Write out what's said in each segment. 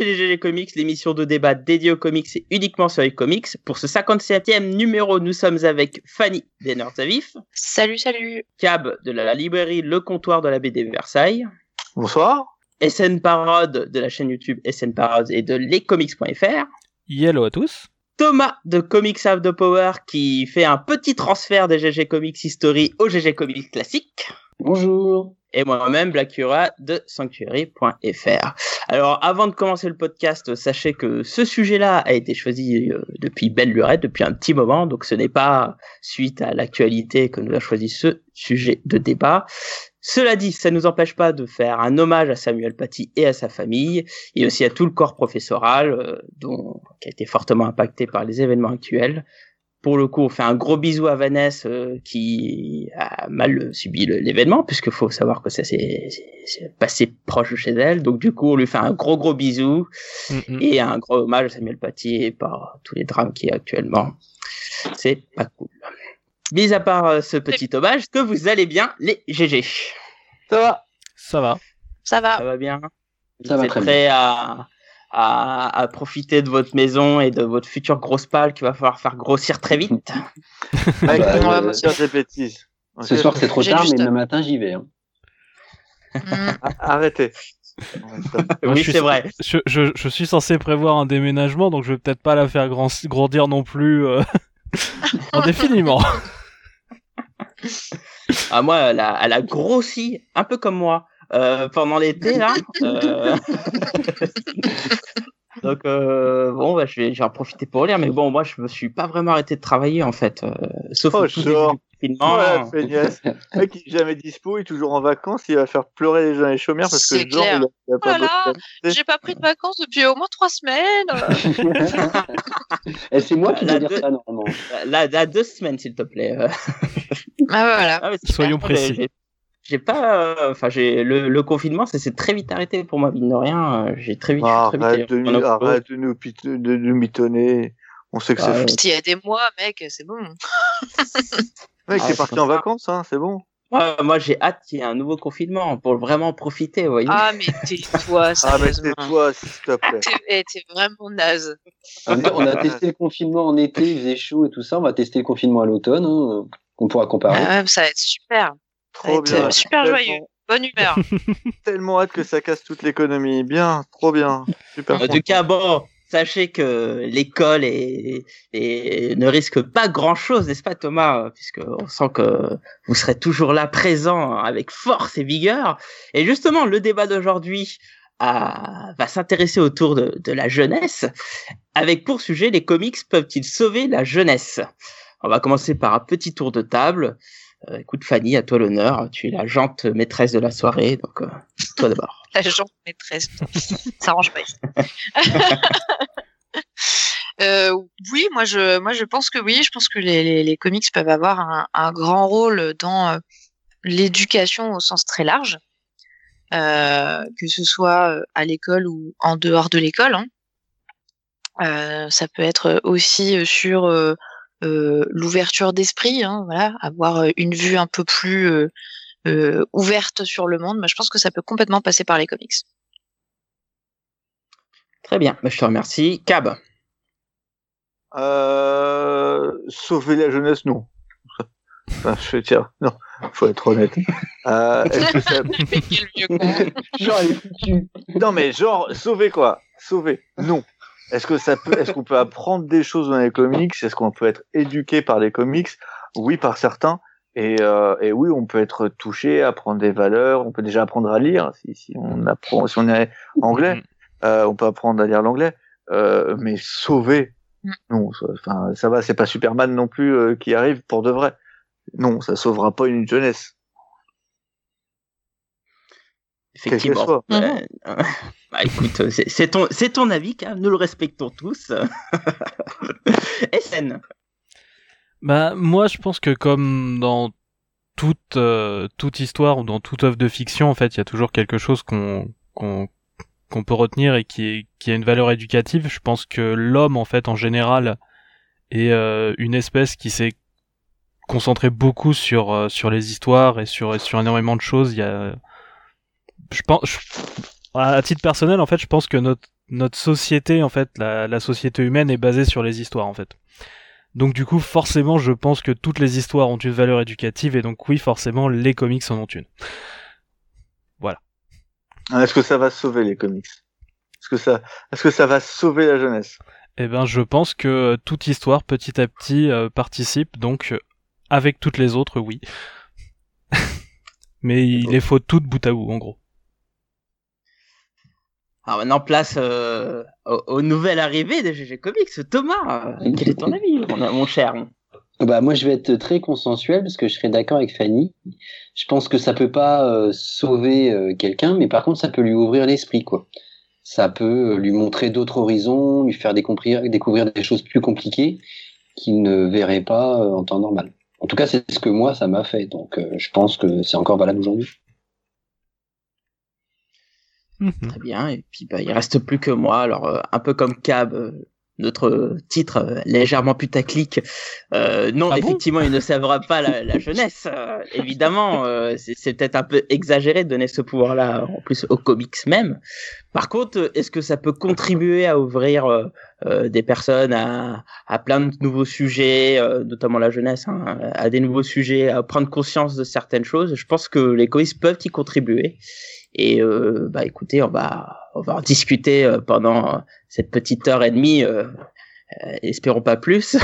Chez les GG Comics, l'émission de débat dédiée aux comics et uniquement sur les comics. Pour ce 57e numéro, nous sommes avec Fanny des Nerds à Vif, Salut, salut. Cab de la librairie Le Comptoir de la BD Versailles, Bonsoir. SN Parode de la chaîne YouTube SN Parode et de lescomics.fr, Hello à tous. Thomas de Comics Have the Power qui fait un petit transfert des GG Comics History au GG Comics Classique. Bonjour. Et moi-même Blackura de Sanctuary.fr. Alors, avant de commencer le podcast, sachez que ce sujet-là a été choisi euh, depuis belle lurette, depuis un petit moment, donc ce n'est pas suite à l'actualité que nous avons choisi ce sujet de débat. Cela dit, ça ne nous empêche pas de faire un hommage à Samuel Paty et à sa famille, et aussi à tout le corps professoral, euh, dont, qui a été fortement impacté par les événements actuels. Pour le coup, on fait un gros bisou à Vanessa euh, qui a mal subi le- l'événement, puisque faut savoir que ça s'est passé proche de chez elle. Donc du coup, on lui fait un gros gros bisou Mm, mm. et un gros hommage à Samuel Paty par tous les drames qu'il y a actuellement. C'est pas cool. Mis à part euh, ce petit hommage, que vous allez bien, les GG Ça va Ça va. Ça va. Ça va bien? Ça Vous va êtes très prêts à, à, à profiter de votre maison et de votre future grosse pâle qu'il va falloir faire grossir très vite Mec, Bah, on va euh, des bêtises. Ce soir c'est trop tard, juste- mais demain matin j'y vais. hein. Ah, Arrêtez. Moi, Oui, c'est vrai. Je, je, je suis censé prévoir un déménagement, donc je vais peut-être pas la faire grand- grandir non plus euh, indéfiniment. Ah, moi, elle a, elle a grossi, un peu comme moi, euh, pendant l'été, là. Euh, Donc, euh, bon, bah, je vais, je vais en profiter pour lire, mais bon, moi, je me suis pas vraiment arrêté de travailler, en fait. euh, sauf Oh, au tout confinement. Oh la. Le mec, il est jamais dispo, il est toujours en vacances, il va faire pleurer les gens et les chômeurs parce que genre, clair. il a, il a Oh pas là bossé. là, j'ai pas pris de vacances depuis au moins trois semaines. Et c'est moi qui La vais dire deux- ça normalement. Là, là, deux semaines, s'il te plaît. Ah voilà. Ah, Soyons j'ai- précis. J'ai- pas, euh, enfin, j'ai le, le confinement, ça s'est très vite arrêté pour moi, mine de rien. euh, J'ai très vite, Ah, très vite arrête, de, nous, arrête de nous, de nous mitonner. On sait que Ah, c'est. S'il y a des mois, mec, c'est bon. Mec, Ah, t'es c'est parti en ça. vacances, hein, c'est bon. Moi, moi, j'ai hâte qu'il y ait un nouveau confinement pour vraiment profiter, vous voyez. Ah, mais tais-toi, Ah, mais sérieusement. c'est toi, s'il te plaît. T'es eh, vraiment naze. On a, on a testé le confinement en été, il faisait chaud et tout ça. On va tester le confinement à l'automne. Hein. On pourra comparer. Ah ça va être super. Trop bien. euh, super Tellement- joyeux. Bonne humeur. Tellement hâte que ça casse toute l'économie. Bien, trop bien. Super. En tout content. cas, bon, sachez que l'école est, est- ne risque pas grand chose, n'est-ce pas, Thomas? Puisque on sent que vous serez toujours là, présent, avec force et vigueur. Et justement, le débat d'aujourd'hui a- va s'intéresser autour de, de la jeunesse, avec pour sujet les comics peuvent-ils sauver la jeunesse? On va commencer par un petit tour de table. Euh, écoute, Fanny, à toi l'honneur. Tu es la jante maîtresse de la soirée, donc euh, toi d'abord. La jante maîtresse. Ça arrange pas. Euh, oui, moi je, moi je pense que oui. Je pense que les, les, comics peuvent avoir un, un grand rôle dans euh, l'éducation au sens très large, que ce soit à l'école ou en dehors de l'école. hein. Ça peut être aussi sur l'ouverture d'esprit, hein, voilà, avoir euh, une vue un peu plus euh, euh, ouverte sur le monde. Moi, je pense que ça peut complètement passer par les comics. Très bien, bah, je te remercie. Cab. Euh, sauver la jeunesse, non. Enfin, je tiens, non, faut être honnête. Euh, que ça-. Genre. Non, mais genre, sauver quoi? Sauver Non. Est-ce que ça peut, est-ce qu'on peut apprendre des choses dans les comics? Est-ce qu'on peut être éduqué par les comics? Oui, par certains. Et, euh, et oui, on peut être touché, apprendre des valeurs. On peut déjà apprendre à lire si, si on apprend, si on est anglais, euh, on peut apprendre à lire l'anglais. Euh, mais sauver, Mm. non. ça- Enfin, ça va, c'est pas Superman non plus euh, qui arrive pour de vrai. Non, ça sauvera pas une jeunesse. Effectivement. soit. Mhm. Euh, bah, écoute, c'est c'est ton, c'est ton avis. Nous le respectons tous. SN. Bah moi je pense que comme dans toute euh, toute histoire ou dans toute œuvre de fiction en fait il y a toujours quelque chose qu'on qu'on qu'on peut retenir et qui est qui a une valeur éducative. Je pense que l'homme en fait en général est euh, une espèce qui s'est concentrée beaucoup sur euh, sur les histoires et sur sur énormément de choses. Il y a je pense je- à titre personnel, en fait, je pense que notre notre société, en fait, la, la société humaine est basée sur les histoires, en fait. Donc du coup, forcément, je pense que toutes les histoires ont une valeur éducative et donc oui, forcément, les comics en ont une. Voilà. Est-ce que ça va sauver les comics? Est-ce que ça, est-ce que ça va sauver la jeunesse? Eh ben, je pense que toute histoire, petit à petit, euh, participe. Donc, euh, avec toutes les autres, oui. Mais il les faut toutes bout à bout, en gros. Alors maintenant, place euh, aux, aux nouvelles arrivées de GG Comics. Thomas, euh, quel est ton avis, mon, cher? Bah moi je vais être très consensuel parce que je serais d'accord avec Fanny. Je pense que ça peut pas euh, sauver euh, quelqu'un, mais par contre ça peut lui ouvrir l'esprit quoi. Ça peut lui montrer d'autres horizons, lui faire découvrir, découvrir des choses plus compliquées qu'il ne verrait pas en temps normal. En tout cas c'est ce que moi ça m'a fait, donc je pense que c'est encore valable aujourd'hui. Très bien. Et puis, bah, il reste plus que moi. Alors, euh, un peu comme Cab, euh, notre titre euh, légèrement putaclic. Euh, non, Ah bon effectivement, il ne sauvera pas la, la jeunesse. euh, évidemment, euh, c'est peut-être un peu exagéré de donner ce pouvoir-là, en plus aux comics même. Par contre, est-ce que ça peut contribuer à ouvrir des personnes à, à plein de nouveaux sujets, euh, notamment la jeunesse, hein, à des nouveaux sujets, à prendre conscience de certaines choses? Je pense que les comics peuvent y contribuer. Et euh, bah écoutez, on va on va en discuter euh, pendant cette petite heure et demie. euh, euh, espérons pas plus.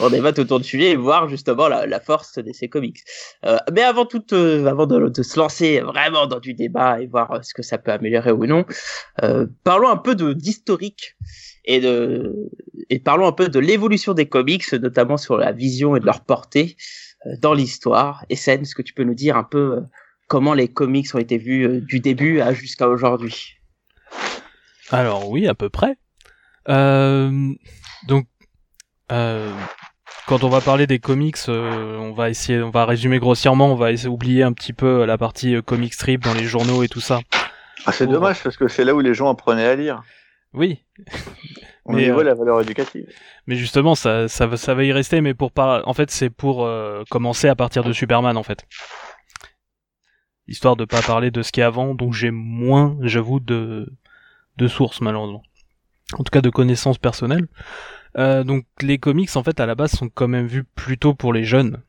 on débattre autour du sujet et voir justement la, la force de ces comics. Euh, mais avant tout, euh, avant de, de se lancer vraiment dans du débat et voir ce que ça peut améliorer ou non, euh, parlons un peu de d'historique et de et parlons un peu de l'évolution des comics, notamment sur la vision et de leur portée dans l'histoire. Essen, est-ce que tu peux nous dire un peu euh, comment les comics ont été vus euh, du début à jusqu'à aujourd'hui? Alors oui, à peu près. Euh, donc, euh, quand on va parler des comics, euh, on va essayer, on va résumer grossièrement, on va essayer oublier un petit peu la partie euh, comic strip dans les journaux et tout ça. ah, C'est dommage parce que c'est là où les gens apprenaient à lire. Oui, Mais, niveau euh, la valeur éducative. mais justement, ça, ça, va, ça va y rester, mais pour pas, en fait, c'est pour euh, commencer à partir de Superman, en fait, histoire de pas parler de ce qui est avant, donc j'ai moins, j'avoue, de de sources malheureusement. En tout cas, de connaissances personnelles. Euh, donc les comics en fait à la base sont quand même vus plutôt pour les jeunes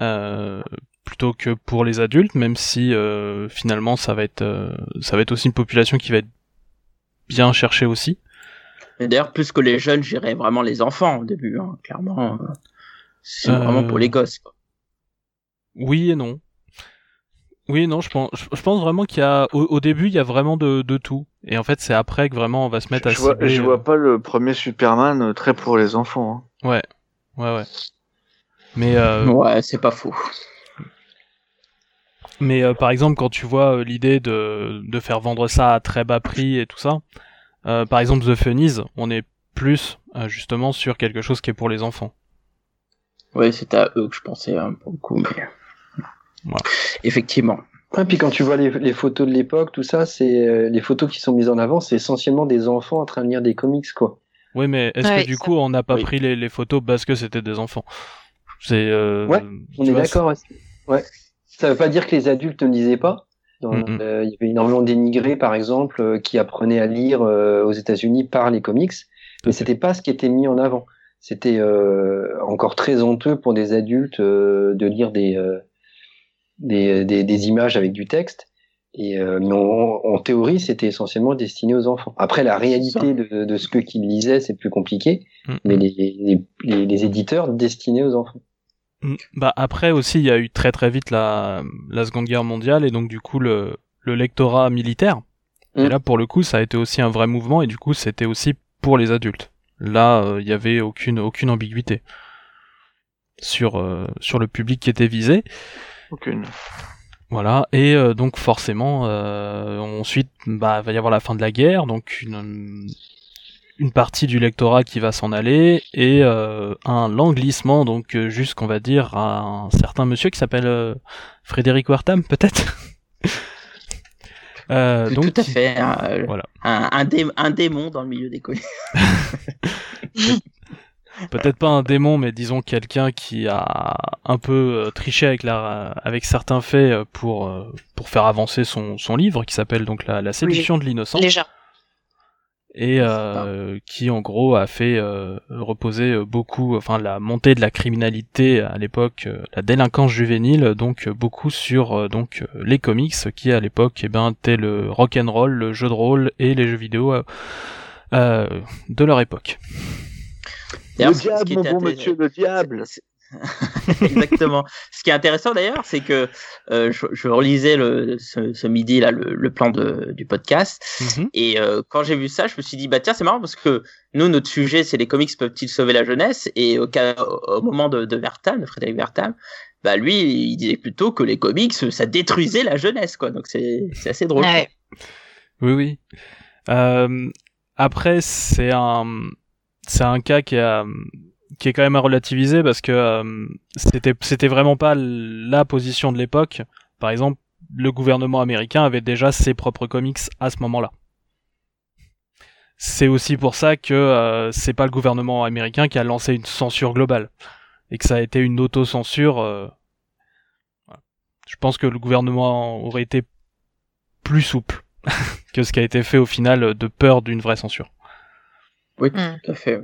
euh, plutôt que pour les adultes même si euh, finalement ça va être euh, ça va être aussi une population qui va être bien cherchée aussi Et D'ailleurs, plus que les jeunes, j'irais vraiment les enfants au début, hein, clairement. euh, C'est Euh, vraiment pour les gosses. quoi. oui et non oui et non je pense je, je pense vraiment qu'il y a au, au début il y a vraiment de, de tout et en fait c'est après que vraiment on va se mettre à Je vois, je euh, vois pas le premier Superman euh, très pour les enfants. hein. ouais ouais mais euh, Ouais, c'est pas fou. Mais euh, par exemple, quand tu vois euh, l'idée de, de faire vendre ça à très bas prix et tout ça, euh, par exemple The Funnies, on est plus euh, justement sur quelque chose qui est pour les enfants. Ouais, c'était à eux que je pensais hein, pour le coup, mais Voilà. effectivement. Et puis quand tu vois les, les photos de l'époque, tout ça, c'est euh, les photos qui sont mises en avant, c'est essentiellement des enfants en train de lire des comics quoi. Oui, mais est-ce Ouais, que du ça- coup on n'a pas Oui. pris les, les photos parce que c'était des enfants? C'est euh, Ouais, On est d'accord aussi. Ouais. Ça veut pas dire que les adultes ne lisaient pas. Dans- euh, Il y avait énormément d'émigrés, par exemple, euh, qui apprenaient à lire euh, aux États-Unis par les comics, mais c'était pas ce qui était mis en avant. C'était euh, encore très honteux pour des adultes de lire des, des, des, des images avec du texte. Et mais en, en théorie, c'était essentiellement destiné aux enfants. Après, la réalité de, de ce que qu'ils lisaient, c'est plus compliqué. Mm, Mais les, les, les, les éditeurs destinaient aux enfants. Mm. Bah après aussi il y a eu très très vite la, la Seconde Guerre mondiale et donc du coup le, le lectorat militaire. Et Mm. là pour le coup ça a été aussi un vrai mouvement et du coup c'était aussi pour les adultes. Là euh, il y avait aucune aucune ambiguïté sur euh, sur le public qui était visé. Aucune. Voilà et euh, donc forcément euh, ensuite bah va y avoir la fin de la guerre donc une une partie du lectorat qui va s'en aller et euh, un langlissement donc euh, jusqu'on va dire à un certain monsieur qui s'appelle euh, Frédéric Wertham peut-être Euh, Tout- donc tout à fait. hein, euh, voilà. un, un, dé- un démon dans le milieu des comics. peut-être pas un démon, mais disons quelqu'un qui a un peu euh, triché avec la, avec certains faits pour euh, pour faire avancer son son livre qui s'appelle donc la, la séduction de l'innocent Déjà. Et euh, qui en gros a fait euh, reposer euh, beaucoup, enfin la montée de la criminalité à l'époque, euh, la délinquance juvénile, donc euh, beaucoup sur euh, donc les comics qui à l'époque eh ben étaient le rock and roll, le jeu de rôle et les jeux vidéo euh, euh, de leur époque. Le diable, mon bon monsieur, le diable. Exactement. Ce qui est intéressant d'ailleurs, c'est que euh, je, je relisais le, ce, ce midi là le, le plan de, du podcast Mhm. et euh, quand j'ai vu ça, je me suis dit bah tiens c'est marrant parce que nous notre sujet c'est les comics peuvent-ils sauver la jeunesse? Et au, cas, au, au moment de, de Vertam, de Frédéric Vertam, bah lui il disait plutôt que les comics ça détruisait la jeunesse quoi. Donc c'est c'est assez drôle. Ouais. Oui, oui. Euh, après, c'est un, c'est un cas qui, a, qui est quand même à relativiser parce que euh, c'était, c'était vraiment pas la position de l'époque. Par exemple, le gouvernement américain avait déjà ses propres comics à ce moment-là. C'est aussi pour ça que euh, c'est pas le gouvernement américain qui a lancé une censure globale et que ça a été une autocensure. euh, voilà. Je pense que le gouvernement aurait été plus souple que ce qui a été fait au final de peur d'une vraie censure. Oui, Mm. tout à fait.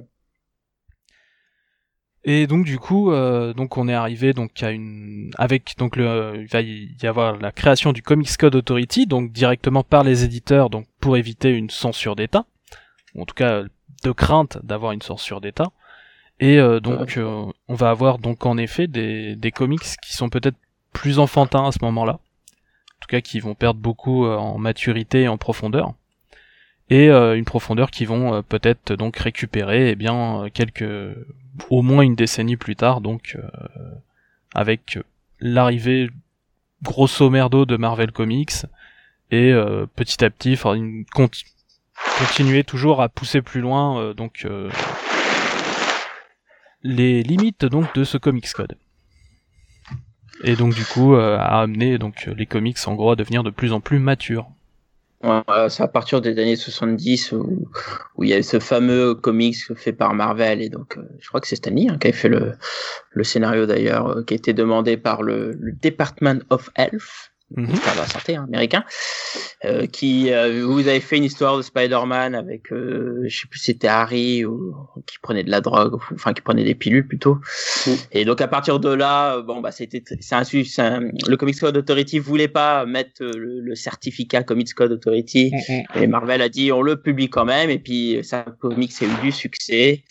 Et donc du coup, euh, donc on est arrivé donc à une avec donc le il va y avoir la création du Comics Code Authority donc directement par les éditeurs donc pour éviter une censure d'État ou en tout cas de crainte d'avoir une censure d'État. Et euh, donc euh, on va avoir donc en effet des des comics qui sont peut-être plus enfantins à ce moment-là. En tout cas qui vont perdre beaucoup euh, en maturité et en profondeur. Et euh, une profondeur qui vont euh, peut-être donc récupérer eh bien euh, quelques au moins une décennie plus tard, donc avec l'arrivée grosso merdo de Marvel Comics et petit à petit, continuer toujours à pousser plus loin, donc les limites donc de ce Comics Code. Et donc du coup à amener donc les comics en gros à devenir de plus en plus matures. C'est à partir des années 70 où, il y a ce fameux comics fait par Marvel et donc euh, je crois que c'est Stanley hein, qui avait fait le, scénario d'ailleurs euh, qui a été demandé par le Department of Health Mhm. ministère de la santé hein, américain euh, qui euh, vous avez fait une histoire de Spider-Man avec euh, je sais plus c'était Harry ou qui prenait de la drogue ou- enfin qui prenait des pilules plutôt. Mm. et donc à partir de là euh, bon bah c'était c'est un, un- le Comics Code Authority voulait pas mettre euh, le, le certificat Comics Code Authority. Et Marvel a dit on le publie quand même et puis ça comics a eu du succès.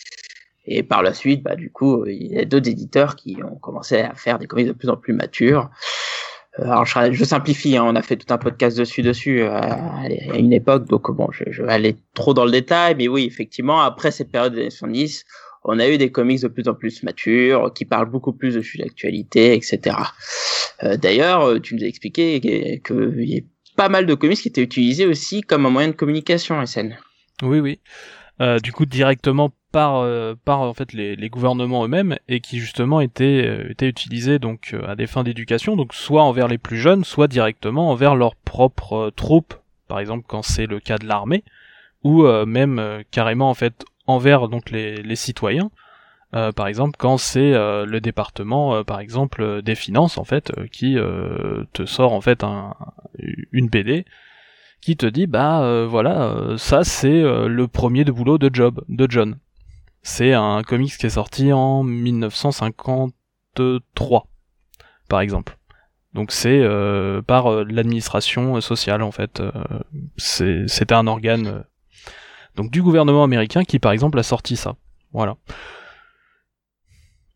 Et par la suite bah du coup il y a d'autres éditeurs qui ont commencé à faire des comics de plus en plus matures. Euh, alors je, simplifie hein, on a fait tout un podcast dessus dessus euh, à une époque donc bon je, vais aller trop dans le détail mais oui effectivement après cette période des années 70 on a eu des comics de plus en plus matures qui parlent beaucoup plus de sujets d'actualité etc euh, d'ailleurs euh, tu nous as expliqué qu'il y a pas mal de comics qui étaient utilisés aussi comme un moyen de communication SN Oui, oui. Euh, du coup, directement par euh, par en fait les, les gouvernements eux-mêmes et qui justement étaient euh, étaient utilisés donc euh, à des fins d'éducation, donc soit envers les plus jeunes, soit directement envers leurs propres euh, troupes, par exemple quand c'est le cas de l'armée, ou même carrément en fait envers donc les, les citoyens. Euh, par exemple, quand c'est euh, le département, euh, par exemple, des finances, en fait, qui te sort en fait un, une BD qui te dit bah euh, voilà euh, ça c'est euh, le premier de boulot de Job de John. C'est un comics qui est sorti en 1953 par exemple. Donc c'est euh, par l'administration sociale en fait. C'était un organe donc du gouvernement américain qui par exemple a sorti ça. Voilà.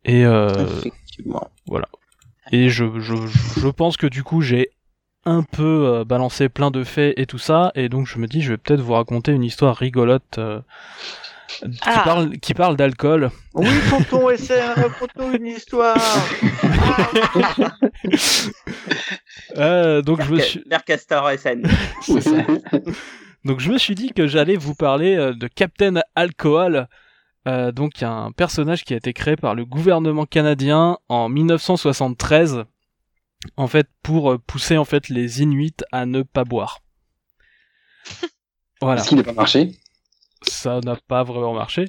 Et euh, effectivement et je, je, je pense que du coup j'ai un peu euh, balancé plein de faits et tout ça, et donc je me dis je vais peut-être vous raconter une histoire rigolote euh, qui Ah. parle qui parle d'alcool. Oui, tonton SR, raconte-nous une histoire. Euh, donc je me suis Castor SN donc je me suis dit que j'allais vous parler euh, de Captain Alcohol. Euh, donc un personnage qui a été créé par le gouvernement canadien en 1973 en fait pour euh, pousser en fait les Inuits à ne pas boire. Voilà. Est-ce qu'il n'a pas marché ça n'a pas vraiment marché.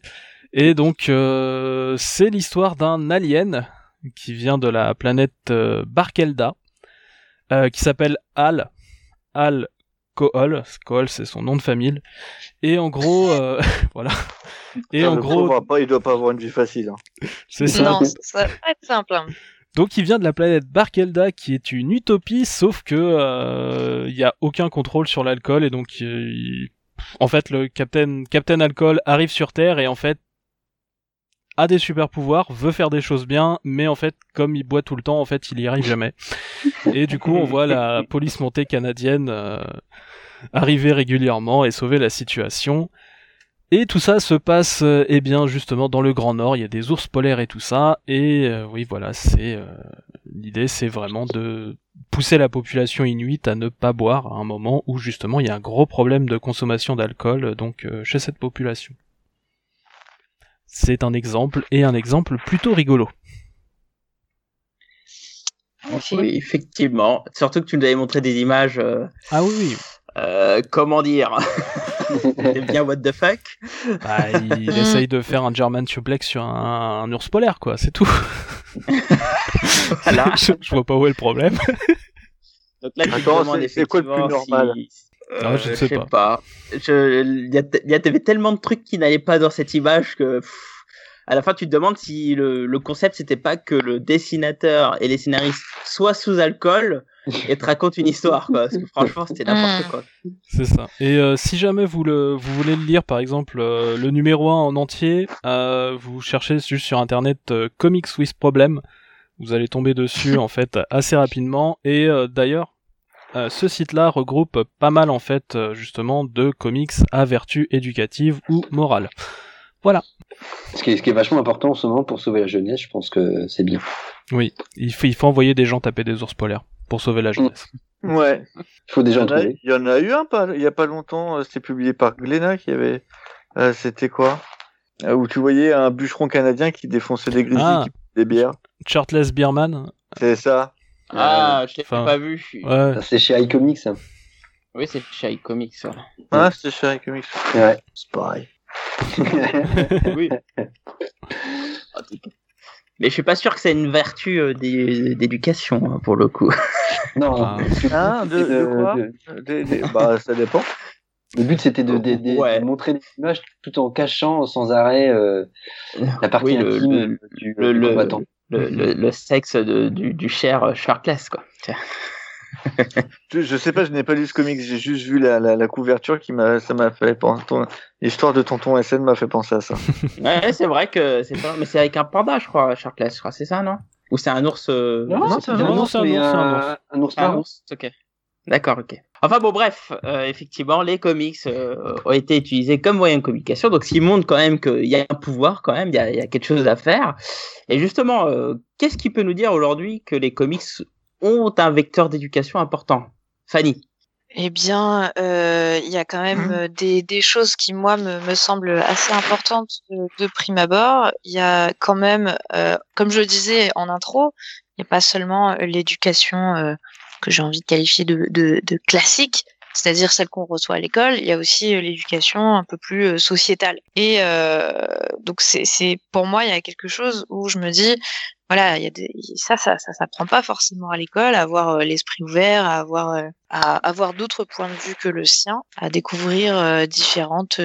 Et donc, euh, c'est l'histoire d'un alien qui vient de la planète euh, Barkelda, euh, qui s'appelle Al. Al Kohol. Kohol, c'est son nom de famille. Et en gros, euh, voilà. Et Ça, en gros, pas, il doit pas avoir une vie facile. hein. c'est ça. Non, ça va pas être simple. Donc il vient de la planète Barkelda qui est une utopie, sauf que euh, il y a aucun contrôle sur l'alcool et donc euh, il- en fait le Captain Captain Alcool arrive sur Terre et en fait a des super pouvoirs, veut faire des choses bien, mais en fait comme il boit tout le temps, en fait il y arrive jamais. Et du coup on voit la police montée canadienne euh, arriver régulièrement et sauver la situation. Et tout ça se passe, euh, eh bien, justement, dans le Grand Nord. Il y a des ours polaires et tout ça. Et euh, oui, voilà, c'est euh, l'idée, c'est vraiment de pousser la population inuite à ne pas boire à un moment où justement il y a un gros problème de consommation d'alcool donc euh, chez cette population. C'est un exemple et un exemple plutôt rigolo. Oui, effectivement. Surtout que tu nous avais montré des images, Ah oui, oui. Euh, comment dire, C'était bien what the fuck? Bah, il Mm. essaye de faire un German suplex sur un, un ours polaire, quoi. C'est tout. Voilà. je, je vois pas où est le problème. Donc là, tu demandes c'est- c'est quoi le plus normal? si- Ah, je ne sais pas. Je, il y, y avait tellement de trucs qui n'allaient pas dans cette image que pff, à la fin tu te demandes si le, le concept c'était pas que le dessinateur et les scénaristes soient sous alcool et te racontent une histoire quoi. Parce que franchement c'était n'importe Mm. quoi. C'est ça. Et euh, si jamais vous le vous voulez le lire, par exemple euh, le numéro 1 en entier, euh, vous cherchez juste sur internet euh, Comics with Problem, vous allez tomber dessus en fait assez rapidement. Et euh, d'ailleurs, euh, ce site-là regroupe pas mal en fait justement de comics à vertu éducative ou morale. Ce qui, est, ce qui est vachement important en ce moment pour sauver la jeunesse, je pense que c'est bien. Oui, il faut, il faut envoyer des gens taper des ours polaires pour sauver la jeunesse. Ouais. Il faut Il déjà en a, il y en a eu un pas, il y a pas longtemps, euh, c'était publié par Glénat qui avait. euh, c'était quoi? Euh, Où tu voyais un bûcheron canadien qui défonçait des grizzlies, Ah. des bières. Chartless Beerman, C'est ça. Ah, je l'ai pas vu. ouais, Ça, C'est chez iComics. hein. Oui, c'est chez iComics. ça. Ah, c'était chez Harry Comics. Ouais. C'est pareil. oui. Mais je suis pas sûr que c'est une vertu euh, d'é- d'éducation hein, pour le coup. non, Ah. le but, Ah, de, c'était de quoi Bah, ça dépend. le but, c'était de, de- de- Ouais. de montrer des images tout en cachant sans arrêt euh, la partie Oui, le- intime le- du, le- du le- combattant. le, le, le sexe de, du, du cher euh, Sharkless quoi. Je, sais pas, je n'ai pas lu ce comics, j'ai juste vu la, la, la couverture qui m'a, ça m'a fait penser. ton- L'histoire de Tonton SN m'a fait penser à ça. Ouais, c'est vrai que c'est pas, mais c'est avec un panda, je crois, Sharkless, je crois, c'est ça, non? Ou c'est un ours euh, Non, c'est un non, ours, c'est un ours, c'est un un, ours. un ours un ok. D'accord, ok. Enfin bon, bref, euh, effectivement, les comics euh, ont été utilisés comme moyen de communication, donc ce qui montre quand même qu'il y a un pouvoir, quand même, il y a, il y a quelque chose à faire. Et justement, euh, qu'est-ce qui peut nous dire aujourd'hui que les comics ont un vecteur d'éducation important Fanny Eh bien, euh, il y a quand même euh, des, des choses qui, moi, me, me semblent assez importantes de, de prime abord. Il y a quand même, euh, comme je le disais en intro, il n'y a pas seulement l'éducation euh, que j'ai envie de qualifier de, de, de classique, c'est-à-dire celle qu'on reçoit à l'école. Il y a aussi l'éducation un peu plus sociétale. Et euh, donc, c'est pour moi, il y a quelque chose où je me dis, voilà, il y a des, ça, ça, ça s'apprend pas forcément à l'école, avoir euh, l'esprit ouvert, à avoir, euh, à avoir d'autres points de vue que le sien, à découvrir euh, différentes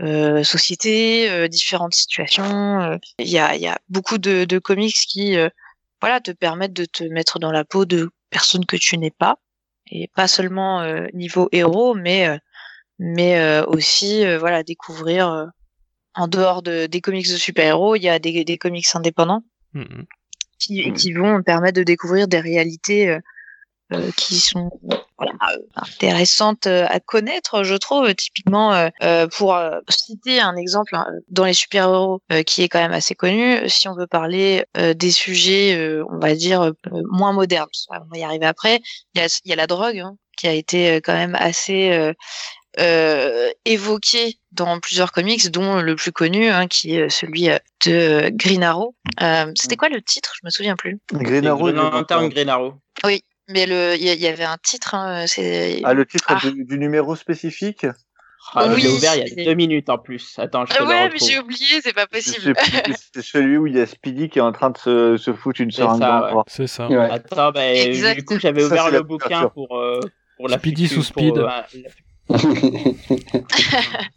euh, sociétés, différentes situations. Il y a, y a beaucoup de, de comics qui, voilà, te permettent de te mettre dans la peau de personnes que tu n'es pas, et pas seulement niveau héros, mais, mais aussi, voilà, découvrir. en dehors de, des comics de super-héros, il y a des, des comics indépendants Mhm. qui, qui vont permettre de découvrir des réalités euh, euh, qui sont voilà, euh, intéressantes à connaître, je trouve. Typiquement, euh, pour euh, citer un exemple hein, dans les super-héros euh, qui est quand même assez connu, si on veut parler euh, des sujets, euh, on va dire, euh, moins modernes, on va y arriver après, il y a, il y a la drogue hein, qui a été quand même assez... euh, évoqué dans plusieurs comics, dont le plus connu, hein, qui est celui euh, de Green Arrow. Euh, C'était quoi le titre? Je me souviens plus. Green Arrow, Green Lantern, Green Arrow. Mais le, il y, y avait un titre. Hein, c'est. Ah, le titre Ah. du, du numéro spécifique? Ah, Oui, ouvert il y a c'est- deux minutes en plus. Attends, je te Ah ouais, mais j'ai oublié, c'est pas C'est possible. c'est celui où il y a Speedy qui est en train de se, se foutre une C'est seringue ça, dans le ouais. bras. C'est ça. Ouais. Attends, bah, du coup, j'avais Ça, ouvert c'est le bouquin pour, euh, pour la Speedy sous speed. pour, euh,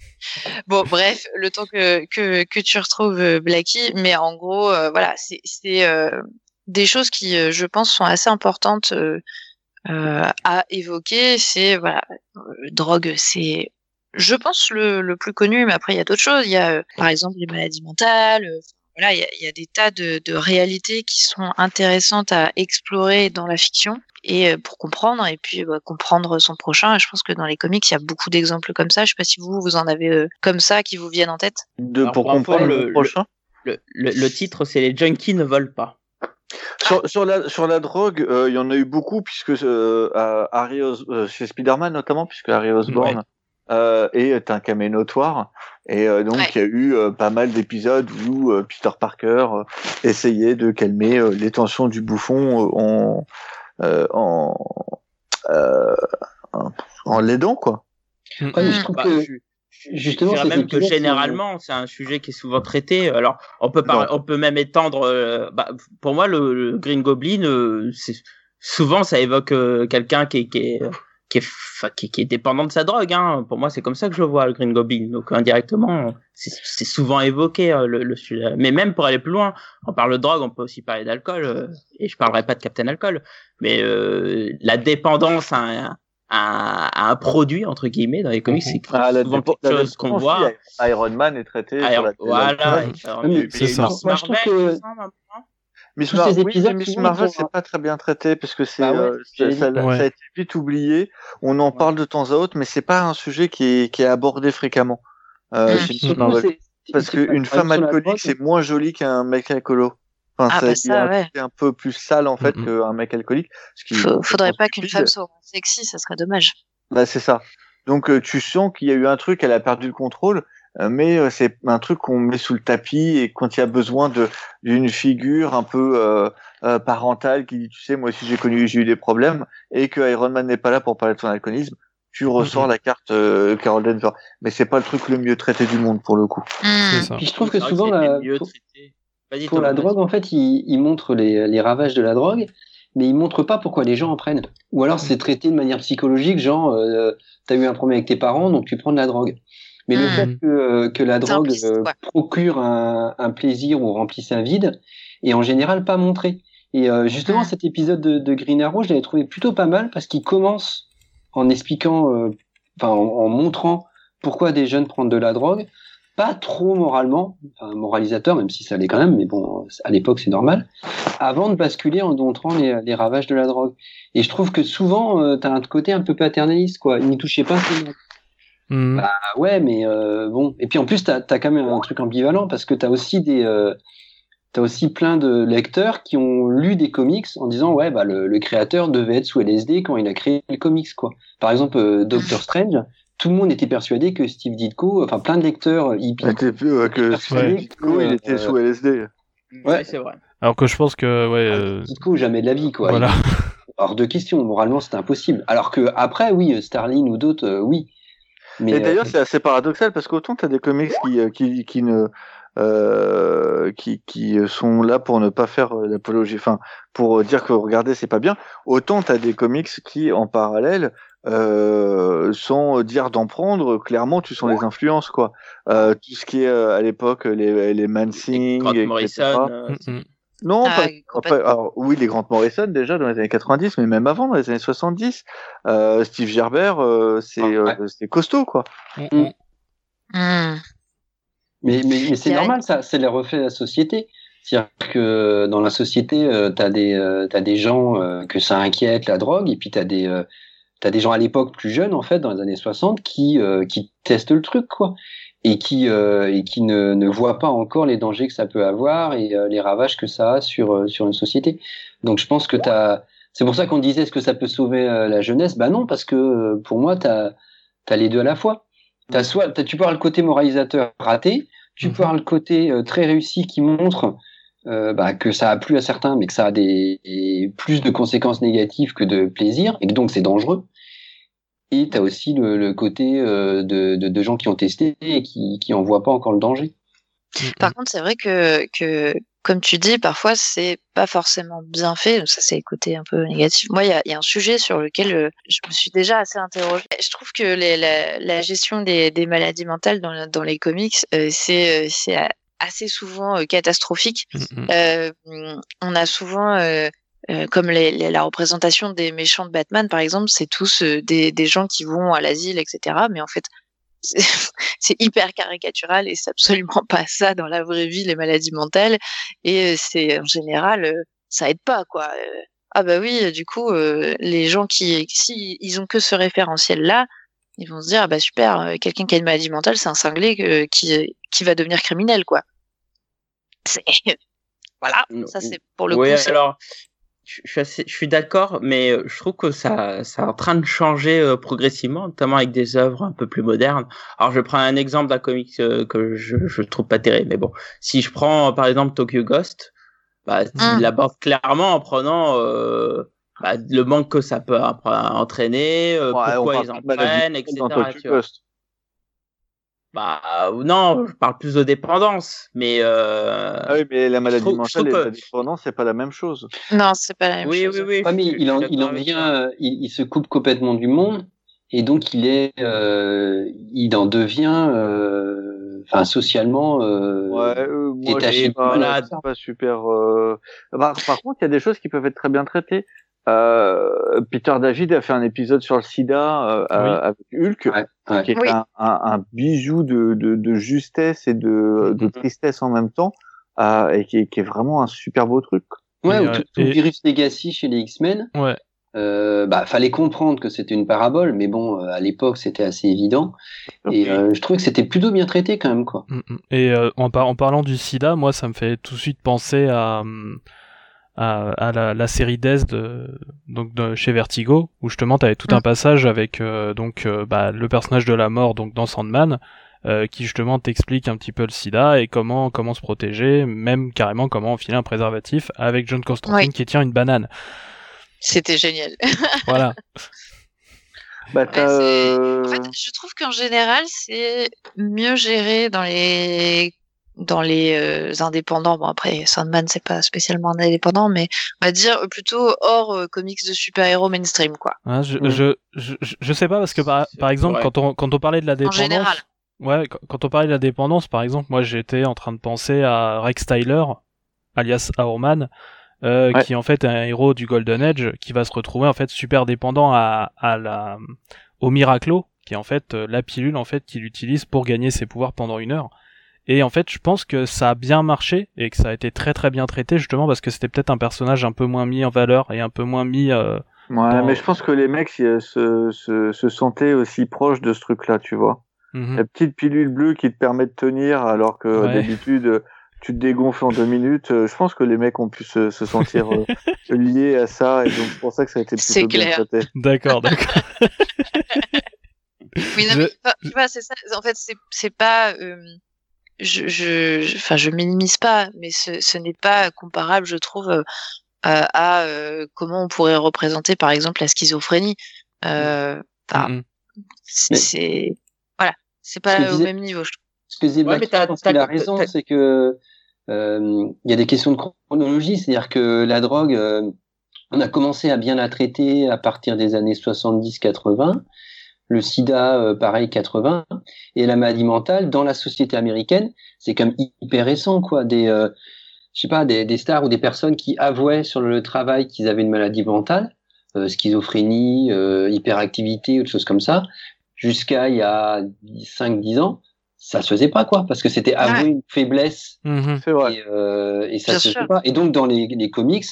Bon, bref, le temps que, que, tu retrouves euh, Blackie, mais en gros, euh, voilà, c'est euh, des choses qui, je pense, sont assez importantes à évoquer. C'est, voilà, drogue, c'est, je pense, le, le plus connu, mais après, il y a d'autres choses. Il y a, par exemple, les maladies mentales. Voilà, il y a, il y a des tas de, de réalités qui sont intéressantes à explorer dans la fiction et euh, pour comprendre et puis bah, comprendre son prochain. Et je pense que dans les comics, il y a beaucoup d'exemples comme ça. Je sais pas si vous vous en avez euh, comme ça qui vous viennent en tête. De, Alors, pour comprendre le- le, prochain. le, le, le titre, c'est Les junkies ne volent pas. Sur, sur, la, sur la drogue, euh, il y en a eu beaucoup, puisque euh, à Harry Os- euh, chez Spider-Man notamment, puisque Harry Osborn euh, est un camé notoire. Et euh, donc, Ouais. il y a eu euh, pas mal d'épisodes où euh, Peter Parker euh, essayait de calmer euh, les tensions du bouffon euh, en, euh, en, euh, en, l'aidant, quoi. Ouais, mais je trouve Bah, que je- justement, je dirais même que généralement, c'est un sujet qui est souvent traité. Alors, on peut, par- on peut même étendre. euh, bah, pour moi, le, le Green Goblin, euh, c'est souvent ça évoque euh, quelqu'un qui est, qui est qui est, qui, qui est dépendant de sa drogue. Hein. Pour moi, c'est comme ça que je le vois, le Green Goblin. Donc, indirectement, c'est c'est souvent évoqué euh, le, le sujet. Mais même pour aller plus loin, on parle de drogue, on peut aussi parler d'alcool. euh, et je parlerai pas de Captain Alcool, mais euh, la dépendance à un, à, à un produit entre guillemets dans les comics, c'est Ah, souvent quelque la chose qu'on voit. Iron Man est traité Ah, sur la voilà. c'est ça. Moi, je trouve Marvel, que- Miss, Mar- ces oui, Miss Marvel, c'est pas très bien traité parce que c'est Bah ouais, euh, ça, ça- dire. ça a été vite oublié. On en parle de temps à autre, mais c'est pas un sujet qui est, qui est abordé fréquemment. Euh, Mm. chez Miss Marvel. Parce qu'une femme alcoolique, c'est moins joli qu'un mec alcoolo. Enfin, Ah, bah ça, ouais. un peu plus sale en fait Mm, mm. qu'un mec alcoolique. Ce qui faudrait pas qu'une femme soit sexy, ça serait dommage. Bah, c'est ça. Donc euh, tu sens qu'il y a eu un truc, elle a perdu le contrôle, mais euh, c'est un truc qu'on met sous le tapis et quand il y a besoin de d'une figure un peu euh, euh, parentale qui dit tu sais moi aussi j'ai connu j'ai eu des problèmes et que Iron Man n'est pas là pour parler de son alcoolisme, tu ressors la carte euh, Carol Danvers. Mais c'est pas le truc le mieux traité du monde pour le coup. Hmm. C'est ça. Puis je trouve que souvent, c'était la- mieux pour, traité. La drogue, en fait, il, il montre les, les ravages de la drogue, mais il montre pas pourquoi les gens en prennent. Ou alors c'est traité de manière psychologique, genre, euh, t'as eu un problème avec tes parents, donc tu prends de la drogue. Mais le Mm. fait que, euh, que la drogue euh, procure un, un plaisir ou remplisse un vide est en général pas montré. Et euh, justement, Mm. cet épisode de, de Green Arrow, je l'avais trouvé plutôt pas mal parce qu'il commence en expliquant, euh, enfin en, en montrant pourquoi des jeunes prennent de la drogue, pas trop moralement, enfin moralisateur, même si ça l'est quand même, mais bon, à l'époque c'est normal, avant de basculer en montrant les, les ravages de la drogue. Et je trouve que souvent, euh, t'as un côté un peu paternaliste, quoi. N'y touchez pas, c'est Mhm. Ah ouais, mais euh, bon. Et puis en plus, t'as as quand même un truc ambivalent parce que t'as aussi des, euh, t'as aussi plein de lecteurs qui ont lu des comics en disant ouais bah le, le créateur devait être sous LSD quand il a créé le comics quoi. Par exemple, euh, Doctor Strange, tout le monde était persuadé que Steve Ditko, enfin plein de lecteurs hippies. C'était plus euh, que Steve Ditko, il était euh, sous LSD. Ouais, c'est vrai. Alors que je pense que ouais. euh, Ditko jamais de la vie quoi. Voilà. Hors de question, moralement c'est impossible. Alors que après oui, Starlin ou d'autres euh, oui. Mais Et d'ailleurs, euh, c'est assez paradoxal parce qu'autant tu as des comics qui, euh, qui, qui ne euh, qui, qui sont là pour ne pas faire l'apologie, enfin pour dire que regardez c'est pas bien. Autant tu as des comics qui en parallèle, euh, sans dire d'en prendre, clairement tu sens les influences quoi. Euh, tout ce qui est euh, à l'époque les les Mansing, Grant etc. Morrison. euh, Mhm. Non, Ah, pas- complètement. après, alors, oui, les Grant Morrison déjà dans les années 90, mais même avant dans les années 70, euh, Steve Gerber, euh, c'est Ah, ouais. euh, c'est costaud quoi. Mhm. Hmm. Mais, mais, mais c'est normal, ça, c'est le reflet de la société. C'est-à-dire que dans la société, euh, t'as des, euh, t'as des gens euh, que ça inquiète la drogue, et puis t'as des, euh, t'as des gens à l'époque plus jeunes, en fait, dans les années 60, qui, euh, qui testent le truc, quoi, et qui, euh, et qui ne, ne voient pas encore les dangers que ça peut avoir et euh, les ravages que ça a sur, euh, sur une société. Donc je pense que t'as, c'est pour ça qu'on disait est-ce que ça peut sauver euh, la jeunesse? Bah non, parce que euh, pour moi, t'as, t'as les deux à la fois. T'as soit, t'as- tu peux avoir le côté moralisateur raté, tu peux avoir le côté euh, très réussi qui montre euh, bah, que ça a plu à certains, mais que ça a des, des- plus de conséquences négatives que de plaisir, et que donc c'est dangereux. Et tu as aussi le, le côté euh, de, de, de, gens qui ont testé et qui, qui en voient pas encore le danger. Par contre, c'est vrai que, que, comme tu dis, parfois c'est pas forcément bien fait. Ça, c'est le côté un peu négatif. Moi, il y a, y a, un sujet sur lequel euh, je me suis déjà assez interrogée. Je trouve que les, la, la, gestion des, des, maladies mentales dans, dans les comics, euh, c'est euh, assez souvent euh, catastrophique. On a souvent euh, comme les, les, la représentation des méchants de Batman, par exemple, c'est tous euh, des, des, gens qui vont à l'asile, etc. Mais en fait, c'est hyper caricatural et c'est absolument pas ça dans la vraie vie, les maladies mentales. Et euh, c'est en général, ça aide pas, quoi. ah bah oui, du coup, les gens qui, si ils ont que ce référentiel-là, ils vont se dire, ah bah super, quelqu'un qui a une maladie mentale, c'est un cinglé qui, qui va devenir criminel, quoi. voilà, ça c'est pour le oui, coup. Alors, je suis, assez, je suis d'accord, mais euh, je trouve que ça, ça est en train de changer euh, progressivement, notamment avec des œuvres un peu plus modernes. Alors, je prends un exemple d'un comic euh, que je, je trouve pas terrible, mais bon, si je prends par exemple Tokyo Ghost, bah, il l'aborde clairement en prenant euh, bah, le manque que ça peut entraîner, euh, ouais, pourquoi ils en prennent, etc. Tu. Bah non, je parle plus de dépendance, mais euh... ah oui, mais la maladie mentale et la dépendance, c'est pas la même chose. Non, c'est pas la même oui, chose. Oui, oui, oui. mais il en, il en vient, il, il, se coupe complètement du monde et donc il est, euh, il en devient, euh, enfin socialement euh, ouais, euh, moi, détaché. Pas, voilà, pas super. Euh, par, par contre, il y a des choses qui peuvent être très bien traitées. Euh, Peter David a fait un épisode sur le sida euh, oui. avec Hulk, ouais, ouais. qui est Oui. un, un, un, bijou de, de, de, justesse et de, de tristesse en même temps, euh, et qui est, qui est, vraiment un super beau truc. Ouais, ou tout, tout et... Virus Legacy chez les X-Men. Ouais. Euh, bah, fallait comprendre que c'était une parabole, mais bon, à l'époque, c'était assez évident. Et euh, je trouvais que c'était plutôt bien traité quand même, quoi. Et euh, en, par en, parlant du SIDA, moi, ça me fait tout de suite penser à, à, à la, la, série Death de, donc de chez Vertigo, où justement, t'avais tout mm. un passage avec euh, donc bah, le personnage de la mort, donc dans Sandman. qui justement t'explique un petit peu le sida et comment comment se protéger, même carrément comment enfiler un préservatif avec John Constantine oui. qui tient une banane. C'était génial. voilà. Bah, ouais, euh... en fait, je trouve qu'en général, c'est mieux géré dans les dans les euh, indépendants. Bon après, Sandman c'est pas spécialement un indépendant, mais on va dire plutôt hors euh, comics de super-héros mainstream quoi. Ah, je, mmh. je, je, je sais pas parce que par, par exemple ouais. quand on quand on parlait de la dépendance. En général. Ouais, quand on parlait de la dépendance, par exemple, moi j'étais en train de penser à Rex Tyler, alias Hourman, euh, ouais. qui en fait est un héros du Golden Age qui va se retrouver en fait super dépendant à, à la au Miraclo qui est en fait euh, la pilule en fait qu'il utilise pour gagner ses pouvoirs pendant une heure et en fait je pense que ça a bien marché et que ça a été très très bien traité justement parce que c'était peut-être un personnage un peu moins mis en valeur et un peu moins mis euh, ouais dans... mais je pense que les mecs se, se, se sentaient aussi proches de ce truc là tu vois mm -hmm. la petite pilule bleue qui te permet de tenir alors que ouais. d'habitude tu te dégonfles en deux minutes. Euh, je pense que les mecs ont pu se, se sentir euh, liés à ça et donc c'est pour ça que ça a été plutôt bien traité. D'accord, d'accord. oui, non, mais, tu vois, c'est ça. En fait, c'est pas. Euh, je, je, enfin, je minimise pas, mais ce, ce n'est pas comparable, je trouve, euh, à euh, comment on pourrait représenter, par exemple, la schizophrénie. Euh, enfin, mm -hmm. c'est voilà, c'est pas au même niveau, je trouve. Ce que disait ouais, Black, je pense qu'il a raison, c'est que euh, il y a des questions de chronologie, c'est-à-dire que la drogue, euh, on a commencé à bien la traiter à partir des années 70-80, le sida, euh, pareil, 80, et la maladie mentale, dans la société américaine, c'est comme hyper récent, quoi, des, euh, je sais pas, des, des, stars ou des personnes qui avouaient sur le travail qu'ils avaient une maladie mentale, euh, schizophrénie, hyperactivité ou des choses comme ça, jusqu'à il y a 5-10 ans, ça se faisait pas quoi parce que c'était avouer ouais. une faiblesse. Mmh. et, euh, et, ça Bien se faisait pas. Et donc dans les, les comics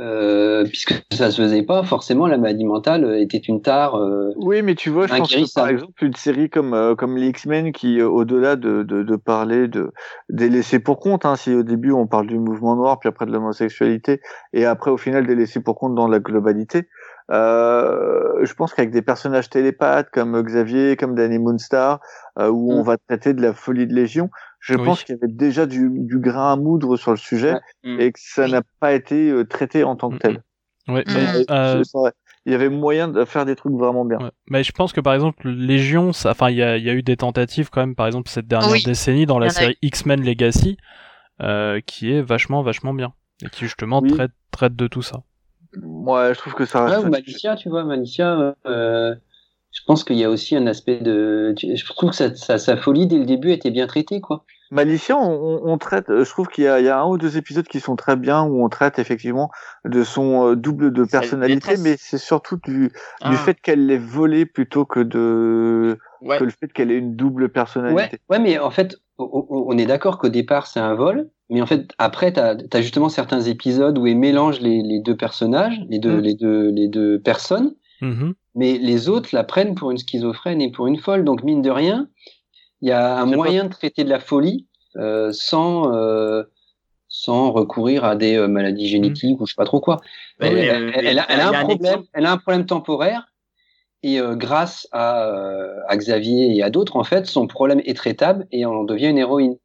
euh, puisque ça se faisait pas forcément la maladie mentale était une tare euh, oui mais tu vois je pense que par exemple une série comme euh, comme les X-Men qui euh, au-delà de, de, de, parler de des laissés pour compte hein, si au début on parle du mouvement noir puis après de l'homosexualité et après au final des laissés pour compte dans la globalité euh, je pense qu'avec des personnages télépathes comme Xavier, comme Danny Moonstar, euh, où mm. on va traiter de la folie de Légion, je oui. pense qu'il y avait déjà du, du, grain à moudre sur le sujet ouais. mm. et que ça n'a pas été euh, traité en tant que tel. Ouais, mais, euh, il y avait moyen de faire des trucs vraiment bien. Ouais. Mais je pense que par exemple Légion, ça, enfin il y a, il y a eu des tentatives quand même, par exemple cette dernière Oui. décennie dans la série X-Men Legacy, euh, qui est vachement vachement bien et qui justement Oui. traite traite de tout ça. Ouais, je trouve que ça Ouais, reste. ou Malicia, tu vois, Malicia, euh, je pense qu'il y a aussi un aspect de. tu- Je trouve que sa, sa, sa folie dès le début était bien traitée, quoi. Malicia, on, traite, euh, je trouve qu'il y a, il y a un ou deux épisodes qui sont très bien où on traite effectivement de son euh, double de personnalité, mais c'est surtout du, Ah, du fait qu'elle l'ait volé plutôt que de ouais. que le fait qu'elle ait une double personnalité. ouais, mais en fait, on est d'accord qu'au départ c'est un vol, mais en fait après t'as as justement certains épisodes où ils mélangent les, les deux personnages, les deux, Mm. les deux, les deux personnes, Mhm. mais les autres la prennent pour une schizophrène et pour une folle. Donc mine de rien, il y a un moyen de traiter de la folie euh, sans euh, sans recourir à des euh, maladies génétiques ou je sais pas trop quoi. Elle, elle- elle a, elle un problème, exemple. elle a un problème temporaire. Et euh, grâce à, euh, à Xavier et à d'autres, en fait, son problème est traitable et on en devient une héroïne.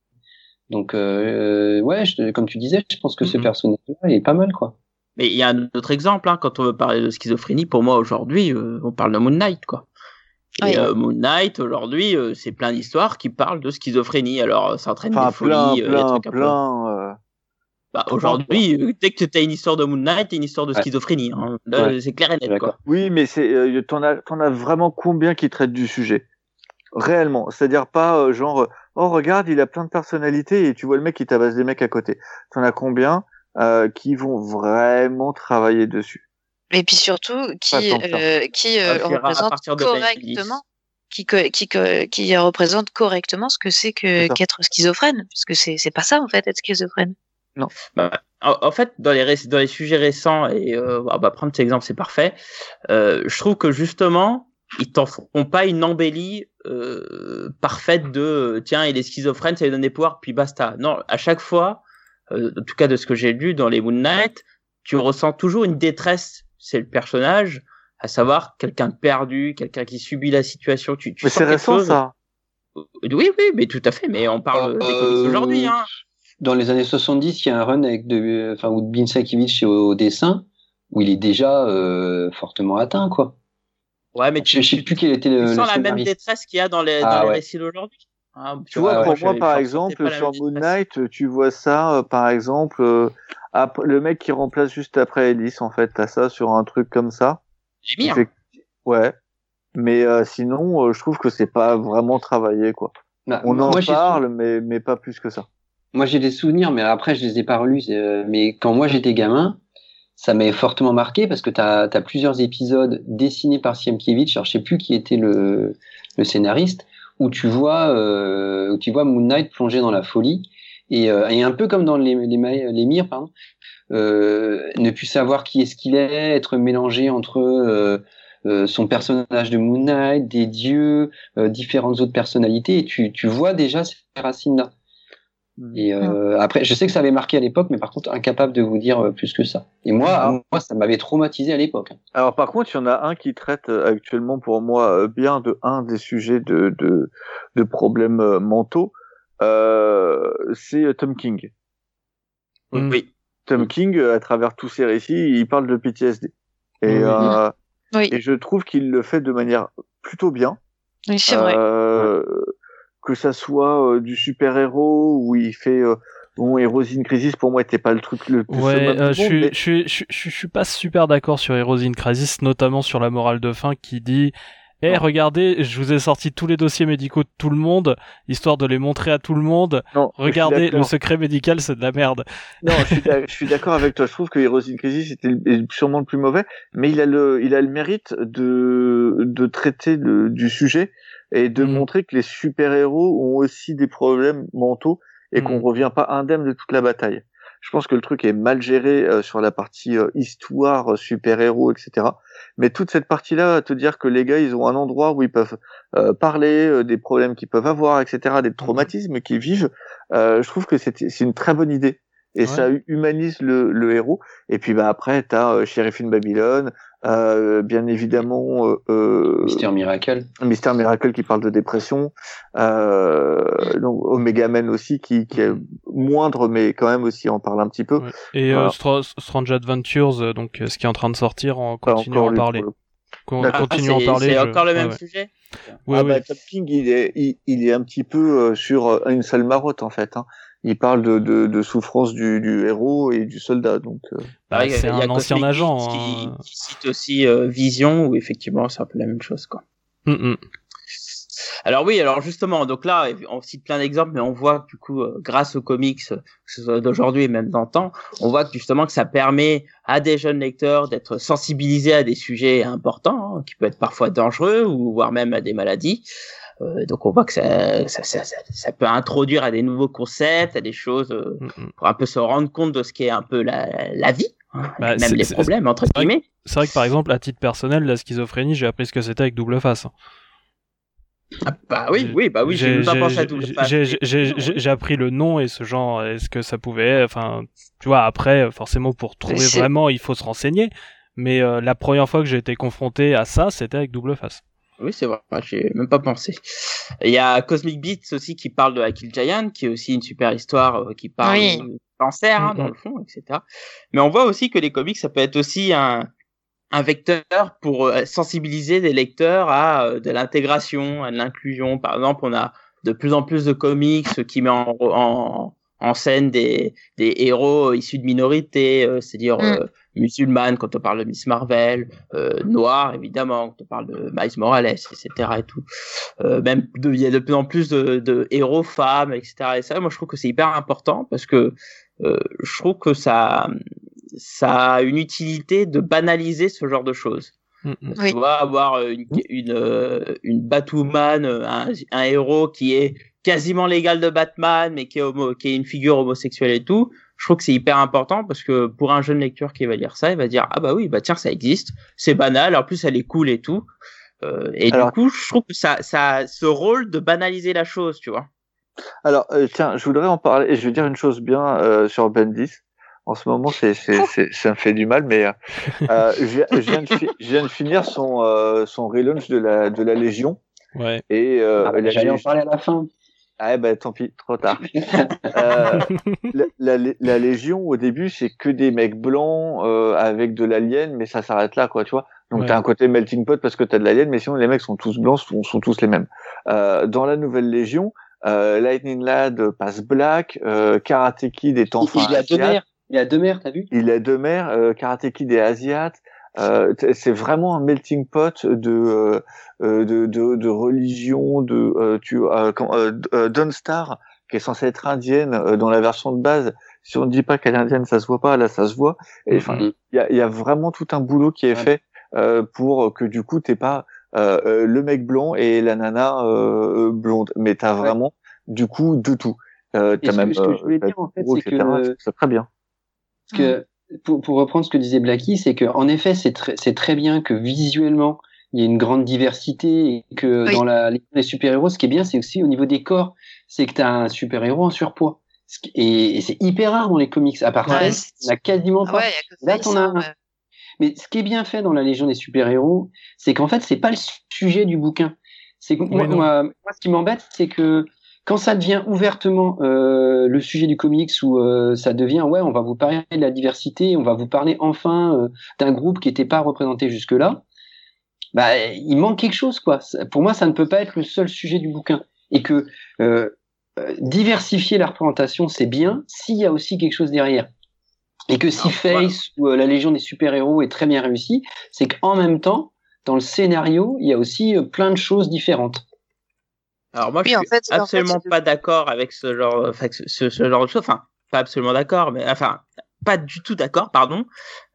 Donc, euh, ouais, je- comme tu disais, je pense que ce Mhm. personnage-là est pas mal, quoi. Mais il y a un autre exemple, hein, quand on veut parler de schizophrénie, pour moi aujourd'hui, euh, on parle de Moon Knight, quoi. Et Oui. euh, Moon Knight, aujourd'hui, euh, c'est plein d'histoires qui parlent de schizophrénie. Alors, ça entraîne Enfin, des folies, plein, euh, des plein, trucs un peu- plein. euh, Bah, aujourd'hui, euh, dès que tu as une histoire de Moon Knight, t'as une histoire de Ouais. schizophrénie. Hein. Ouais. c'est clair et net, quoi. Oui, mais c'est, euh, t'en as, t'en as vraiment combien qui traitent du sujet? Réellement C'est-à-dire pas euh, genre, oh regarde, il a plein de personnalités et tu vois le mec qui tabasse des mecs à côté. T'en as combien euh, qui vont vraiment travailler dessus Et puis surtout, qui, euh, qui euh, représente correctement, qui, co- qui, co- qui représente correctement ce que c'est que qu'être schizophrène, parce que c'est c'est pas ça en fait être schizophrène. Bah, en, fait, dans les, dans les sujets récents, et euh, prendre cet exemple, c'est parfait, euh, je trouve que justement, ils t'en font pas une embellie euh, parfaite de tiens, il est schizophrène, ça lui donne des pouvoirs, puis basta. Non, à chaque fois, euh, en tout cas de ce que j'ai lu dans les Moon Knight, tu ressens toujours une détresse, c'est le personnage, à savoir quelqu'un de perdu, quelqu'un qui subit la situation. Tu, tu Mais c'est récent chose. ça. Oui, oui, mais tout à fait, mais on parle Euh, aujourd'hui. Hein. Dans les années 70, il y a un run avec de, enfin, où Bin Sakiewicz au, au dessin, où il est déjà euh, fortement atteint, quoi. Ouais, mais Je, je sais plus quel était le, tu le sens la même détresse qu'il y a dans les, Ah dans les ouais. récits d'aujourd'hui. Ah, Tu vois, Ouais, pour moi, par exemple, sur Moon. Knight, tu vois ça, euh, par exemple, euh, après, le mec qui remplace juste après Ellis, en fait, t'as ça sur un truc comme ça. J'ai mis. hein. Ouais. Mais euh, sinon, euh, je trouve que c'est pas vraiment travaillé, quoi. Bah, On en moi, parle, mais, mais pas plus que ça. Moi, j'ai des souvenirs, mais après, je les ai pas relus. euh, mais quand moi, j'étais gamin, ça m'avait fortement marqué parce que tu as, plusieurs épisodes dessinés par Sienkiewicz. Alors, je sais plus qui était le, le scénariste, où tu vois, euh, où tu vois Moon Knight plonger dans la folie. Et, euh, et un peu comme dans les, les, les Mires, euh, ne plus savoir qui est-ce qu'il est, être mélangé entre euh, son personnage de Moon Knight, des dieux, différentes autres personnalités, et tu, tu vois déjà ces racines-là. Et euh, après, je sais que ça avait marqué à l'époque, mais par contre, incapable de vous dire euh, plus que ça. Et moi, Ah. moi, ça m'avait traumatisé à l'époque. hein. Alors par contre, il y en a un qui traite euh, actuellement pour moi euh, bien de un des sujets de de, de problèmes mentaux. Euh, c'est Tom King. Mm. Oui. Tom King, à travers tous ses récits, il parle de PTSD. Et, euh, Oui. et je trouve qu'il le fait de manière plutôt bien. Oui, c'est vrai. Euh, Que ça soit euh, du super-héros où il fait euh, bon Heroes in Crisis pour moi était pas le truc le plus Ouais, euh, je suis, mais- je suis, je suis- je suis- pas super d'accord sur Heroes in Crisis, notamment sur la morale de fin qui dit Eh, Non. regardez, je vous ai sorti tous les dossiers médicaux de tout le monde, histoire de les montrer à tout le monde. non, Regardez, le secret médical, c'est de la merde. Non, je suis d'accord avec toi. Je trouve que Heroes in Crisis était sûrement le plus mauvais, mais il a le, il a le mérite de, de traiter le- du sujet et de Mhm. montrer que les super-héros ont aussi des problèmes mentaux et qu'on Mhm. revient pas indemne de toute la bataille. Je pense que le truc est mal géré euh, sur la partie euh, histoire, euh, super-héros, etc. Mais toute cette partie-là, te dire que les gars, ils ont un endroit où ils peuvent euh, parler euh, des problèmes qu'ils peuvent avoir, etc., des traumatismes qu'ils vivent, euh, je trouve que c'est une très bonne idée. Et ça humanise le, le, héros. Et puis bah après, t'as euh, Sheriff in Babylon, euh, bien évidemment euh, euh, Mister Miracle, Mister Miracle qui parle de dépression, euh, donc Omega Man aussi qui, qui est moindre mais quand même aussi en parle un petit peu. Et euh, Strange Adventures, donc ce qui est en train de sortir, en continuant à parler. Qu'on ah, continue à en parler. C'est encore le même sujet? Oui, ah, Bah, Top King, il est, il, il, est un petit peu sur une seule marotte en fait. Hein il parle de, de, de souffrance du, du, héros et du soldat. Donc, euh. bah, c'est un ancien agent. Qui, hein. qui, cite aussi euh, Vision, où effectivement c'est un peu la même chose. Quoi. Mm, mm. Alors oui, alors justement, donc là, on cite plein d'exemples, mais on voit du coup, euh, grâce aux comics, que ce soit d'aujourd'hui et même d'antan, on voit que justement que ça permet à des jeunes lecteurs d'être sensibilisés à des sujets importants, hein, qui peuvent être parfois dangereux ou voire même à des maladies. Euh, donc on voit que ça, ça, ça, ça, peut introduire à des nouveaux concepts, à des choses euh, mm, mm. pour un peu se rendre compte de ce qu'est un peu la, la vie, hein, bah, même les problèmes entre guillemets. C'est vrai que par exemple, à titre personnel, la schizophrénie, j'ai appris ce que c'était avec double face. Ah, bah oui, oui, bah oui, j'ai pas pensé à double face. J'ai appris le nom et ce genre, est-ce que ça pouvait, enfin, tu vois, après, forcément, pour trouver vraiment, il faut se renseigner. Mais euh, la première fois que j'ai été confronté à ça, c'était avec double face. Oui, c'est vrai, j'ai même pas pensé. Il y a Cosmic Beats aussi qui parle de Akil Giant, qui est aussi une super histoire euh, qui parle de cancer, hein, dans le fond, etc. Mais on voit aussi que les comics, ça peut être aussi un, un vecteur pour euh, sensibiliser des lecteurs à euh, de l'intégration, à de l'inclusion. Par exemple, on a de plus en plus de comics qui met en, en, en scène des, des héros issus de minorités, c'est-à-dire mm musulmane quand on parle de Miss Marvel, euh, noire évidemment quand on parle de Miles Morales, etc. et tout. Euh, même il y a de plus en plus de, de, héros femmes, etc. Et ça, moi je trouve que c'est hyper important parce que euh, je trouve que ça ça a une utilité de banaliser ce genre de choses. Mm, mm. Tu vois, avoir une, une, euh, une Batwoman, un, un héros qui est quasiment l'égal de Batman, mais qui est, homo, qui est une figure homosexuelle et tout, je trouve que c'est hyper important parce que pour un jeune lecteur qui va lire ça, il va dire ah bah oui bah tiens ça existe, c'est banal, en plus elle est cool et tout. Euh, et du coup, je trouve que ça, ça a ce rôle de banaliser la chose, tu vois. Alors euh, tiens, je voudrais en parler et je veux dire une chose bien euh, sur Bendis. En ce moment, c'est ça me fait du mal, mais euh, je, viens, je, viens de je, viens de finir son son relaunch de la de la Légion. Ouais. Et ah, bah, j'allais en parler à la fin. Ah bah tant pis, trop tard. euh, la, la, la, Légion au début c'est que des mecs blancs euh, avec de l'alien, mais ça s'arrête là quoi, tu vois. Donc t'as un côté melting pot parce que t'as de l'alien, mais sinon les mecs sont tous blancs, sont, sont tous les mêmes. Euh, dans la nouvelle Légion, euh, Lightning Lad passe black, euh, Karate Kid est enfin. Il, il a deux mères, il a deux mères, t'as vu? Il a deux mères, euh, Karate Kid est asiate. Euh, c'est vraiment un melting pot de euh, euh, de, de, de, religion, de euh, tu euh, Star qui est censée être indienne dans la version de base. Si on ne dit pas qu'elle est indienne, ça se voit pas. Là, ça se voit. Et enfin, mm-hmm. il y, a, y, a, vraiment tout un boulot qui est fait pour que du coup t'es pas le mec blond et la nana blonde, mais t'as vraiment du coup de tout. Euh, as même, ce que je voulais dire en fait, c'est que c'est très bien. que pour, pour, reprendre ce que disait Blacky, c'est que en effet, c'est très, c'est très bien que visuellement il y a une grande diversité et que dans la les super-héros, ce qui est bien, c'est aussi au niveau des corps, c'est que tu as un super-héros en surpoids. Et, et c'est hyper rare dans les comics. À part ça, on a quasiment pas. Là, t'en as. Mais ce qui est bien fait dans la Légion des super-héros, c'est qu'en fait, c'est pas le sujet du bouquin. C'est moi, moi, ce qui m'embête, c'est que quand ça devient ouvertement euh, le sujet du comics où euh, ça devient ouais on va vous parler de la diversité on va vous parler enfin euh, d'un groupe qui n'était pas représenté jusque là bah il manque quelque chose quoi. Pour moi ça ne peut pas être le seul sujet du bouquin. Et que euh, euh, diversifier la représentation c'est bien s'il y a aussi quelque chose derrière. Et que si Face ou la Légion des super héros est très bien réussi c'est qu'en même temps dans le scénario il y a aussi plein de choses différentes alors moi, je suis absolument pas d'accord avec ce genre, enfin, ce, ce, genre de choses. Enfin, pas absolument d'accord, mais enfin, pas du tout d'accord, pardon,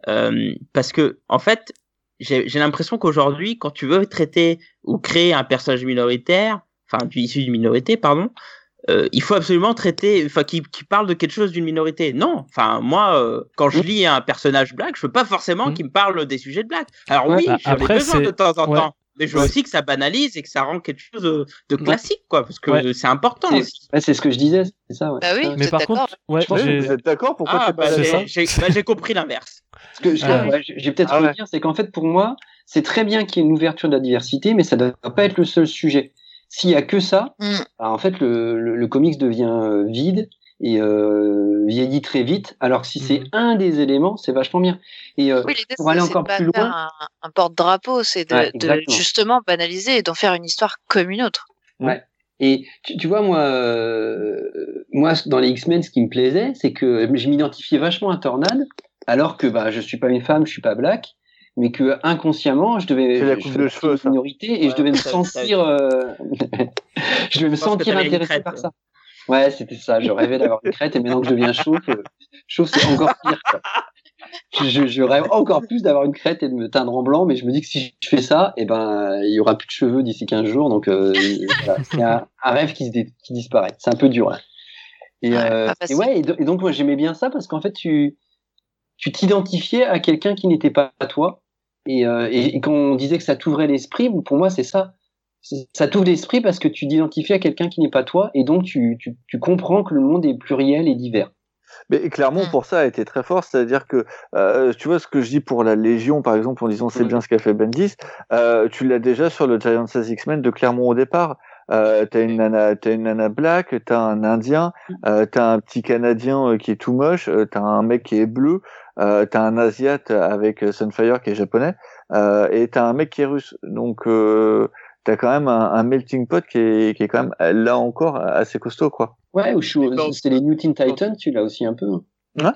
euh, parce que en fait, j'ai l'impression qu'aujourd'hui, quand tu veux traiter ou créer un personnage minoritaire, enfin, issu d'une minorité, pardon, euh, il faut absolument traiter, enfin, qui, qui parle de quelque chose d'une minorité. Non, enfin, moi, euh, quand je lis un personnage black, je veux pas forcément mmh. qu'il me parle des sujets de black. Alors oui, bah, j'en ai besoin de temps en temps. Mais je veux aussi que ça banalise et que ça rend quelque chose de, de classique, quoi, parce que Ouais. c'est important C'est- aussi. Ouais, c'est ce que je disais, c'est ça. Ouais. Bah oui, Mais êtes par d'accord contre, ouais, Ouais, j'ai- vous êtes d'accord Pourquoi Ah, bah, pas c'est j'ai- ça. j'ai bah, j'ai compris l'inverse. Ce que je- Ah ouais, je- j'ai peut-être Ah envie ouais. de dire, c'est qu'en fait, pour moi, c'est très bien qu'il y ait une ouverture de la diversité, mais ça ne doit pas être le seul sujet. S'il y a que ça, Mm. bah, en fait, le, le, le comics devient euh, vide et euh, vieillit très vite, alors que si c'est Mhm. un des éléments, c'est vachement bien. Et euh, Oui, pour aller encore plus faire loin- un, un porte-drapeau, c'est de, Ouais, justement banaliser et d'en faire une histoire comme une autre. Et tu, tu vois, moi, euh, moi, dans les X-Men, ce qui me plaisait, c'est que je m'identifiais vachement à Tornade, alors que bah, je suis pas une femme, je suis pas black, mais que inconsciemment, je devais, C'est la je coupe fais de cheveux, minorité, et Ouais, je devais me sentir, euh, je devais me Je sentir intéressé crête, par ouais. ça. Ouais, c'était ça. Je rêvais d'avoir une crête, et maintenant que je deviens chauve, chauve c'est encore pire. quoi. Je, je, rêve encore plus d'avoir une crête et de me teindre en blanc, mais je me dis que si je fais ça, eh ben, il y aura plus de cheveux d'ici 15 jours, donc euh, voilà, c'est un, un rêve qui, qui disparaît. C'est un peu dur. Là. Et, Ouais, euh, et ouais, et, do- et donc moi j'aimais bien ça parce qu'en fait tu tu t'identifiais à quelqu'un qui n'était pas toi, et, euh, et quand on disait que ça t'ouvrait l'esprit, pour moi c'est ça. Ça t'ouvre l'esprit parce que tu t'identifies à quelqu'un qui n'est pas toi, et donc tu, tu, tu comprends que le monde est pluriel et divers. Mais clairement, Mm. pour ça, a été très fort. C'est-à-dire que, euh, tu vois, ce que je dis pour la Légion, par exemple, en disant c'est Mm. bien ce qu'a fait Bendis, euh, tu l'as déjà sur le Giant Size X-Men de Clermont au départ. Euh, t'as une nana, t'as une nana black, t'as un Indien, euh, t'as un petit Canadien euh, qui est tout moche, euh, t'as un mec qui est bleu, euh, t'as un Asiate avec euh, Sunfire qui est japonais, euh, et t'as un mec qui est russe. Donc, euh, t'as quand même un, un melting pot qui est, qui est quand même euh, là encore assez costaud, quoi. Ouais, ou c'est les New Teen Titans, tu l'as aussi un peu. hein.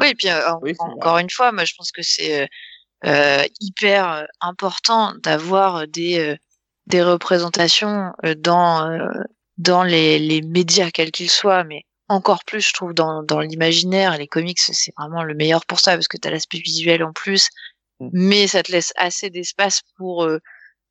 Oui, et puis euh, en- Oui, c'est vrai. encore une fois, moi je pense que c'est euh, hyper important d'avoir des euh, des représentations euh, dans euh, dans les, les médias quels qu'ils soient, mais encore plus je trouve dans dans l'imaginaire les comics c'est vraiment le meilleur pour ça parce que tu as l'aspect visuel en plus, Mm. mais ça te laisse assez d'espace pour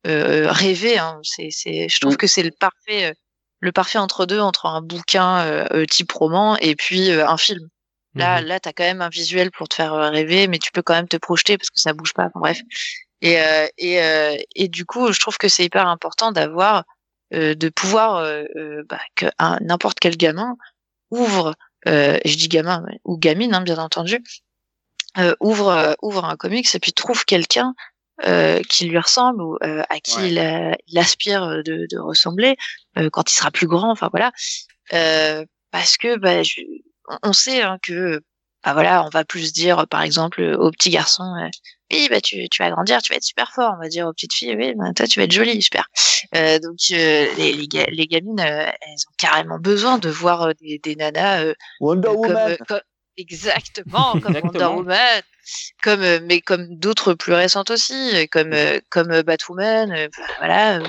rêver. Hein. C'est c'est je trouve Mm. que c'est le parfait euh, le parfait entre deux entre un bouquin euh, euh, type roman et puis euh, un film. Là, Mhm. là, t'as quand même un visuel pour te faire euh, rêver, mais tu peux quand même te projeter parce que ça bouge pas. Enfin, bref. Et euh, et euh, et du coup, je trouve que c'est hyper important d'avoir, euh, de pouvoir euh, euh, bah, que un- n'importe quel gamin ouvre, euh, je dis gamin ou gamine, hein, bien entendu, euh, ouvre euh, ouvre un comics et puis trouve quelqu'un euh, qui lui ressemble ou euh, à qui Ouais. il, a- il aspire de, de ressembler euh, quand il sera plus grand. Enfin voilà. Euh, parce que bah, je- on- sait hein, que bah voilà, on va plus dire par exemple aux petits garçons euh, oui bah tu, tu vas grandir, tu vas être super fort, on va dire aux petites filles oui bah, toi tu vas être jolie, super. Euh, donc euh, les, les, ga- les gamines euh, elles ont carrément besoin de voir euh, des, des nanas euh, Wonder euh, comme, Woman. euh, comme- exactement comme Wonder. Woman, comme euh, mais comme d'autres plus récentes aussi, euh, comme euh, comme Batwoman, bah, voilà,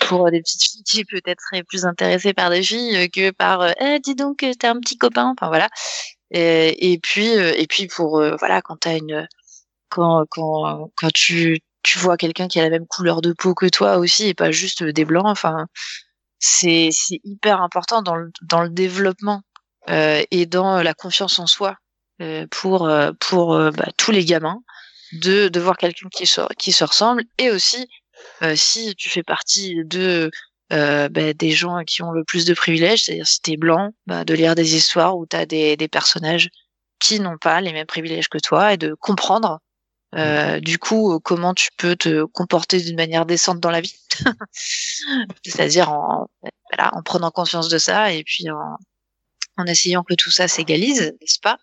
pour des petites filles qui peut-être seraient plus intéressées par des filles que par Eh, dis donc t'as un petit copain, enfin voilà. Et, et puis et puis pour voilà quand t'as une quand quand quand tu tu vois quelqu'un qui a la même couleur de peau que toi aussi et pas juste des blancs, enfin c'est c'est hyper important dans le dans le développement et dans la confiance en soi euh, pour euh, pour euh, bah, tous les gamins de de voir quelqu'un qui se qui se ressemble et aussi euh, si tu fais partie de euh, bah, des gens qui ont le plus de privilèges, c'est-à-dire si t'es blanc, bah, de lire des histoires où t'as des des personnages qui n'ont pas les mêmes privilèges que toi et de comprendre euh, du coup euh, comment tu peux te comporter d'une manière décente dans la vie, c'est-à-dire en voilà, en prenant conscience de ça et puis en en essayant que tout ça s'égalise, n'est-ce pas?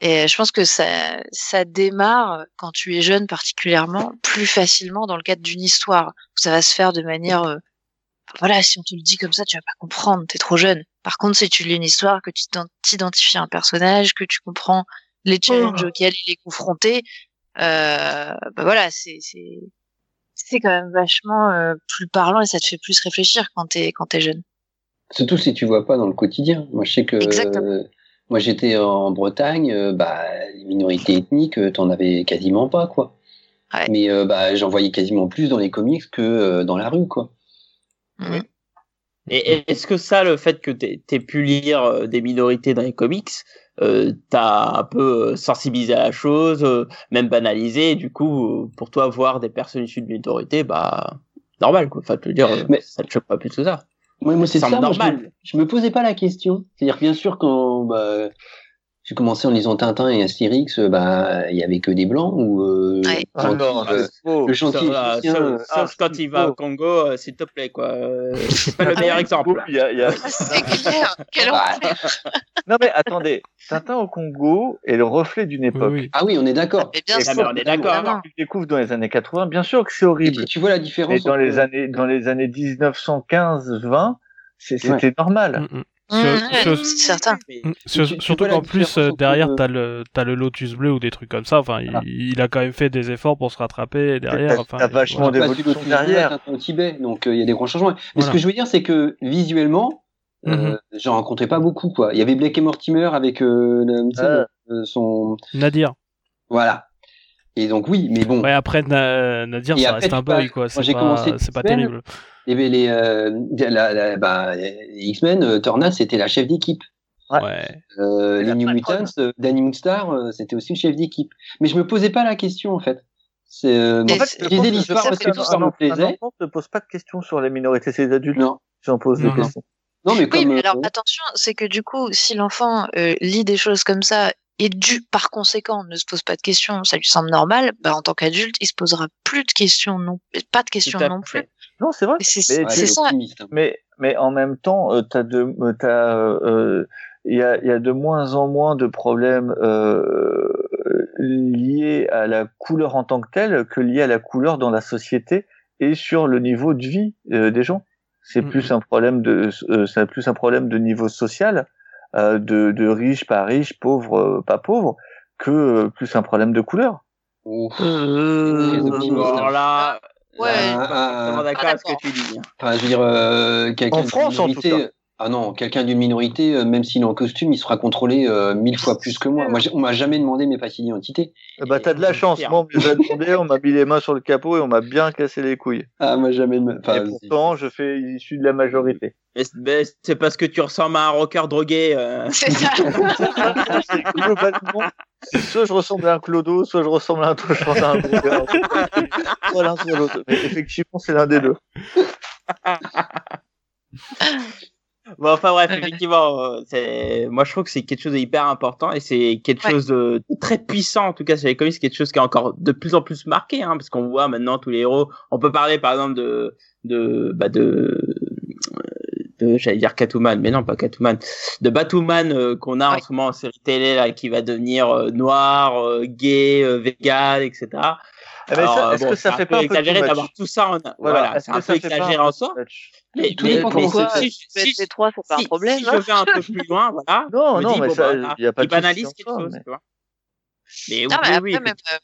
Et je pense que ça, ça démarre quand tu es jeune particulièrement plus facilement dans le cadre d'une histoire. Ça va se faire de manière, euh, voilà, si on te le dit comme ça, tu vas pas comprendre, t'es trop jeune. Par contre, si tu lis une histoire, que tu t'ident- t'identifies à un personnage, que tu comprends les challenges auxquels il est confronté, euh, bah voilà, c'est c'est c'est quand même vachement euh, plus parlant et ça te fait plus réfléchir quand t'es quand t'es jeune. Surtout si tu vois pas dans le quotidien. Moi, je sais que Exactement. euh, moi j'étais en Bretagne, euh, bah les minorités ethniques, euh, t'en avais quasiment pas quoi. Ouais. Mais euh, bah j'en voyais quasiment plus dans les comics que euh, dans la rue quoi. Mhm. Et est-ce que ça, le fait que t'aies pu lire des minorités dans les comics, euh, t'as un peu sensibilisé à la chose, euh, même banalisé, et du coup, pour toi, voir des personnes issues de minorités, bah, normal, quoi. Enfin, te dire, Mais- ça te choque pas plus que ça. Ouais, moi, c'est ça. moi, je, normal. me, je me posais pas la question. C'est-à-dire, bien sûr, quand bah, j'ai commencé en lisant Tintin et Astérix, euh, bah, il y avait que des blancs ou euh, Ouais. Ah non, euh, c'est faux. le gentil Sauf, euh, égyptien, sauf- euh, ah, sauf quand il va faux. au Congo, euh, s'il te plaît, quoi. C'est pas le meilleur exemple. A, Ah, C'est clair. Quel bah, enfer. Non mais attendez, Tintin au Congo est le reflet d'une époque. oui. Ah oui, on est d'accord. Mais bien Et Ah, sûr. on est d'accord. Tu le découvres dans les années 80, bien sûr que c'est Et horrible. tu vois la différence. Mais dans les années, dans les années 1915-20, c'est- c'était normal. Mm, mm. Mmh, Sur- ouais, sur- c'est certain. Mm, sur- surtout qu'en plus euh, derrière euh, t'as le t'as le Lotus bleu ou des trucs comme ça. Enfin, il- Voilà. il, a quand même fait des efforts pour se rattraper derrière. T'as- Enfin, vachement d'évolution derrière. Au Tibet, donc euh, il y a des grands changements. Mais Voilà. ce que je veux dire, c'est que visuellement, euh, Mhm. j'en rencontrais pas beaucoup. Quoi. Il y avait Blake et Mortimer avec euh, le- Ah. euh, son, Nadir. voilà. Et donc oui, mais bon, Ouais, après Na- Nadir, Et ça après, reste un boy quoi. C'est pas pas terrible. Il y avait les, euh, la, la- bah, les X-Men, euh, Torna, c'était la chef d'équipe. Ouais. Euh, les New. Mutants, euh, Danny Moonstar, euh, c'était aussi le chef d'équipe. Mais je me posais pas la question en fait. C'est, euh, En fait, je l'histoire parce que qu'un- l'histoire me plaisait. ne pose pas de questions sur les minorités, c'est les adultes Non, qui en posent Non, des non. questions. non, mais Oui, comme mais alors euh, attention, c'est que du coup, si l'enfant euh, lit des choses comme ça et du par conséquent ne se pose pas de questions, ça lui semble normal, bah, en tant qu'adulte, il se posera plus de questions non, pas de questions Tout non plus. Non, c'est vrai. Mais ça. hein. Mais, mais en même temps, euh, t'as de, euh, t'as, euh, il y a, il y a de moins en moins de problèmes euh, liés à la couleur en tant que telle que liés à la couleur dans la société et sur le niveau de vie euh, des gens. C'est Mhm. plus un problème de, euh, c'est plus un problème de niveau social, euh, de, de riche pas riche, pauvre pas pauvre, que euh, plus un problème de couleur. Ouf. Euh, Très optimiste, Alors là, Ouais. là, je suis Ah, d'accord avec ce que tu dis. Enfin, je veux dire, euh, quelqu'un En France, en tout cas. Ah non, quelqu'un d'une minorité, euh, même s'il est en costume, il sera contrôlé euh, mille fois plus que moi. Moi, on m'a jamais demandé mes papiers d'identité. Eh bah, t'as de la chance. Moi, on me les a demandé, on m'a mis les mains sur le capot et on m'a bien cassé les couilles. Ah, moi jamais. de- Enfin, et pourtant, je fais issu de la majorité. Mais c'est- parce que tu ressembles à un rocker drogué. euh. C'est ça. Globalement, soit je ressemble à un clodo, soit je ressemble à un touchant à un. Soit l'un, soit l'autre. Mais effectivement, c'est l'un des deux. Bon, enfin bref, effectivement, euh, c'est, moi je trouve que c'est quelque chose d'hyper important et c'est quelque Ouais. chose de très puissant en tout cas sur les comics, c'est quelque chose qui est encore de plus en plus marqué, hein, parce qu'on voit maintenant tous les héros. On peut parler par exemple de de bah de de j'allais dire Catwoman, mais non pas Catwoman, de Batwoman euh, qu'on a en ce moment en série télé là, qui va devenir euh, noir, euh, gay, vegan, etc. Eh ben, euh, est-ce bon, que ça fait un pas peu un peu exagéré d'avoir tout ça en voilà, est-ce c'est un que peu ça fait pas exagéré un en soi. Mais, Tout mais- dépend Pourquoi c'est si, les trois, c'est pas un problème. si hein je vais un peu plus loin, voilà. Non, je me non, dis, mais bon, ça, bah, il y a pas de banalise quelque chose, mais- tu vois. Mais Non, oui, mais oui, après, oui, même, euh,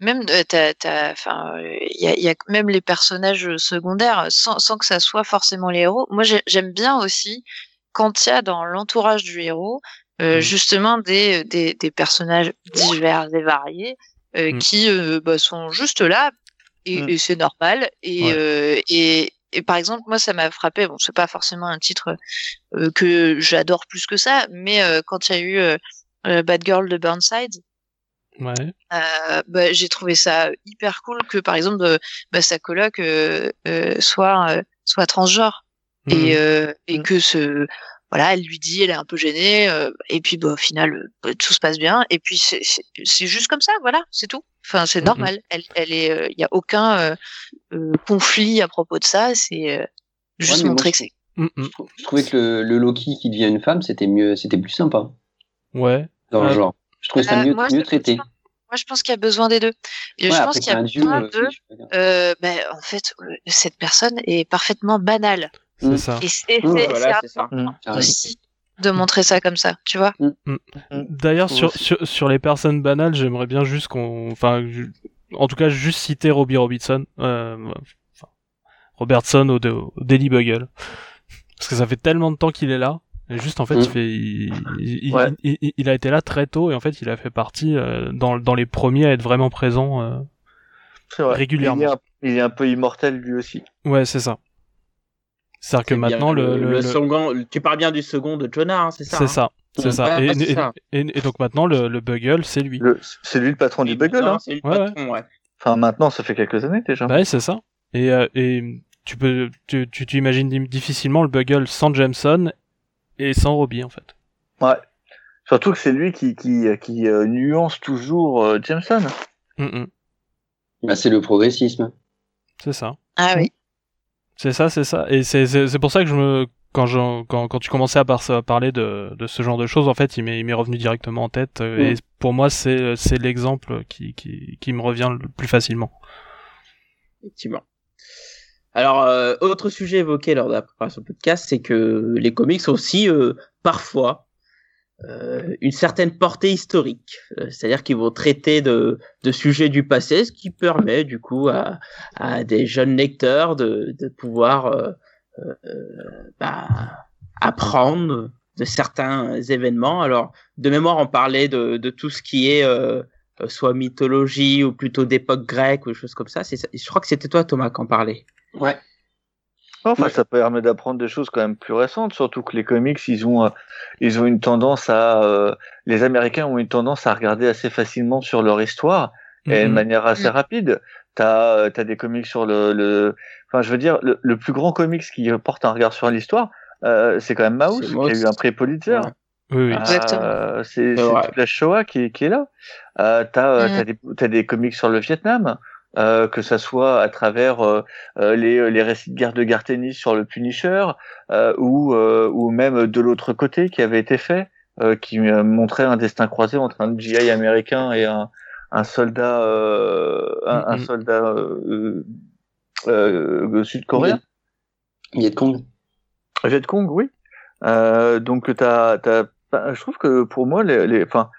même, euh, enfin, il y a, y a même les personnages secondaires, sans, sans que ça soit forcément les héros. Moi, j'ai- j'aime bien aussi quand il y a dans l'entourage du héros, euh, Mm. justement des, des, des personnages divers et variés euh, Mm. qui euh, bah, sont juste là et, Mm. et c'est normal. Et, Ouais. euh, et, et par exemple, moi, ça m'a frappé. Bon, c'est pas forcément un titre euh, que j'adore plus que ça, mais euh, quand il y a eu euh, Bad Girl de Burnside. Ouais. Bah, j'ai trouvé ça hyper cool que par exemple bah, sa coloc soit soit transgenre et euh, et que ce voilà elle lui dit elle est un peu gênée euh, et puis bah, au final euh, tout se passe bien et puis c'est juste comme ça voilà c'est tout enfin c'est Mhm. normal elle elle est il y a aucun euh, euh, conflit à propos de ça c'est euh, juste montrer je- que c'est Mm. Je, trou- je trouvais que le, le Loki qui devient une femme, c'était mieux, c'était plus sympa Ouais. dans le genre. Je trouvais ça Euh, mieux, moi, mieux traité. moi je pense qu'il y a besoin des deux et Ouais, je après pense qu'il y a besoin euh, de euh, ben, en fait euh, cette personne est parfaitement banale C'est Mm. ça. et c'est c'est- voilà, c'est c'est ça. Mm. Aussi de montrer ça comme ça, tu vois. D'ailleurs, sur, sur, sur les personnes banales, j'aimerais bien juste qu'on, enfin, en tout cas, juste citer Robbie Robertson, euh, enfin, Robertson au, au Daily Bugle, parce que ça fait tellement de temps qu'il est là. Et juste en fait, Mm. il, fait, il, il, Ouais. il- il- il a été là très tôt et en fait, il a fait partie euh, dans, dans les premiers à être vraiment présent. euh. Régulièrement. Il est, un, il est un peu immortel lui aussi. Ouais, c'est ça. C'est-à-dire que maintenant le, le- le- second, tu parles bien du second de Jonah, hein, c'est ça c'est hein ça, c'est ça. Et, ouais, c'est et- ça. et- et donc maintenant le, le Bugle c'est lui. C'est lui le patron du Bugle. Hein. C'est le Ouais, patron, ouais. Enfin, maintenant, ça fait quelques années déjà. Bah ouais, c'est ça. Et, euh, et tu peux, tu, tu, tu imagines difficilement le Bugle sans Jameson et sans Robbie en fait. Ouais. Surtout que c'est lui qui, qui, qui euh, nuance toujours euh, Jameson. Mm, mm. Bah, c'est le progressisme. C'est ça. Ah oui. C'est ça, c'est ça. Et c'est, pour ça que je me, quand, je, quand, quand tu commençais à, par- à parler de, de ce genre de choses, en fait, il m'est, revenu directement en tête. euh, Mm. Et pour moi, c'est, l'exemple qui, qui, qui me revient le plus facilement. Effectivement. Alors, euh, autre sujet évoqué lors de la préparation du podcast, c'est que les comics aussi euh, parfois une certaine portée historique. Euh, C'est-à-dire qu'ils vont traiter de, de sujets du passé, ce qui permet du coup à, à des jeunes lecteurs de, de pouvoir euh, euh, bah, apprendre de certains événements. Alors, de mémoire, on parlait de, de tout ce qui est euh, euh, soit mythologie ou plutôt d'époque grecque ou des choses comme ça. C'est Je crois que c'était toi, Thomas, qui en parlait. Ouais. Enfin, Ouais. ça permet d'apprendre des choses quand même plus récentes, surtout que les comics, ils ont, euh, ils ont une tendance à, euh, les Américains ont une tendance à regarder assez facilement sur leur histoire et de Mhm. manière assez rapide. T'as, euh, t'as des comics sur le, le, enfin, je veux dire, le, le plus grand comics qui porte un regard sur l'histoire, euh, c'est quand même Maus, qui a eu un prix Pulitzer. Ouais. Oui, oui. Exactement. Euh, c'est vrai. toute la Shoah qui, est- qui est là. Euh, t'as, t'as des, t'as des comics sur le Vietnam, euh, que ça soit à travers euh, euh, les, les récits de guerre de Gartenis sur le Punisher, euh, ou, euh, ou même de l'autre côté qui avait été fait, euh, qui euh, montrait un destin croisé entre un GI américain et un, un soldat, euh, un, un soldat euh, euh, sud-coréen. Viet Cong. Viet Cong, oui. Euh, donc t'as, t'as, je trouve que pour moi, les, les, enfin,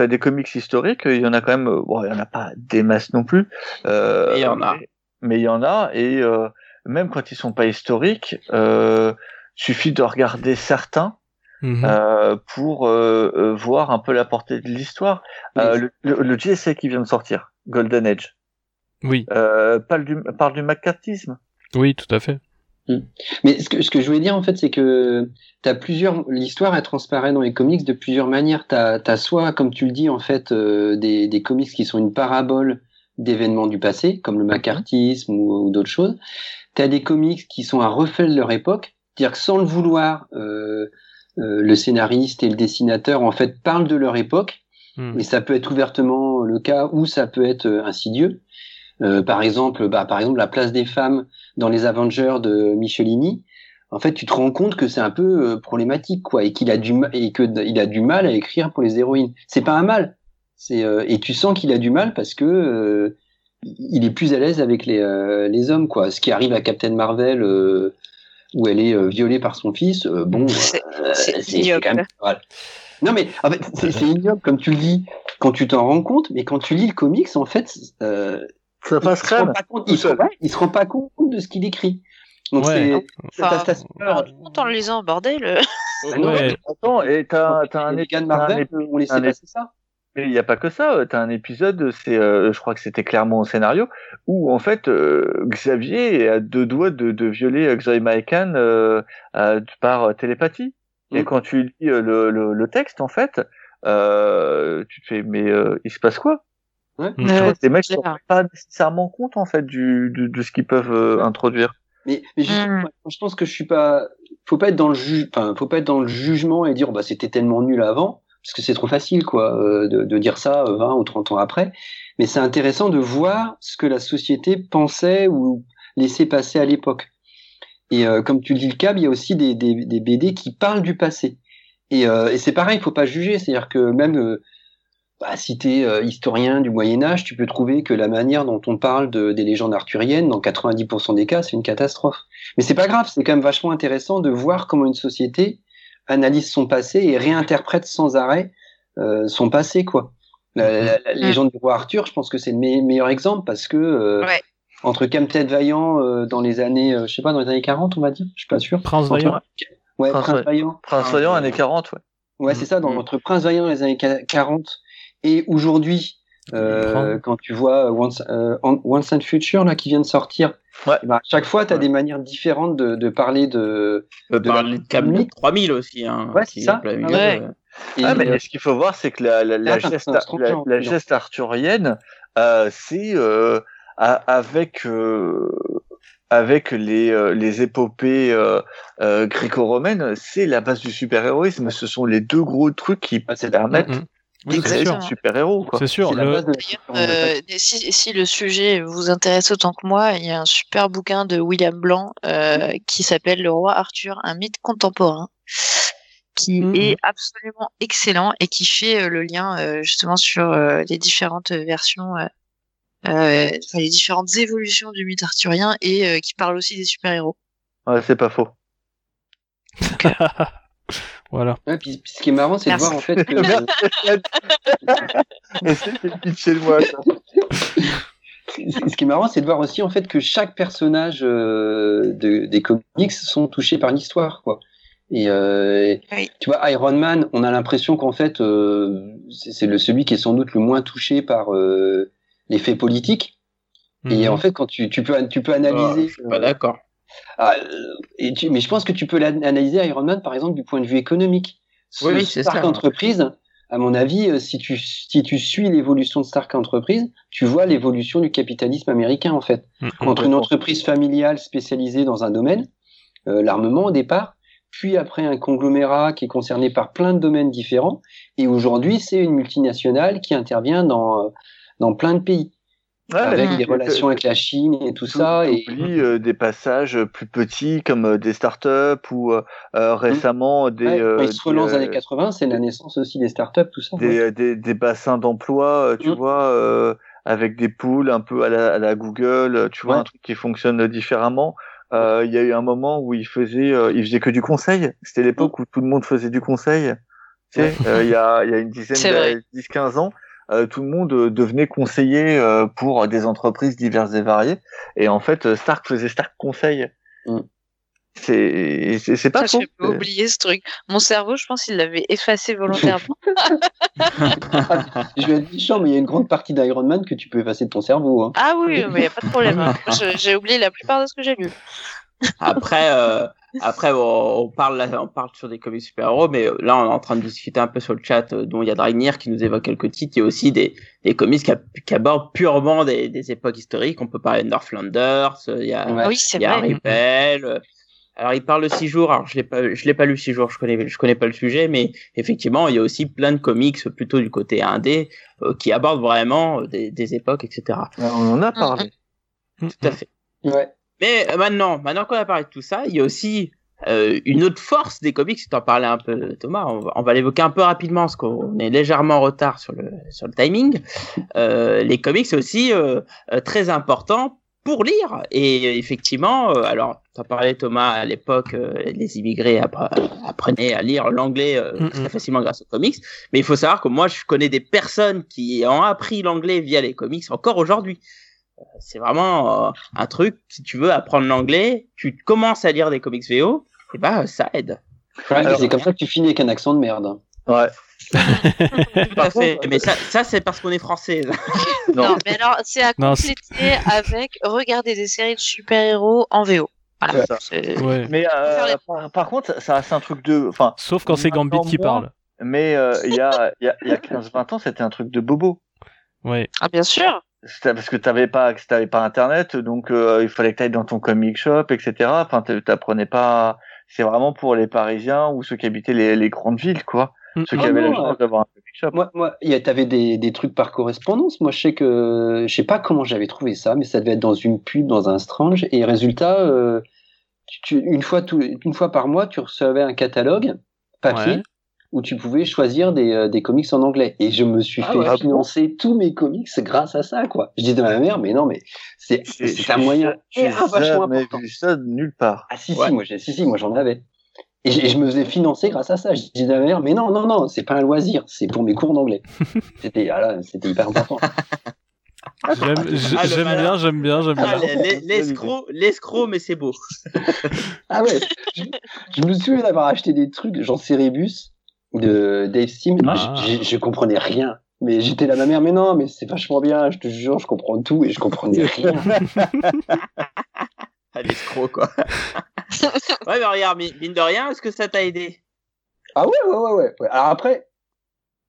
t'as des comics historiques, il y en a quand même, euh, bon, il y en a pas des masses non plus. Euh, Mais il y en a. Mais, mais il y en a et euh, même quand ils sont pas historiques, euh, suffit de regarder certains Mhm. euh, pour euh, euh, voir un peu la portée de l'histoire. Euh, Oui. le, le, le JSA qui vient de sortir, Golden Age, Oui, euh, parle du, parle du macartisme. oui, tout à fait. Mais ce que, ce que je voulais dire en fait, c'est que t'as plusieurs. L'histoire elle transparaît dans les comics de plusieurs manières. T'as as soit, comme tu le dis en fait, euh, des, des comics qui sont une parabole d'événements du passé, comme le macartisme ou, ou d'autres choses. T'as des comics qui sont un reflet de leur époque, c'est-à-dire que sans le vouloir, euh, euh, le scénariste et le dessinateur en fait parlent de leur époque. Mhm. Mais ça peut être ouvertement le cas ou ça peut être euh, insidieux. Euh, par exemple, bah, par exemple, la place des femmes dans les Avengers de Michelini. En fait, tu te rends compte que c'est un peu euh, problématique, quoi, et qu'il a du et que il a du mal à écrire pour les héroïnes. C'est pas un mal. C'est euh, et tu sens qu'il a du mal parce que euh, il est plus à l'aise avec les euh, les hommes, quoi. Ce qui arrive à Captain Marvel. euh, où elle est euh, violée par son fils, bon, C'est- quand même. voilà. Non mais en fait, c'est c'est ignoble comme tu le dis quand tu t'en rends compte, mais quand tu lis le comics, en fait, euh, Ça passe il se rend crème. pas compte, il, se il se rend pas compte de ce qu'il écrit. Donc Ouais. c'est Enfin, t'as- t'as peur. Compte en le lisant, bordel. euh. Ah non, Ouais. Attends, et t'as, t'as un les gars de t'as un Marvel ont laissé un passer ça. Mais il n'y a pas que ça. Tu as un épisode, c'est, euh, je crois que c'était clairement au scénario, où en fait euh, Xavier est à deux doigts de, de violer euh, Xavier Maekan euh, euh, par euh, télépathie. Et Mm. quand tu lis euh, le, le, le texte, en fait, euh, tu te fais, mais euh, il se passe quoi? Ouais. Mm. Les mecs ne clair. pas nécessairement compte en fait du, du- de ce qu'ils peuvent euh, introduire. Mais, mais justement, Mm. moi, je pense que je suis pas. Faut pas être dans le ju... enfin, faut pas être dans le jugement et dire bah c'était tellement nul avant, parce que c'est trop facile quoi euh, de, de dire ça euh, 20 ou 30 ans après. Mais c'est intéressant de voir ce que la société pensait ou laissait passer à l'époque. Et euh, comme tu le dis le câble, il y a aussi des, des, des BD qui parlent du passé. Et, euh, et c'est pareil, il faut pas juger. C'est-à-dire que même euh, bah, si tu es historien du Moyen Âge, tu peux trouver que la manière dont on parle de, des légendes arthuriennes, dans 90% des cas, c'est une catastrophe. Mais c'est pas grave, c'est quand même vachement intéressant de voir comment une société analyse son passé et réinterprète sans arrêt euh, son passé, quoi. La, la- la légende du roi Arthur, je pense que c'est le me- meilleur exemple parce que euh, Ouais. entre Camtet Vaillant euh, dans les années, euh, je sais pas, dans les années 40, on va dire, je suis pas sûr. Prince Entre- Vaillant. Ouais, Prince Prince, Va- Vaillant. Prince Vaillant, années 40, ouais. Ouais, c'est ça, dans, Mm. entre Prince Vaillant dans les années 40 et aujourd'hui, Euh, quand tu vois Once, euh, Once and Future là qui vient de sortir, Ouais. bah, à chaque fois tu as Ouais. des manières différentes de, de parler de. Peut de parler de Camelot comique. 3000 aussi. Hein, Ouais, c'est ça. Ah ouais. euh. et, Ah, mais euh, ce qu'il faut voir, c'est que la, la, la Ah, geste, la, arthurienne, euh, c'est euh, avec euh, avec les euh, les épopées euh, euh, gréco-romaines, c'est la base du super-héroïsme. Ce sont les deux gros trucs qui Ah, permettent. Oui, c'est sûr. super-héros. quoi. C'est sûr. Le... euh, si, si le sujet vous intéresse autant que moi, il y a un super bouquin de William Blanc euh, qui s'appelle Le roi Arthur, un mythe contemporain, qui Mhm. est absolument excellent et qui fait euh, le lien euh, justement sur euh, les différentes versions, euh, euh, les différentes évolutions du mythe arthurien et euh, qui parle aussi des super-héros. Ouais, c'est pas faux. voilà. Ouais, puis, puis ce qui est marrant, c'est de voir en fait que. De moi. ça. Ce qui est marrant, c'est de voir aussi en fait que chaque personnage euh, de, des comics sont touchés par l'histoire, quoi. Et euh, Oui. tu vois, Iron Man, on a l'impression qu'en fait, euh, c'est c'est le celui qui est sans doute le moins touché par euh, les faits politiques. Et Mhm. en fait, quand tu, tu peux tu peux analyser, je suis pas euh, d'accord. Ah, euh, et tu, mais je pense que tu peux l'an- analyser Iron Man par exemple du point de vue économique. Oui, oui, Ce c'est Stark ça. Enterprise, à mon avis, euh, si tu si tu suis l'évolution de Stark Enterprise, tu vois l'évolution du capitalisme américain en fait Mhm. entre une entreprise familiale spécialisée dans un domaine, euh, l'armement au départ, puis après un conglomérat qui est concerné par plein de domaines différents, et aujourd'hui c'est une multinationale qui intervient dans, dans plein de pays, Ouais, avec des relations avec la Chine et tout ça. Et... T'oublies euh, des passages plus petits comme euh, des startups ou euh, euh, récemment des, Ouais, euh, quand ils se relancent des, dans les années 80, c'est la naissance aussi des startups, tout ça. des, euh, des, des bassins d'emploi, euh, tu Mm. vois, euh, avec des pools un peu à la, à la Google, euh, tu vois, Ouais. un truc qui fonctionne différemment. Euh, Il y a eu un moment où il faisait, euh, il faisait que du conseil. C'était l'époque où tout le monde faisait du conseil. Tu sais, euh, il y a, il y a une dizaine, C'est vrai. de 10-15 ans, euh, tout le monde euh, devenait conseiller euh, pour des entreprises diverses et variées. Et en fait, Stark faisait Stark Conseil. Mm. C'est, c'est, pas j'ai oublié ce truc. Mon cerveau, je pense qu'il l'avait effacé volontairement. Je vais être méchant, mais il y a une grande partie d'Iron Man que tu peux effacer de ton cerveau. Hein. ah oui, mais il y a pas de problème. hein. J'ai oublié la plupart de ce que j'ai lu. Après, euh, après bon, on parle là, on parle sur des comics super-héros, mais là on est en train de discuter un peu sur le chat, euh, dont il y a Dragnir qui nous évoque quelques titres. Il y a aussi des, des comics qui, a- qui abordent purement des, des époques historiques. On peut parler de Northlanders, euh, il y a. Ah oui, il y a. Ripel. euh, Alors il parle de six jours. Alors je l'ai pas, je l'ai pas lu six jours. Je connais, je connais pas le sujet, mais effectivement il y a aussi plein de comics plutôt du côté indé euh, qui abordent vraiment des, des époques, etc. On en a parlé. Tout à fait. Ouais. Mais euh, maintenant, maintenant qu'on a parlé de tout ça, il y a aussi euh, une autre force des comics. Tu t'en parlais un peu, Thomas. On va, on va l'évoquer un peu rapidement parce qu'on est légèrement en retard sur le sur le timing. Euh, les comics c'est aussi euh, euh, très important pour lire. Et euh, effectivement, euh, alors t'en parlais Thomas à l'époque, euh, les immigrés appre- apprenaient à lire l'anglais très facilement grâce aux comics. Mais il faut savoir que moi, je connais des personnes qui ont appris l'anglais via les comics encore aujourd'hui. C'est vraiment euh, un truc, si tu veux apprendre l'anglais, tu commences à lire des comics VO, et bah ça aide. Ouais, Alors- c'est comme ça que tu finis avec un accent de merde. Ouais. Tout à fait. Mais ça, ça c'est parce qu'on est français. Non. Non. mais alors, c'est à Non, compléter avec regarder des séries de super-héros en VO. Voilà. C'est. C'est- Ouais. Mais euh, par, par contre, ça, reste un truc de. Enfin, Sauf quand c'est Gambit qui parle. mais euh, il y a, il y a, il y a 15-20 ans, c'était un truc de bobo. Ouais. Ah, bien sûr. C'était parce que t'avais pas, que t'avais pas internet, donc euh, il fallait que t'ailles dans ton comic shop, etc. Enfin, t'a- t'apprenais pas. C'est vraiment pour les Parisiens ou ceux qui habitaient les, les grandes villes, quoi. Mm, Ceux qui Ah avaient non, la chance euh, d'avoir un comic shop. Moi, moi, il y a- t'avais des, des trucs par correspondance. Moi, je sais que, je sais pas comment j'avais trouvé ça, mais ça devait être dans une pub, dans un Strange. Et résultat, euh, tu, tu- une fois tout, une fois par mois, tu recevais un catalogue papier Ouais. Où tu pouvais choisir des, euh, des comics en anglais. Et je me suis Ah fait ouais, ah bon financer tous mes comics grâce à ça, quoi. Je dis à ma mère, mais non, mais c'est, un moyen J'ai ah, vachement important. vu ça de nulle part. Ah si Ouais. si moi j'ai si si moi j'en avais. Et je, et je me faisais financer grâce à ça. Je disais à ma mère mais non non non c'est pas un loisir c'est pour mes cours d'anglais. c'était ah c'était hyper important. J'aime Ah, bien, j'aime bien, j'aime Ah, bien. les- les- L'escroc, l'escroc, mais c'est beau. Ah ouais. je, je me souviens d'avoir acheté des trucs genre Cerebus de Dave Sim. Ah. Je, je, je comprenais rien Mais j'étais là, ma mère, mais non, mais c'est vachement bien, je te jure, je comprends tout et je comprenais rien. Ah, l'escroc, quoi. ouais, mais regarde, mi- mine de rien, est-ce que ça t'a aidé? Ah ouais, ouais, ouais, ouais. Alors après,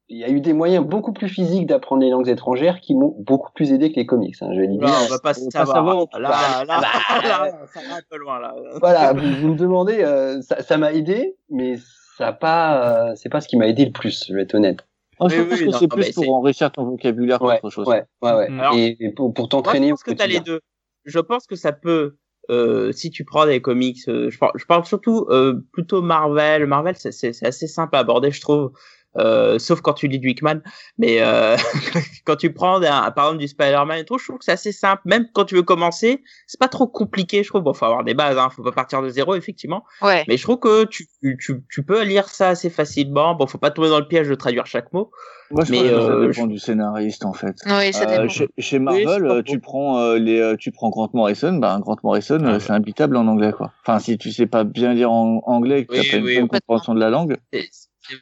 il y a eu des moyens beaucoup plus physiques d'apprendre les langues étrangères qui m'ont beaucoup plus aidé que les comics. Hein, je vais le Non, dire. on va pas on savoir. savoir. Là, Bah, là, bah, là, ça va un peu loin, là. Voilà, vous, vous me demandez, euh, ça ça m'a aidé, mais ça a pas, euh, c'est pas ce qui m'a aidé le plus, je vais être honnête. Moi, je Oui, pense oui, que c'est plus pour enrichir ton vocabulaire Ouais, qu'autre chose. ouais, ouais, ouais. Mm. Alors, et, et pour, t'entraîner je pense que t'as les deux. Je pense que ça peut, euh, si tu prends des comics, euh, je, parle, je parle surtout euh, plutôt Marvel. Marvel, c'est assez simple à aborder, je trouve. Euh, sauf quand tu lis du Hickman, mais euh, quand tu prends un, par exemple du Spider-Man et tout, je trouve que c'est assez simple. Même quand tu veux commencer, c'est pas trop compliqué, je trouve. Bon, faut avoir des bases, hein, faut pas partir de zéro, effectivement. Ouais. Mais je trouve que tu, tu, tu peux lire ça assez facilement. Bon, faut pas tomber dans le piège de traduire chaque mot. Moi, je Mais, pense que euh, ça dépend du scénariste, en fait. Oui, ça Euh, dépend. chez, chez Oui, Marvel, euh, tu prends euh, les, euh, tu prends Grant Morrison, bah Grant Morrison, Ah euh, ouais. c'est imbitable en anglais, quoi. Enfin, si tu sais pas bien lire en anglais et que Oui, tu as pas une oui, bonne compréhension de la langue,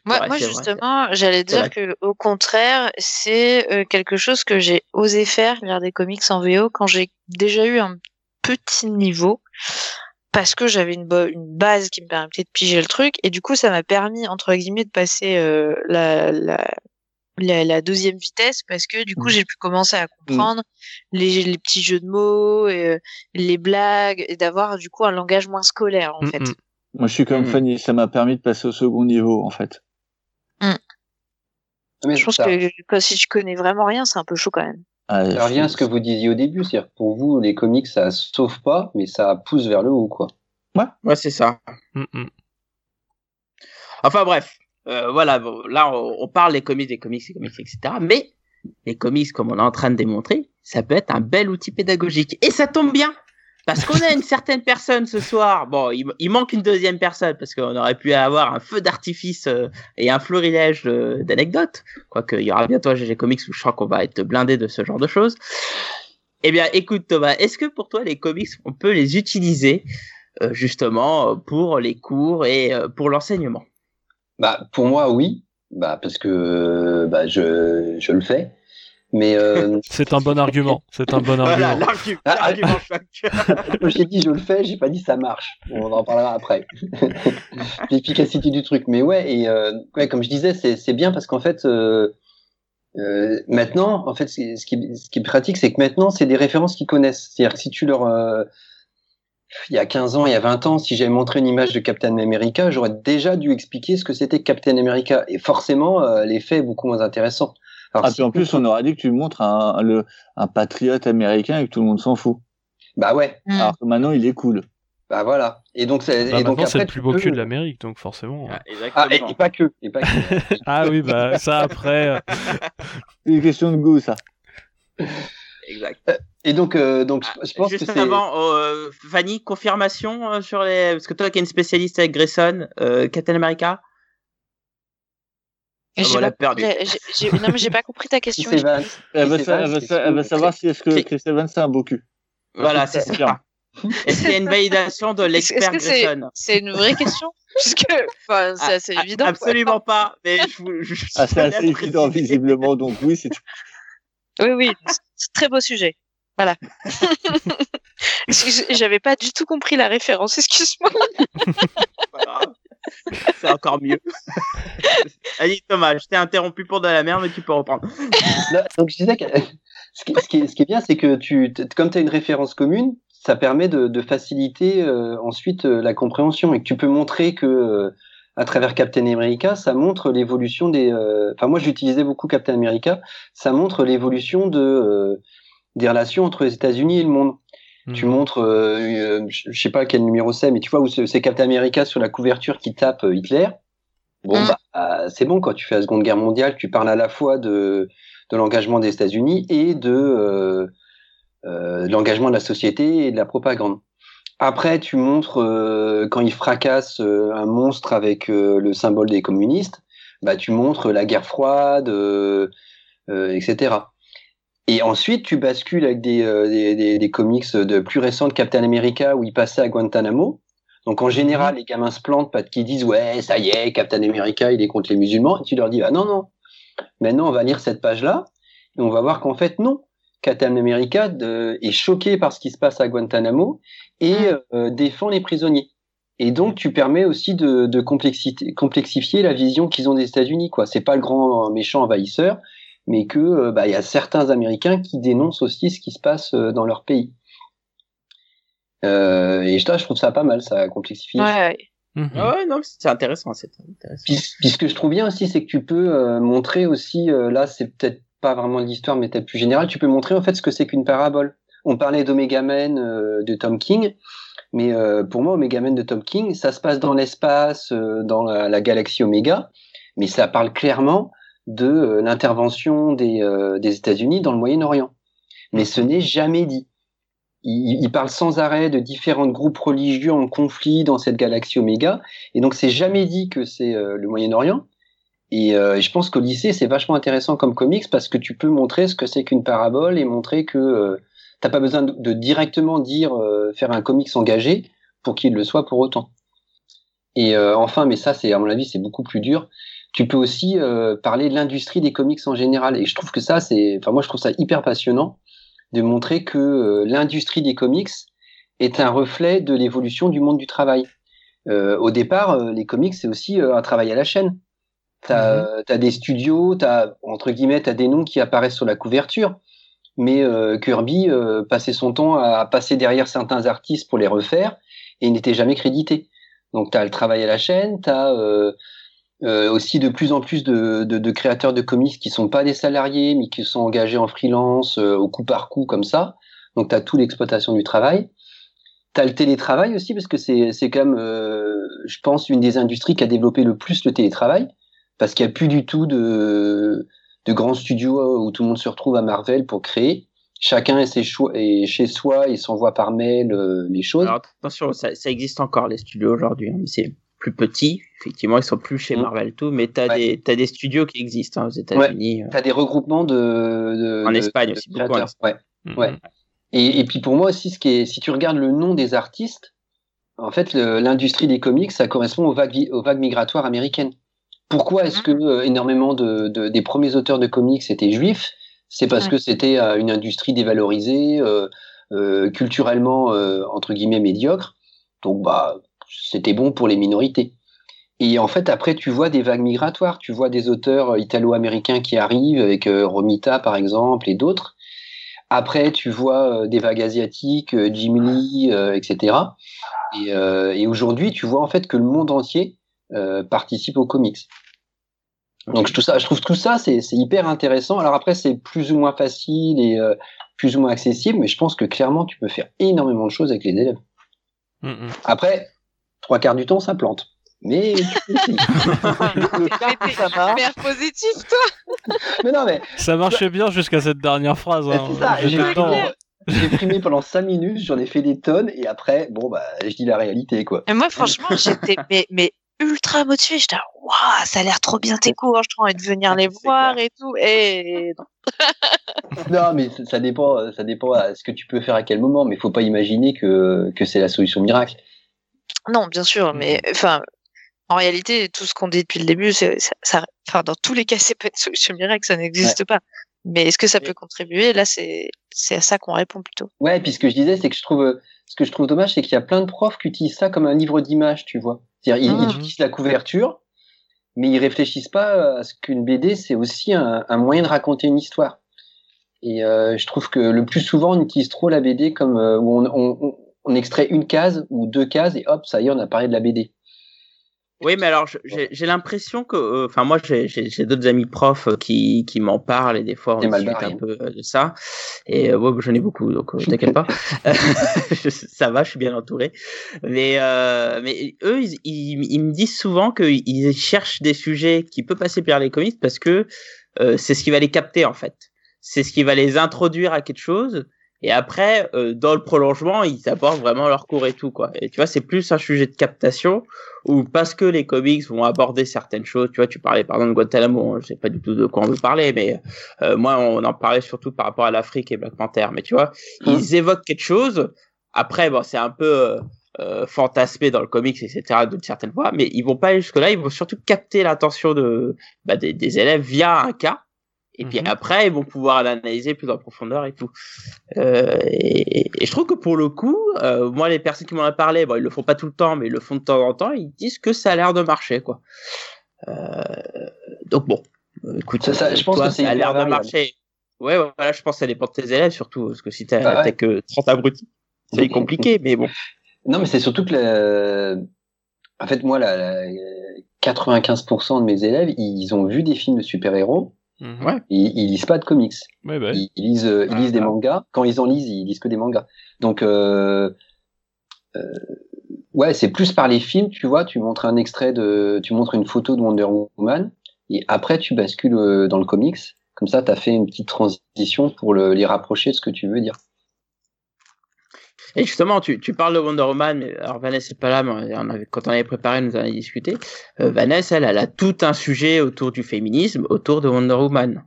Moi, justement, j'allais dire que au contraire, c'est euh, quelque chose que j'ai osé faire, lire des comics en VO quand j'ai déjà eu un petit niveau, parce que j'avais une, base qui me permettait de piger le truc, et du coup, ça m'a permis entre guillemets de passer euh, la, la, la, la deuxième vitesse, parce que du coup, Mhm. j'ai pu commencer à comprendre les, les petits jeux de mots, et, euh, les blagues, et d'avoir du coup un langage moins scolaire en Mm, fait. Mm. moi, je suis comme Mhm. Fanny, ça m'a permis de passer au second niveau, en fait. Mais Je pense ça, que quand, si tu connais vraiment rien, c'est un peu chaud quand même. Ah, ça revient à ce que vous disiez au début, c'est-à-dire que pour vous, les comics, ça sauve pas, mais ça pousse vers le haut, quoi. Ouais, c'est ça. Mm, mm. Enfin bref, euh, voilà, là on, on parle des comics, des comics, des comics, etc. Mais les comics, comme on est en train de démontrer, ça peut être un bel outil pédagogique. Et ça tombe bien, parce qu'on a une certaine personne ce soir. Bon, il, manque une deuxième personne, parce qu'on aurait pu avoir un feu d'artifice euh, et un florilège de- d'anecdotes. Quoique, il y aura bientôt GG Comics où je crois qu'on va être blindé de ce genre de choses. Eh bien, écoute Thomas, est-ce que pour toi les comics, on peut les utiliser euh, justement euh, pour les cours et euh, pour l'enseignement? Bah, pour moi, oui, bah, parce que euh, bah, je, je le fais. Mais euh, C'est un bon argument. C'est un bon Voilà, argument. Ah, ah, l'argument quand j'ai dit je le fais, j'ai pas dit ça marche. On en parlera après. L'efficacité du truc. Mais ouais, et euh, ouais, comme je disais, c'est bien parce qu'en fait, euh, euh, maintenant, en fait, ce qui, ce qui est- ce qui est pratique, c'est que maintenant, c'est des références qu'ils connaissent. C'est-à-dire que si tu leur euh, il y a 15 ans, il y a 20 ans, si j'avais montré une image de Captain America, j'aurais déjà dû expliquer ce que c'était Captain America. Et forcément, euh, l'effet est beaucoup moins intéressant. Alors, Ah, si- puis en plus, on aurait dit que tu montres un, le, un patriote américain et que tout le monde s'en fout. Bah ouais, Mm. Alors que maintenant, il est cool. bah voilà. Et donc, c'est, Bah, et donc maintenant, c'est après, le plus beau peux- cul de l'Amérique, donc forcément. Ah, Ah, et, exactement. et pas que. Et pas que. Ah oui, bah ça après. euh, C'est une question de goût, ça. exact. Et donc, euh, donc Ah, je pense Juste que c'est. avant, euh, Fanny, confirmation euh, sur les. Parce que toi qui es une spécialiste avec Grayson, euh, Captain America. Ah, j'ai l'a pas- perdu. Non, mais j'ai pas compris ta question. c'est Elle va, c'est elle va c'est elle savoir si est-ce que C'est- Chris Evans c'est un beau cul. Voilà, c'est c'est ça. Est-ce qu'il y a une validation de l'expert que c'est Grayson c'est une vraie question? Puisque enfin, c'est Ah, assez ah, évident. quoi. Absolument pas. Mais je, vous- je, je Ah, c'est assez évident, visiblement, donc oui, c'est Oui, oui, c'est un très beau sujet. Voilà. J'avais pas du tout compris la référence, excuse-moi. Pas grave. C'est encore mieux. Allez Thomas, je t'ai interrompu pour de la merde, mais tu peux reprendre. Donc je disais que ce qui, est, bien, c'est que tu, comme tu as une référence commune, ça permet de, faciliter euh, ensuite euh, la compréhension et que tu peux montrer que euh, à travers Captain America, ça montre l'évolution des. Enfin, moi, j'utilisais beaucoup Captain America. Ça montre l'évolution de des relations entre les États-Unis et le monde. Tu hmm. montres, euh, euh, je sais pas quel numéro c'est, mais tu vois où c'est Captain America sur la couverture qui tape euh, Hitler. Bon, Mm. bah, euh, c'est bon quand tu fais la Seconde Guerre mondiale, tu parles à la fois de, de l'engagement des États-Unis et de, euh, euh, de l'engagement de la société et de la propagande. Après, tu montres euh, quand il fracasse euh, un monstre avec euh, le symbole des communistes, bah tu montres la guerre froide, euh, euh, etc. Et ensuite, tu bascules avec des, euh, des, des, des comics de plus récents de Captain America où il passait à Guantanamo. Donc en général, les gamins se plantent parce qu'ils disent ouais, ça y est, Captain America, il est contre les musulmans. Et tu leur dis ah non non, Maintenant, on va lire cette page-là et on va voir qu'en fait, non. Captain America est choqué par ce qui se passe à Guantanamo et euh, défend les prisonniers. Et donc, tu permets aussi de, de complexifier la vision qu'ils ont des États-Unis. quoi. C'est pas le grand méchant envahisseur, mais que euh, bah, il y a certains Américains qui dénoncent aussi ce qui se passe euh, dans leur pays. Euh, et je, je trouve ça pas mal, ça complexifie. Ouais. Mhm. Ouais, non, c'est intéressant, c'est intéressant. Puis, ce que je trouve bien aussi, c'est que tu peux montrer aussi, là, c'est peut-être pas vraiment l'histoire, mais peut-être plus général, tu peux montrer en fait ce que c'est qu'une parabole. On parlait d'Omega Man de Tom King. Mais euh, pour moi, Omega Man de Tom King, ça se passe dans l'espace, euh, dans la, la, galaxie Omega, mais ça parle clairement de euh, l'intervention des, des États-Unis dans le Moyen-Orient. Mais ce n'est jamais dit. Il, parle sans arrêt de différents groupes religieux en conflit dans cette galaxie Omega, et donc c'est jamais dit que c'est le Moyen-Orient. Et, je pense qu'au lycée, c'est vachement intéressant comme comics parce que tu peux montrer ce que c'est qu'une parabole et montrer que T'as pas besoin de, directement dire euh, faire un comics engagé pour qu'il le soit pour autant. Et euh, enfin, mais ça, c'est à mon avis, c'est beaucoup plus dur. Tu peux aussi euh, parler de l'industrie des comics en général. Et je trouve que ça, c'est, enfin moi, je trouve ça hyper passionnant de montrer que l'industrie des comics est un reflet de l'évolution du monde du travail. au départ, les comics, c'est aussi un travail à la chaîne. T'as mm-hmm. as des studios, t'as entre guillemets, t'as des noms qui apparaissent sur la couverture mais euh, Kirby euh, passait son temps à passer derrière certains artistes pour les refaire et il n'était jamais crédité. Donc tu as le travail à la chaîne, tu as euh, aussi de plus en plus de, de, de, créateurs de comics qui sont pas des salariés mais qui sont engagés en freelance au coup par coup comme ça. Donc tu as tout l'exploitation du travail. Tu as le télétravail aussi parce que c'est c'est quand même je pense une des industries qui a développé le plus le télétravail parce qu'il n'y a plus du tout de de grands studios euh, où tout le monde se retrouve à Marvel pour créer. Chacun est, ses choix, est chez soi, il s'envoie par mail euh, les choses. Alors attention, ça, ça existe encore les studios aujourd'hui, hein, plus petit. Effectivement, ils sont plus chez mm. Marvel tout, mais t'as as des des studios qui existent hein, aux États-Unis. Ouais. Euh. T'as des regroupements de, de en Espagne aussi, beaucoup Ouais. Ouais. Et, et puis pour moi aussi, ce qui est, si tu regardes le nom des artistes, en fait, l'industrie des comics, ça correspond aux vagues, aux vagues migratoires américaines. Pourquoi est-ce que euh, énormément de, de, des premiers auteurs de comics étaient juifs? C'est parce que c'était euh, une industrie dévalorisée, euh, euh culturellement entre guillemets médiocre. Donc bah c'était bon pour les minorités. Et en fait après tu vois des vagues migratoires, tu vois des auteurs italo-américains qui arrivent avec Romita par exemple et d'autres. Après tu vois des vagues asiatiques, Jim Lee, etc. Et, et aujourd'hui tu vois en fait que le monde entier euh, participe aux comics. Donc je, tout ça, je trouve tout ça c'est hyper intéressant. Alors après c'est plus ou moins facile et euh, plus ou moins accessible, mais je pense que clairement tu peux faire énormément de choses avec les élèves. Mm, mm. Après trois quarts du temps ça plante. Mais ça marche. positif, toi. mais non, mais ça marchait bien jusqu'à cette dernière phrase. Hein. J'ai primé pendant 5 minutes, j'en ai fait des tonnes, et après, bon, bah, je dis la réalité, quoi. Et moi, franchement, j'étais, mais, mais ultra motivé. J'étais, waouh, ça a l'air trop bien tes cours, je envie de venir les voir et tout. Et non. mais ça dépend, ça dépend à ce que tu peux faire à quel moment, mais il faut pas imaginer que, que c'est la solution miracle. Non, bien sûr, mais enfin, en réalité, tout ce qu'on dit depuis le début, c'est, ça, enfin, dans tous les cas, c'est pas une solution miracle, ça n'existe pas. Mais est-ce que ça peut contribuer? Là, c'est, c'est à ça qu'on répond plutôt. Ouais, et puis ce que je disais, c'est que je trouve, ce que je trouve dommage, c'est qu'il y a plein de profs qui utilisent ça comme un livre d'images, tu vois. C'est-à-dire, ils, ah. utilisent la couverture, mais ils réfléchissent pas à ce qu'une BD, c'est aussi un, moyen de raconter une histoire. Et euh, je trouve que le plus souvent, on utilise trop la BD comme euh, où on, on, extrait une case ou deux cases et hop, ça y est, on a parlé de la BD. Oui, mais alors j'ai l'impression que, euh, enfin moi j'ai d'autres amis profs euh, qui, qui m'en parlent et des fois on discute un peu euh, de ça. Et ouais, j'en ai beaucoup, donc t'inquiète pas, ça va, je suis bien entouré. Mais mais eux, ils, ils, me disent souvent qu'ils cherchent des sujets qui peuvent passer par les comics parce que c'est ce qui va les capter en fait. C'est ce qui va les introduire à quelque chose et après, euh, dans le prolongement, ils abordent vraiment leur cours et tout, quoi. Et tu vois, c'est plus un sujet de captation, ou parce que les comics vont aborder certaines choses. Tu vois, tu parlais par exemple de Guantanamo, hein, je sais pas du tout de quoi on veut parler, mais euh, moi, on en parlait surtout par rapport à l'Afrique et Black Panther. Mais tu vois, mmh. ils évoquent quelque chose. Après, bon, c'est un peu euh, fantasmer dans le comics, etc. d'une certaine fois, mais ils vont pas aller jusque-là, ils vont surtout capter l'attention de bah, des, des, élèves via un cas, et puis Mhm. après ils vont pouvoir l'analyser plus en profondeur et tout. Euh, et, et je trouve que pour le coup, euh, moi les personnes qui m'en ont parlé, bon ils le font pas tout le temps, mais ils le font de temps en temps, ils disent que ça a l'air de marcher quoi. Euh, donc bon, écoute, Ça, ça, je pense toi, que ça a l'air de marcher. Ouais, voilà, je pense que ça dépend de tes élèves surtout, parce que si t'as Ah ouais. que 30 abrutis, c'est compliqué, mais bon. Non, mais c'est surtout que, en fait, moi, la, la- 95% de mes élèves, ils ont vu des films de super-héros, Mhm. Ouais. ils, ils lisent pas de comics. Ouais, bah, Ils, ils lisent, euh, ils lisent des Ah. mangas. Quand ils en lisent, ils lisent que des mangas. Donc, euh, euh, ouais, c'est plus par les films, tu vois. Tu montres un extrait de, tu montres une photo de Wonder Woman, et après tu bascules euh, dans le comics. Comme ça, tu as fait une petite transition pour le- les rapprocher de ce que tu veux dire. Et justement, tu, parles de Wonder Woman, mais alors Vanessa n'est pas là, mais quand on avait préparé, nous en avons discuté. Euh, Vanessa, elle, a tout un sujet autour du féminisme, autour de Wonder Woman.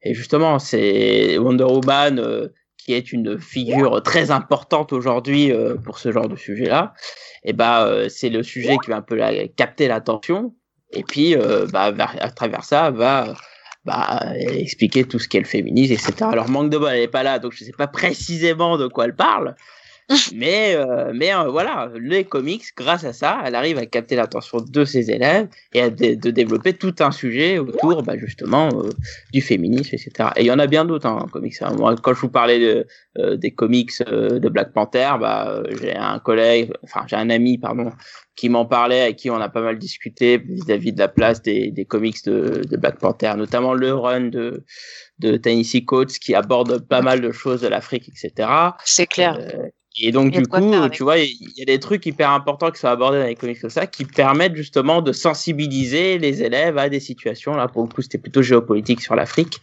Et justement, c'est Wonder Woman euh, qui est une figure très importante aujourd'hui euh, pour ce genre de sujet-là. Et bah, c'est le sujet qui va un peu capter l'attention. Et puis, bah, à travers ça, va bah, expliquer tout ce qu'est le féminisme, etc. Alors, manque de bol, elle n'est pas là, donc je ne sais pas précisément de quoi elle parle. Mais, euh, mais euh, voilà, les comics, grâce à ça, elle arrive à capter l'attention de ses élèves et à de développer tout un sujet autour, bah, justement, euh, du féminisme, etc. Et il y en a bien d'autres hein, en comics. hein. Moi, quand je vous parlais de, des comics de Black Panther, bah, j'ai un collègue, enfin j'ai un ami, pardon, qui m'en parlait, avec qui on a pas mal discuté vis-à-vis de la place des, des comics de, de Black Panther, notamment le run de, de Tennessee Coates qui aborde pas mal de choses de l'Afrique, etc. C'est clair. Euh, et donc, du coup, avec. tu vois, il y a des trucs hyper importants qui sont abordés dans les comics comme ça, qui permettent justement de sensibiliser les élèves à des situations. Là, pour le coup, c'était plutôt géopolitique sur l'Afrique.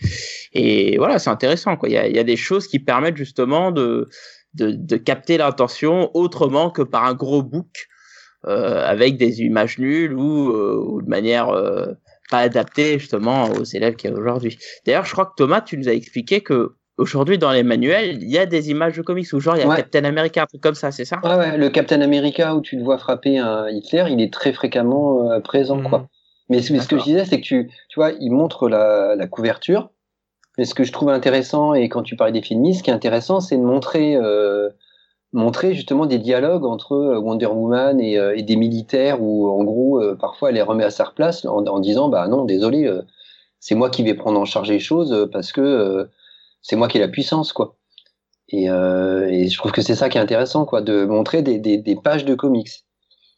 Et voilà, c'est intéressant, quoi. Il y a, y a des choses qui permettent justement de, de, de capter l'attention autrement que par un gros book euh, avec des images nulles ou, euh, ou de manière euh, pas adaptée justement aux élèves qu'il y a aujourd'hui. D'ailleurs, je crois que Thomas, tu nous as expliqué que aujourd'hui dans les manuels, il y a des images de comics où genre il y a Ouais. Captain America, un truc comme ça, c'est ça? Ouais, ouais, le Captain America où tu le vois frapper un Hitler, il est très fréquemment euh, présent, Mhm. quoi. Mais, ce- mais ce que je disais, c'est que tu, tu vois, il montre la, la couverture. Mais ce que je trouve intéressant, et quand tu parlais des films, ce qui est intéressant, c'est de montrer, euh, montrer justement des dialogues entre euh, Wonder Woman et, euh, et des militaires où, en gros, parfois, elle les remet à sa place en, en disant, bah non, désolé, c'est moi qui vais prendre en charge les choses parce que c'est moi qui ai la puissance, quoi. Et, euh, et je trouve que c'est ça qui est intéressant, quoi, de montrer des, des, des pages de comics.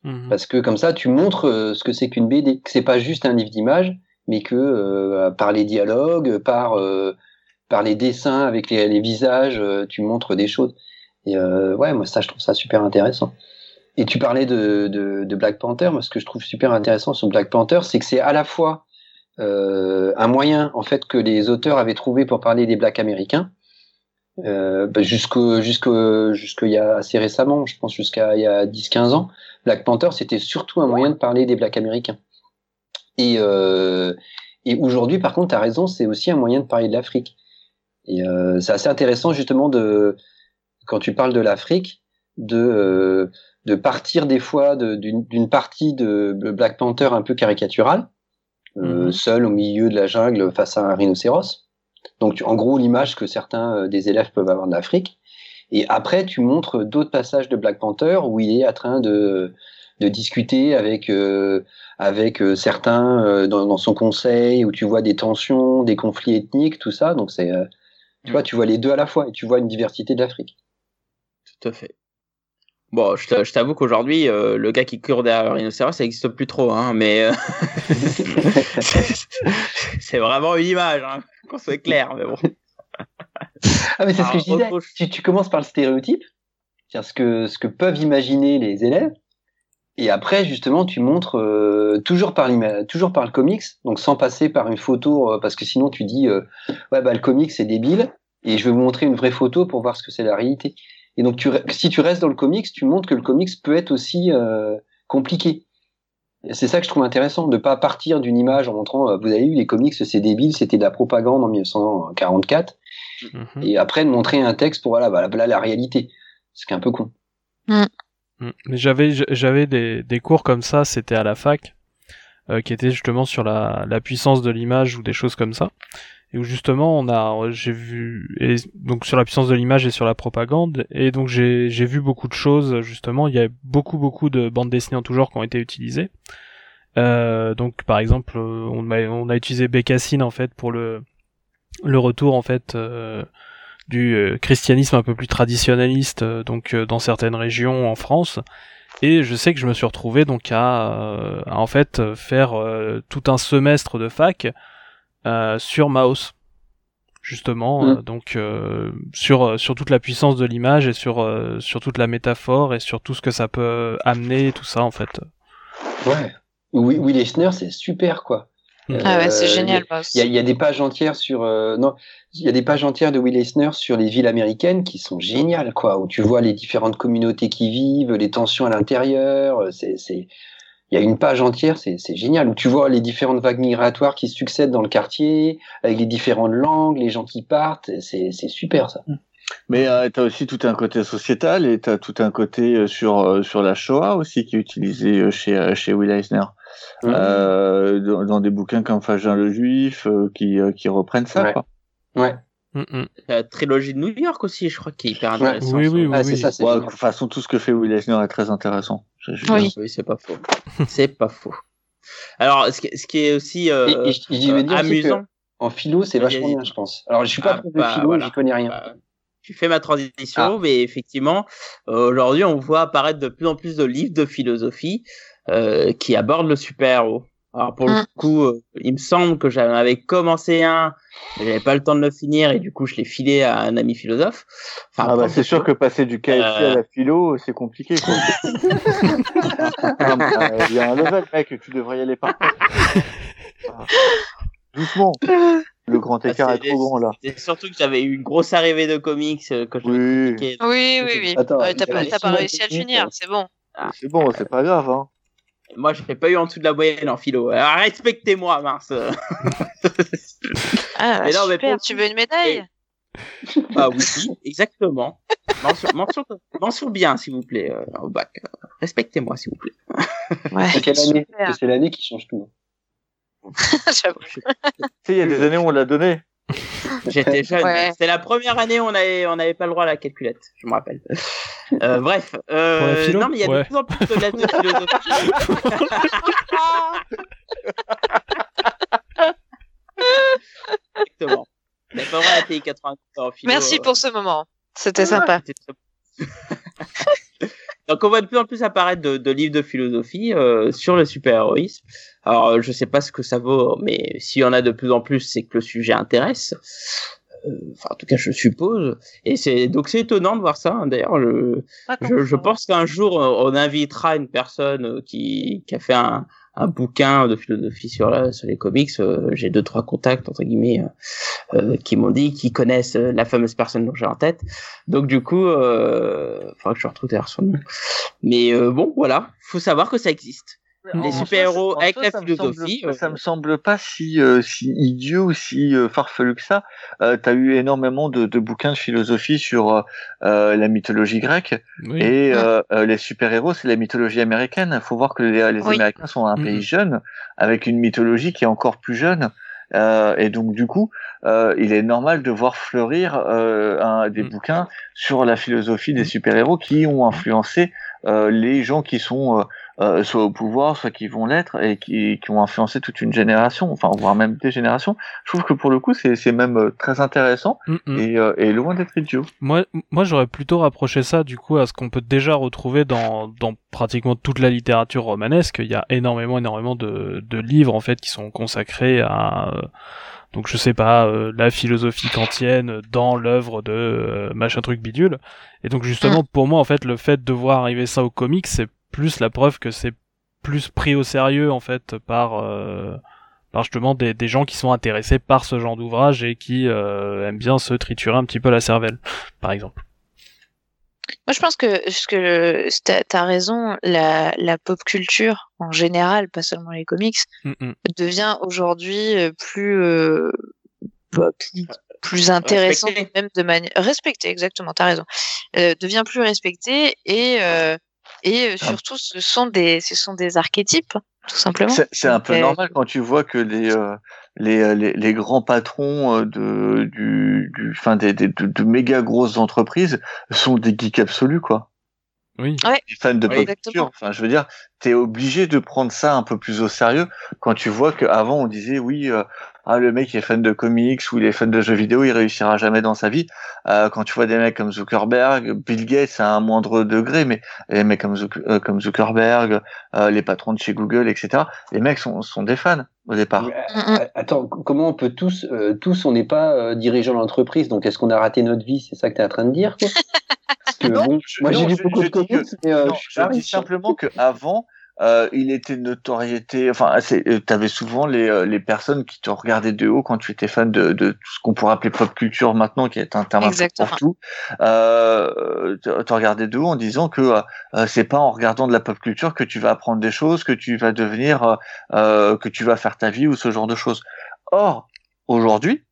Mhm. Parce que comme ça, tu montres euh, ce que c'est qu'une BD, que c'est pas juste un livre d'images, mais que euh, par les dialogues, par par les dessins avec les, les visages, tu montres des choses. Et ouais, moi ça, je trouve ça super intéressant. Et tu parlais de, de, de Black Panther. Moi, ce que je trouve super intéressant sur Black Panther, c'est que c'est à la fois un moyen en fait que les auteurs avaient trouvé pour parler des Blacks américains. Euh, bah, jusqu'au jusqu'au jusqu'il y a assez récemment, je pense jusqu'à il y a 10-15 ans, Black Panther c'était surtout un moyen de parler des Blacks américains. Et euh, et aujourd'hui, par contre, tu raison, c'est aussi un moyen de parler de l'Afrique. Et euh, c'est assez intéressant justement de quand tu parles de l'Afrique, de euh, de partir des fois de- d'une d'une partie de Black Panther un peu caricaturale, euh, Mhm. seul au milieu de la jungle face à un rhinocéros. Donc, tu- en gros, l'image que certains euh, des élèves peuvent avoir de l'Afrique. Et après, tu montres d'autres passages de Black Panther où il est en train de, de discuter avec, euh, avec euh, certains dans, dans son conseil, où tu vois des tensions, des conflits ethniques, tout ça. Donc, c'est, euh, tu vois, tu vois les deux à la fois et tu vois une diversité de l'Afrique. Tout à fait. Bon, je t'avoue qu'aujourd'hui, euh, le gars qui court derrière rhinocéros, ça n'existe plus trop, hein, mais euh, c'est vraiment une image, hein, qu'on soit clair, mais bon. Ah, mais c'est ce que je disais. autre- Tu, tu commences par le stéréotype, c'est-à-dire ce que, ce que peuvent imaginer les élèves, et après, justement, tu montres euh, toujours, par toujours par le comics, donc sans passer par une photo, parce que sinon tu dis, ouais, bah le comics c'est débile, et je vais vous montrer une vraie photo pour voir ce que c'est la réalité. Et donc, tu, si tu restes dans le comics, tu montres que le comics peut être aussi euh, compliqué. C'est ça que je trouve intéressant, de pas partir d'une image en montrant, euh, vous avez vu, les comics c'est débile, c'était de la propagande en 1944 Mhm. et après de montrer un texte pour voilà, voilà, voilà la réalité. Ce qui est un peu con. Mm. Mais j'avais j'avais des, des cours comme ça, c'était à la fac, euh, qui étaient justement sur la, la puissance de l'image ou des choses comme ça. Et où justement on a j'ai vu et donc sur la puissance de l'image et sur la propagande. Et donc j'ai vu beaucoup de choses justement. Il y a beaucoup beaucoup de bandes dessinées en tout genre qui ont été utilisées. Euh, donc par exemple on a on a utilisé Bécassine en fait pour le retour en fait euh, du euh, christianisme un peu plus traditionnaliste euh, donc euh, dans certaines régions en France. Et je sais que je me suis retrouvé donc à, à en fait faire tout un semestre de fac sur Maos justement Mm. donc sur sur toute la puissance de l'image et sur sur toute la métaphore et sur tout ce que ça peut amener tout ça en fait Ouais. Oui, Will Eisner, c'est super, quoi. Ah ouais, c'est Euh, génial. Il y, a, il y a des pages entières sur euh, non, il y a des pages entières de Will Eisner sur les villes américaines qui sont géniales quoi, où tu vois les différentes communautés qui vivent, les tensions à l'intérieur. euh, C'est c'est il y a une page entière, c'est génial où tu vois les différentes vagues migratoires qui succèdent dans le quartier avec les différentes langues, les gens qui partent. C'est super ça. Mais euh, tu as aussi tout un côté sociétal et tu as tout un côté euh, sur, euh, sur la Shoah aussi qui est utilisé euh, chez, chez Will Eisner. Euh, dans, dans des bouquins comme Fagin le Juif qui, qui reprennent ça. Ouais. Quoi. Ouais. Mm, mm. La trilogie de New York aussi, je crois, qui est hyper Ouais. intéressante. Oui, oui, oui. Ah, c'est ça, Ouais, de toute façon, tout ce que fait Will Eisner est très intéressant. Oui. Oui, c'est pas faux. c'est pas faux. Alors, ce qui, ce qui est aussi euh, Et, et je, je vais euh, dire aussi amusant, en philo, c'est vachement bien, je pense. Alors, je suis pas Ah, prof de bah, philo, voilà. j'y connais rien. Euh, tu fais ma transition, Ah. mais effectivement, euh, aujourd'hui, on voit apparaître de plus en plus de livres de philosophie euh, qui abordent le super-héros. Alors pour Mm. le coup, euh, il me semble que j'en avais commencé un, mais j'avais pas le temps de le finir et du coup je l'ai filé à un ami philosophe. Enfin, Ah bah, c'est sûr que passer du KFC Euh. à la philo, c'est compliqué. quoi. Euh, Il y a un level, mec, tu devrais y aller par. Ah. Doucement. Le grand Ah, écart est c'est- trop grand là. C'est surtout que j'avais eu une grosse arrivée de comics euh, que je Oui. Oui, oui, oui. Attends, Ouais, T'as pas, pas réussi à le finir, euh. c'est bon. C'est bon, c'est pas grave. Hein. Moi, je l'ai pas eu en dessous de la moyenne en philo. Alors, respectez-moi, mince. Ah, Mais non, mais super, pour- tu veux une médaille? Ah oui, exactement. Mention, mention, mention bien, s'il vous plaît, euh, au bac. Respectez-moi, s'il vous plaît. Ouais, C'est quelle année? super. Parce que c'est l'année qui change tout. J'avoue. Tu sais, il y a des années où on l'a donné. J'étais jeune. Ouais. C'était la première année où on avait, on n'avait pas le droit à la calculette, je me rappelle. Euh, bref. Euh, non, mais il y a Ouais. de plus en plus de lettres de philosophie. Exactement. On pas le droit à la TI 80 en philo. Merci pour ce moment. C'était sympa. Donc on voit de plus en plus apparaître de, de livres de philosophie euh, sur le super-héroïsme. Alors euh, je sais pas ce que ça vaut, mais s'il y en a de plus en plus, c'est que le sujet intéresse. Euh, Enfin, en tout cas, je suppose. Et c'est donc c'est étonnant de voir ça. hein. D'ailleurs, je, je, je pense qu'un jour on invitera une personne qui, qui a fait un, un bouquin de philosophie sur, la, sur les comics. Euh, J'ai deux trois contacts entre guillemets euh, euh, qui m'ont dit qu'ils connaissent euh, la fameuse personne dont j'ai en tête. Donc du coup, euh, faudra que je retrouve d'ailleurs son nom. Mais euh, bon, voilà, faut savoir que ça existe. Les super-héros avec la ça me philosophie, semble- euh, ça me semble pas si, euh, si idiot ou si euh, farfelu que ça. Euh, T'as eu énormément de, de bouquins de philosophie sur euh, euh, la mythologie grecque Oui. et euh, euh, les super-héros, c'est la mythologie américaine. Il faut voir que les, les Oui. Américains sont un Mhm. pays jeune avec une mythologie qui est encore plus jeune. Euh, et donc du coup, euh, il est normal de voir fleurir euh, un, des Mhm. bouquins sur la philosophie des super-héros qui ont influencé euh, les gens qui sont euh, soit au pouvoir, soit qui vont l'être, et qui, qui ont influencé toute une génération, enfin voire même des générations. Je trouve que pour le coup, c'est c'est même euh, très intéressant Mm, mm. et, euh, et loin d'être idiot. Moi, moi, j'aurais plutôt rapproché ça du coup à ce qu'on peut déjà retrouver dans, dans pratiquement toute la littérature romanesque. Il y a énormément, énormément de, de livres en fait qui sont consacrés à, euh, donc je sais pas, euh, la philosophie kantienne dans l'œuvre de euh, machin truc bidule. Et donc justement, pour moi, en fait, le fait de voir arriver ça au comics, c'est plus la preuve que c'est plus pris au sérieux en fait par euh, par justement des, des gens qui sont intéressés par ce genre d'ouvrage et qui euh, aiment bien se triturer un petit peu la cervelle, par exemple. Moi, je pense que, que t'as as raison, la, la pop culture en général, pas seulement les comics, Mm, mm. devient aujourd'hui euh, plus, euh, bah, plus, plus intéressant, Respectée. même de manière respectée. Exactement, t'as raison. Euh, devient plus respectée et euh, Et euh, surtout, ce sont des, ce sont des archétypes, tout simplement. C'est c'est un Donc, peu euh, normal quand tu vois que les euh, les, les les grands patrons euh, de du du enfin des, des de, de méga grosses entreprises sont des geeks absolus quoi. Oui. Des fans de Oui, pop culture. Enfin, je veux dire, t'es obligé de prendre ça un peu plus au sérieux quand tu vois qu'avant on disait oui, euh, ah le mec est fan de comics ou il est fan de jeux vidéo, il réussira jamais dans sa vie. Euh, quand tu vois des mecs comme Zuckerberg, Bill Gates à un moindre degré, mais les mecs comme, euh, comme Zuckerberg, euh, les patrons de chez Google, etc. Les mecs sont, sont des fans au départ. Mais, euh, Attends, comment on peut tous, euh, tous, on n'est pas euh, dirigeants d'entreprise, donc est-ce qu'on a raté notre vie C'est ça que tu es en train de dire quoi? Parce que Non, bon, je- moi j'ai lu beaucoup je de comics, mais euh, non, je dis simplement que avant, euh, il était notoriété. Enfin, euh, t'avais souvent les euh, les personnes qui te regardaient de haut quand tu étais fan de de tout ce qu'on pourrait appeler pop culture maintenant, qui est un terme pour tout. Euh, te, regardaient de haut en disant que euh, euh, c'est pas en regardant de la pop culture que tu vas apprendre des choses, que tu vas devenir, euh, que tu vas faire ta vie ou ce genre de choses. Or, aujourd'hui,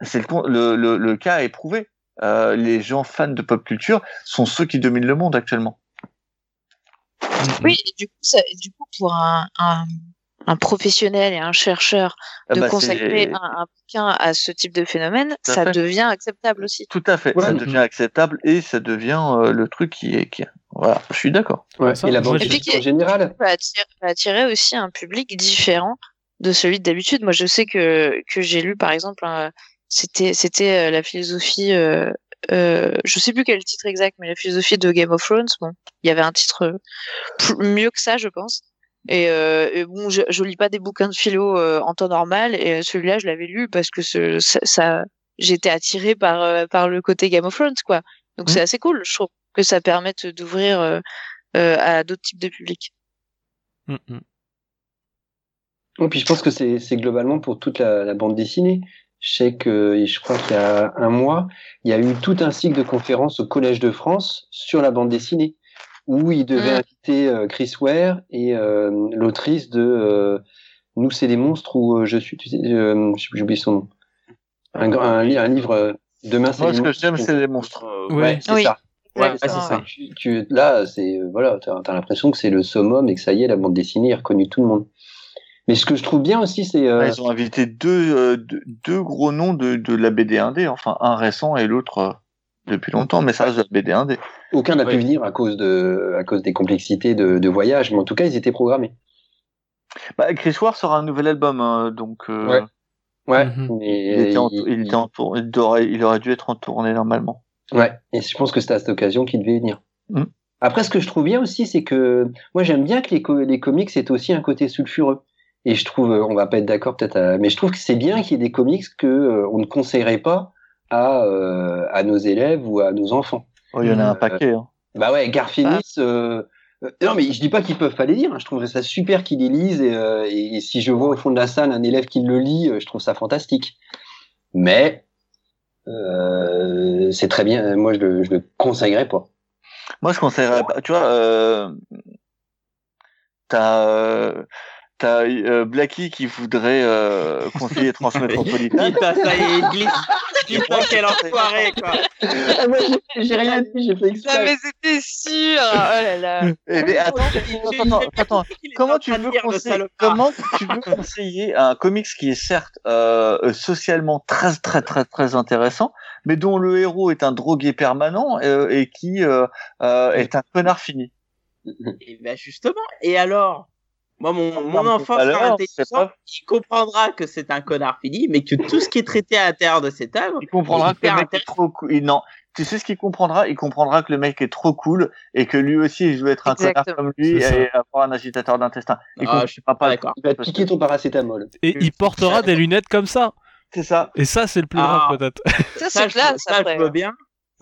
c'est le, le, le, le cas est prouvé. Euh, les gens fans de pop culture sont ceux qui dominent le monde actuellement. Oui, et du coup, ça, et du coup pour un, un, un professionnel et un chercheur Ah de bah, consacrer un, un bouquin à ce type de phénomène, ça fait. devient acceptable aussi. Tout à fait, Ouais. ça devient acceptable et ça devient euh, le truc qui est, qui Voilà, je suis d'accord. Ouais, et la banque en général. Ça peut attirer, peut attirer aussi un public différent de celui de d'habitude. Moi, je sais que, que j'ai lu, par exemple, un- c'était, c'était euh, la philosophie, euh, euh, je sais plus quel est le titre exact, mais la philosophie de Game of Thrones. Bon, il y avait un titre euh, mieux que ça, je pense. Et, euh, et bon, je, je lis pas des bouquins de philo euh, en temps normal, et celui-là, je l'avais lu parce que ce, ça, ça- j'étais attirée par, euh, par le côté Game of Thrones, quoi. Donc c'est assez cool, je trouve, que ça permette d'ouvrir euh, euh, à d'autres types de publics. Mm, mm. Et puis je pense que c'est c'est globalement pour toute la, la bande dessinée. Je sais que je crois qu'il y a un mois, il y a eu tout un cycle de conférences au Collège de France sur la bande dessinée, où il devait Mm. inviter euh, Chris Ware et euh, l'autrice de euh, Nous c'est des monstres ou euh, Je suis, tu sais, euh, je sais plus, j'ai oublié son nom. Un, livre euh, Demain c'est Moi, des ce que j'aime, c'est les monstres. Ouais. Ouais, c'est Oui. ça. Ouais, Exactement, c'est ça. Tu, tu- là, c'est voilà, t'as as, l'impression que c'est le summum et que ça y est, la bande dessinée est reconnue tout le monde. Mais ce que je trouve bien aussi, c'est euh, Ah, Ils ont invité deux, euh, deux, deux gros noms de, de la BD indé, enfin un récent et l'autre euh, depuis longtemps, mais ça reste de la BD indé. aucun n'a pu venir à cause de à cause des complexités de, de voyage, mais en tout cas, ils étaient programmés. Bah, Chris Ware sera un nouvel album, hein, donc euh, Ouais. Ouais. Mhm. Et, il, était en, il- il, était en tour- il, aurait, il aurait dû être en tournée normalement. Ouais, et je pense que c'était à cette occasion qu'il devait venir. Mm. Après, ce que je trouve bien aussi, c'est que moi j'aime bien que les, co- les comics aient aussi un côté sulfureux. Et je trouve, euh, on va pas être d'accord peut-être, à- mais je trouve que c'est bien qu'il y ait des comics que euh, on ne conseillerait pas à euh, à nos élèves ou à nos enfants. Oh, il y en a un paquet. Hein. Bah ouais, Garfinis. Euh, non, mais je dis pas qu'ils peuvent pas les lire. hein. Je trouverais ça super qu'ils les lisent. Et, euh, et, et si je vois au fond de la salle un élève qui le lit, je trouve ça fantastique. Mais euh, c'est très bien. Moi, je le, je le conseillerais pas. Moi, je conseillerais pas. Tu vois, euh, t'as euh, t'as euh, Blacky qui voudrait euh, conseiller Transmétropolitain. Putain, ça y est, il glisse. Putain, quel enfoiré, quoi. moi, j'ai- rien dit. J'ai fait Non, exprès. mais c'était sûr. Oh là là. Eh, mais attends, attends, attends. Comment tu veux conseiller, comment tu veux conseiller un comics qui est certes euh, socialement très très très très intéressant, mais dont le héros est un drogué permanent euh, et qui euh, euh, est un connard fini? Et ben justement. Et alors? Moi, mon, mon enfant sera intelligent, il comprendra que c'est un connard fini, mais que tout ce qui est traité à l'intérieur de cette œuvre, Il comprendra que le mec est trop cool. Non, tu sais ce qu'il comprendra? Il comprendra que le mec est trop cool et que lui aussi il veut être un Exactement. connard comme lui et avoir un agitateur d'intestin. Il Ah, je suis pas pas. d'accord. Il va te piquer ton paracétamol. Et il portera des lunettes comme ça. C'est ça. Et ça, c'est le plus Ah. grave peut-être. Ça, Ça, c'est classe ça, je veux bien.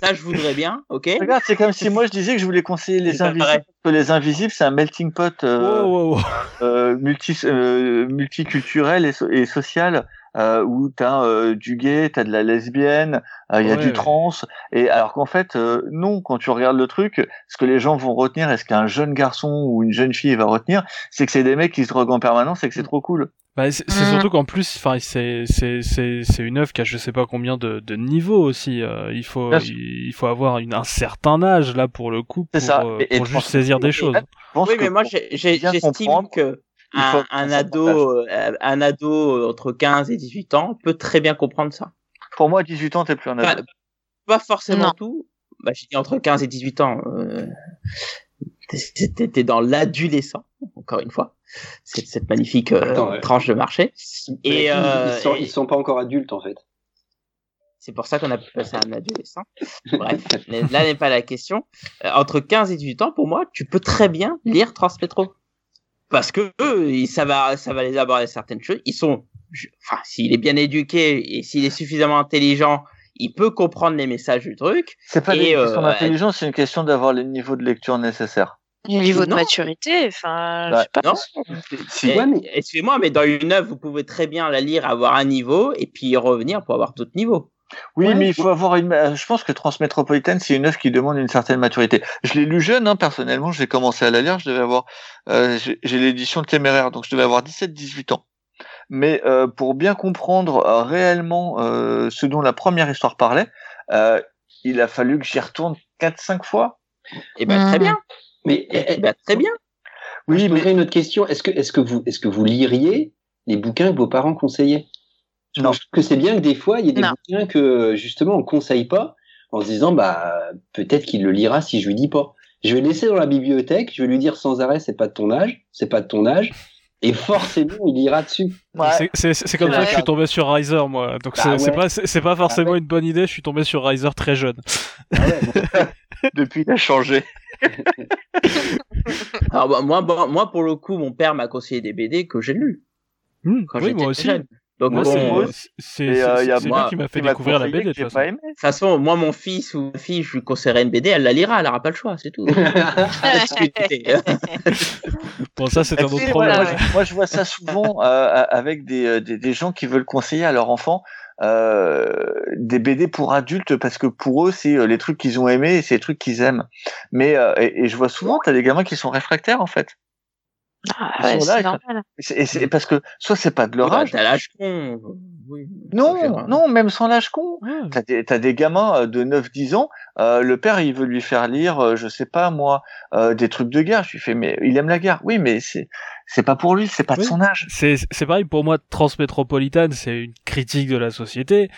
Ça, je voudrais bien, ok Regarde, c'est comme si moi je disais que je voulais conseiller les invisibles. vrai. Parce que les invisibles, c'est un melting pot. euh, Wow, wow, wow. euh, multi, euh, multiculturel et, so- et social euh, où t'as euh, du gay, t'as de la lesbienne, il y a Ouais, du ouais. trans, et alors qu'en fait euh, non, quand tu regardes le truc, ce que les gens vont retenir, est-ce qu'un jeune garçon ou une jeune fille va retenir, c'est que c'est des mecs qui se droguent en permanence et que c'est trop cool. Bah, c'est Mhm. surtout qu'en plus, enfin, c'est c'est c'est c'est une œuvre qui a je sais pas combien de de niveaux aussi. euh, il faut il, il faut avoir une, un certain âge là pour le coup pour, C'est ça. euh, Et- pour juste saisir des choses. Oui, mais moi, j'estime que un, un ado, euh, un ado entre 15 et 18 ans peut très bien comprendre ça. pour moi, à 18 ans, t'es plus un Pas, ado. pas forcément Non. tout. Bah, j'ai dit entre 15 et 18 ans. Euh, t'es- t'es t'es dans l'adolescent, encore une fois. C'est cette magnifique euh, Attends, ouais. tranche de marché. Et, ils, euh, ils sont, et- ils sont pas encore adultes en fait. C'est pour ça qu'on a pu passer à un adolescent. Bref, là n'est pas la question. Euh, entre 15 et 18 ans, pour moi, tu peux très bien lire Transmétro. Parce que eux, ça va, ça va les aborder certaines choses. Ils sont, je- enfin, s'il est bien éduqué et s'il est suffisamment intelligent, il peut comprendre les messages du truc. C'est pas Et, une question euh, d'intelligence, c'est une question d'avoir les niveaux de lecture nécessaires. Le niveau de maturité, enfin, je Bah, sais pas. Non Si. Ouais, mais- Excusez-moi, mais dans une œuvre, vous pouvez très bien la lire, avoir un niveau et puis y revenir pour avoir d'autres niveaux. Oui, Ouais. mais il faut avoir une. euh, Je pense que Transmétropolitaine, c'est une œuvre qui demande une certaine maturité. Je l'ai lu jeune, hein, personnellement. J'ai commencé à la lire. Je devais avoir. euh, j'ai l'édition de Téméraire, donc je devais avoir 17-18 ans. Mais euh, pour bien comprendre euh, réellement euh, ce dont la première histoire parlait, euh, il a fallu que j'y retourne 4-5 fois. Et ben très Mhm. bien. Mais Eh eh, ben, très bien. oui, je mais une autre question. Est-ce que, est-ce que vous, est-ce que vous liriez les bouquins que vos parents conseillaient? Je Non. que c'est bien que des fois, il y a des Non. bouquins que justement on conseille pas en se disant bah peut-être qu'il le lira si je lui dis pas. Je vais le laisser dans la bibliothèque, je vais lui dire sans arrêt c'est pas de ton âge, c'est pas de ton âge, et forcément il lira dessus. Ouais. C'est- comme Ouais. ça que je suis tombé sur Riser moi. Donc Bah c'est ouais. pas c'est pas forcément ouais. une bonne idée. Je suis tombé sur Riser très jeune. Ah bon. depuis, il a changé. Alors bah, moi, bon, moi pour le coup, mon père m'a conseillé des BD que j'ai lus Hmm, quand oui, j'étais moi aussi. jeune. Donc Moi, bon, c'est euh, euh, moi lui qui m'a fait découvrir la BD de toute façon. moi, mon fils ou ma fille, je lui conseillerais une BD, elle la lira, elle n'aura pas le choix, c'est tout. Bon ça c'est un autre problème. moi, je- moi, je vois ça souvent euh, avec des, euh, des, des gens qui veulent conseiller à leur enfant euh, des BD pour adultes parce que pour eux, c'est euh, les trucs qu'ils ont aimés et c'est les trucs qu'ils aiment. Mais euh, et, et je vois souvent, t'as des gamins qui sont réfractaires en fait. Ah ouais, c'est normal. Et c'est- et c'est parce que soit c'est pas de leur Bah, âge. T'as l'âge con. Oui, Non, mal. non, même sans l'âge con. T'as des, t'as des gamins euh, de 9-10 ans, euh, le père il veut lui faire lire, euh, je sais pas moi, euh, des trucs de guerre. Je lui fais mais il aime la guerre. Oui, mais c'est c'est pas pour lui, c'est pas de son âge. C'est c'est pareil pour moi. Transmétropolitane, c'est une critique de la société.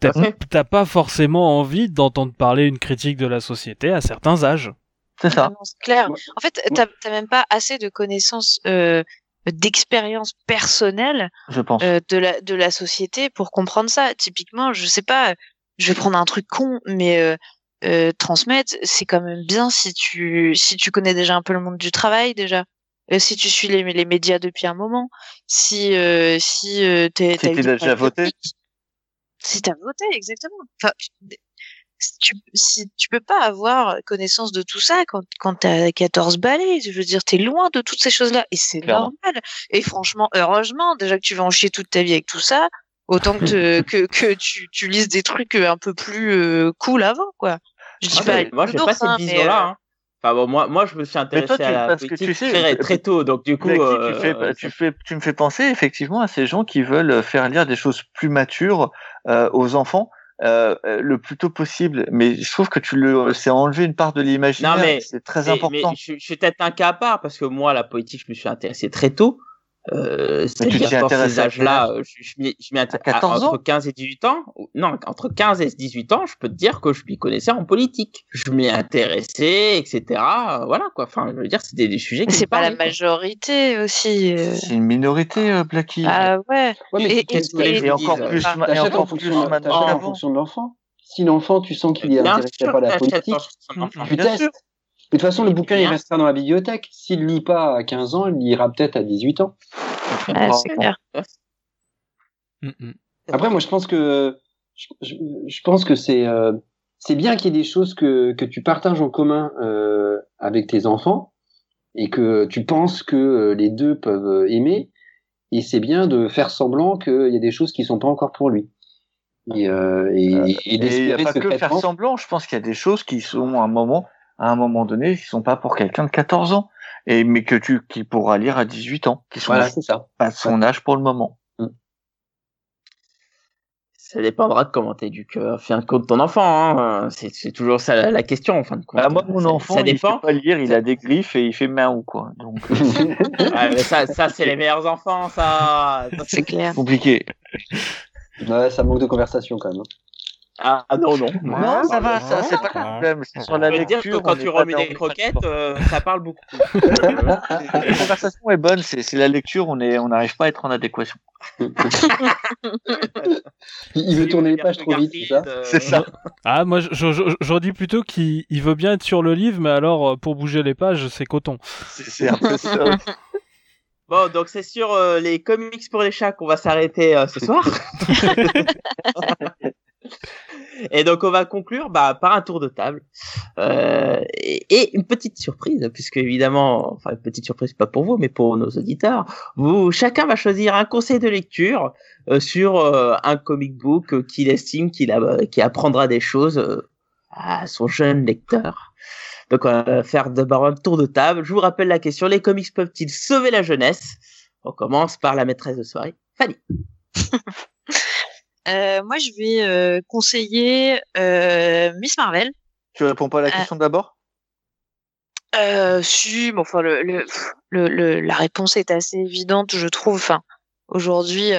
T'as pas forcément envie d'entendre parler une critique de la société à certains âges. C'est ça. Clair. Ouais. En fait, t'as t'as même pas assez de connaissances, euh, d'expérience personnelle Je pense. euh, de la de la société pour comprendre ça. Typiquement, je sais pas, je vais prendre un truc con, mais euh, euh, transmettre, c'est quand même bien si tu si tu connais déjà un peu le monde du travail déjà. Euh, si tu suis les, les médias depuis un moment, si euh, si euh, t'es Si t'as déjà voté. si t'as voté exactement. Enfin, tu, si tu peux pas avoir connaissance de tout ça quand, quand t'as 14 balais, je veux dire, t'es loin de toutes ces choses-là. Et c'est normal. Et franchement, heureusement, déjà que tu vas en chier toute ta vie avec tout ça, autant que, te- que, que tu, tu lises des trucs un peu plus euh, cool avant, quoi. Je dis Moi, pas, moi, j'ai pas bisounours, cette hein, vision-là. euh, hein. Enfin bon, moi, moi, je me suis intéressé toi, tu- à la parce que politique tu sais, très, euh, très tôt, donc du coup, euh, tu, fais, euh, tu, fais, tu me fais penser effectivement à ces gens qui veulent faire lire des choses plus matures euh, aux enfants euh, euh, le plus tôt possible. Mais je trouve que tu le, c'est enlever une part de l'imaginaire. Non, mais- c'est très mais- important. Mais je, je suis peut-être un cas à part parce que moi, la politique, je me suis intéressé très tôt. Euh, C'est-à-dire intéressais ces âges-là, euh, je, je m'y je m'y inté- À 14 entre ans 15 et 18 ans. Non, entre 15 et 18 ans, je peux te dire que je m'y connaissais en politique. Je m'y intéressais, etc. Voilà quoi. Enfin, je veux dire, c'était des sujets. mais qui c'est pas la majorité aussi. euh. C'est une minorité, euh, Blacky. Ah ouais. Ouais, mais Et- encore plus, T'achètes en encore fonction, plus de- l'enfant. Si l'enfant, tu sens qu'il est Bien intéressé sûr par la politique, tu testes. De toute façon, le bouquin, il restera dans la bibliothèque. S'il lit pas à 15 ans, il lira peut-être à 18 ans. C'est clair. Mm, mm. Après, moi, je pense que je, je- je pense que c'est euh, c'est bien qu'il y ait des choses que que tu partages en commun euh, avec tes enfants et que tu penses que euh, les deux peuvent aimer. et c'est bien de faire semblant qu'il y a des choses qui sont pas encore pour lui. Et, euh, et, et Et il n'y a pas que faire semblant. Je pense qu'il y a des choses qui sont à un moment, à un moment donné, qui sont pas pour quelqu'un de 14 ans. Et, mais que tu, qui pourra lire à 18 ans, qui sont Voilà, c'est ça. pas de son âge pour le moment. Ça dépendra de comment t'éduques, euh, fais un compte ton enfant. Hein. C'est, c'est toujours ça la, la question en fin de compte. Bah, moi, mon Ça- enfant, ça il dépend. sait pas lire, il a des griffes et il fait main ou quoi. Donc, euh, Ouais, mais ça, ça c'est les meilleurs enfants, ça. Ça, C'est clair. compliqué. Ouais, ça manque de conversation quand même. Ah ah, non, non. Non, ça va, ça, c'est pas le problème. C'est sur la dire que quand tu remets des croquettes, euh, ça parle beaucoup. La conversation est bonne, c'est c'est la lecture, on est, on n'arrive pas à être en adéquation. Il il veut tourner les pages trop vite, c'est ça Euh, C'est ça. Ah, moi, je- je- je- j'aurais dit plutôt qu'il il veut bien être sur le livre, mais alors, euh, pour bouger les pages, c'est coton. C'est c'est un peu ça. Bon, donc c'est sur euh, les comics pour les chats qu'on va s'arrêter euh, ce soir. et donc on va conclure bah, par un tour de table Euh, et, une petite surprise, puisque évidemment, enfin une petite surprise pas pour vous, mais pour nos auditeurs, vous chacun va choisir un conseil de lecture euh, sur euh, un comic book qu'il estime qu'il a, qui apprendra des choses euh, à son jeune lecteur. Donc on va faire d'abord un tour de table. Je vous rappelle la question les comics peuvent-ils sauver la jeunesse? On commence par la maîtresse de soirée, Fanny. Euh, moi, je vais euh, conseiller euh, Miss Marvel. Tu réponds pas à la question d'abord? Si, mais enfin, le, le, le, le- la réponse est assez évidente, je trouve. Enfin, aujourd'hui,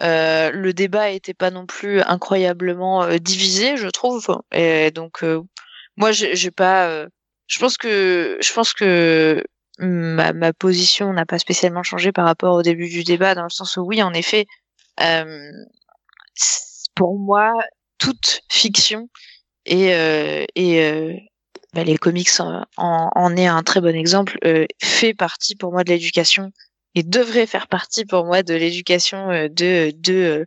le débat était pas non plus incroyablement divisé, je trouve. Et donc, moi, j'ai pas. je pense que je pense que ma, ma position n'a pas spécialement changé par rapport au début du débat, dans le sens où oui, en effet, euh, pour moi, toute fiction et euh, et euh, bah, les comics en, en, en est un très bon exemple, euh, fait partie pour moi de l'éducation et devrait faire partie pour moi de l'éducation de, de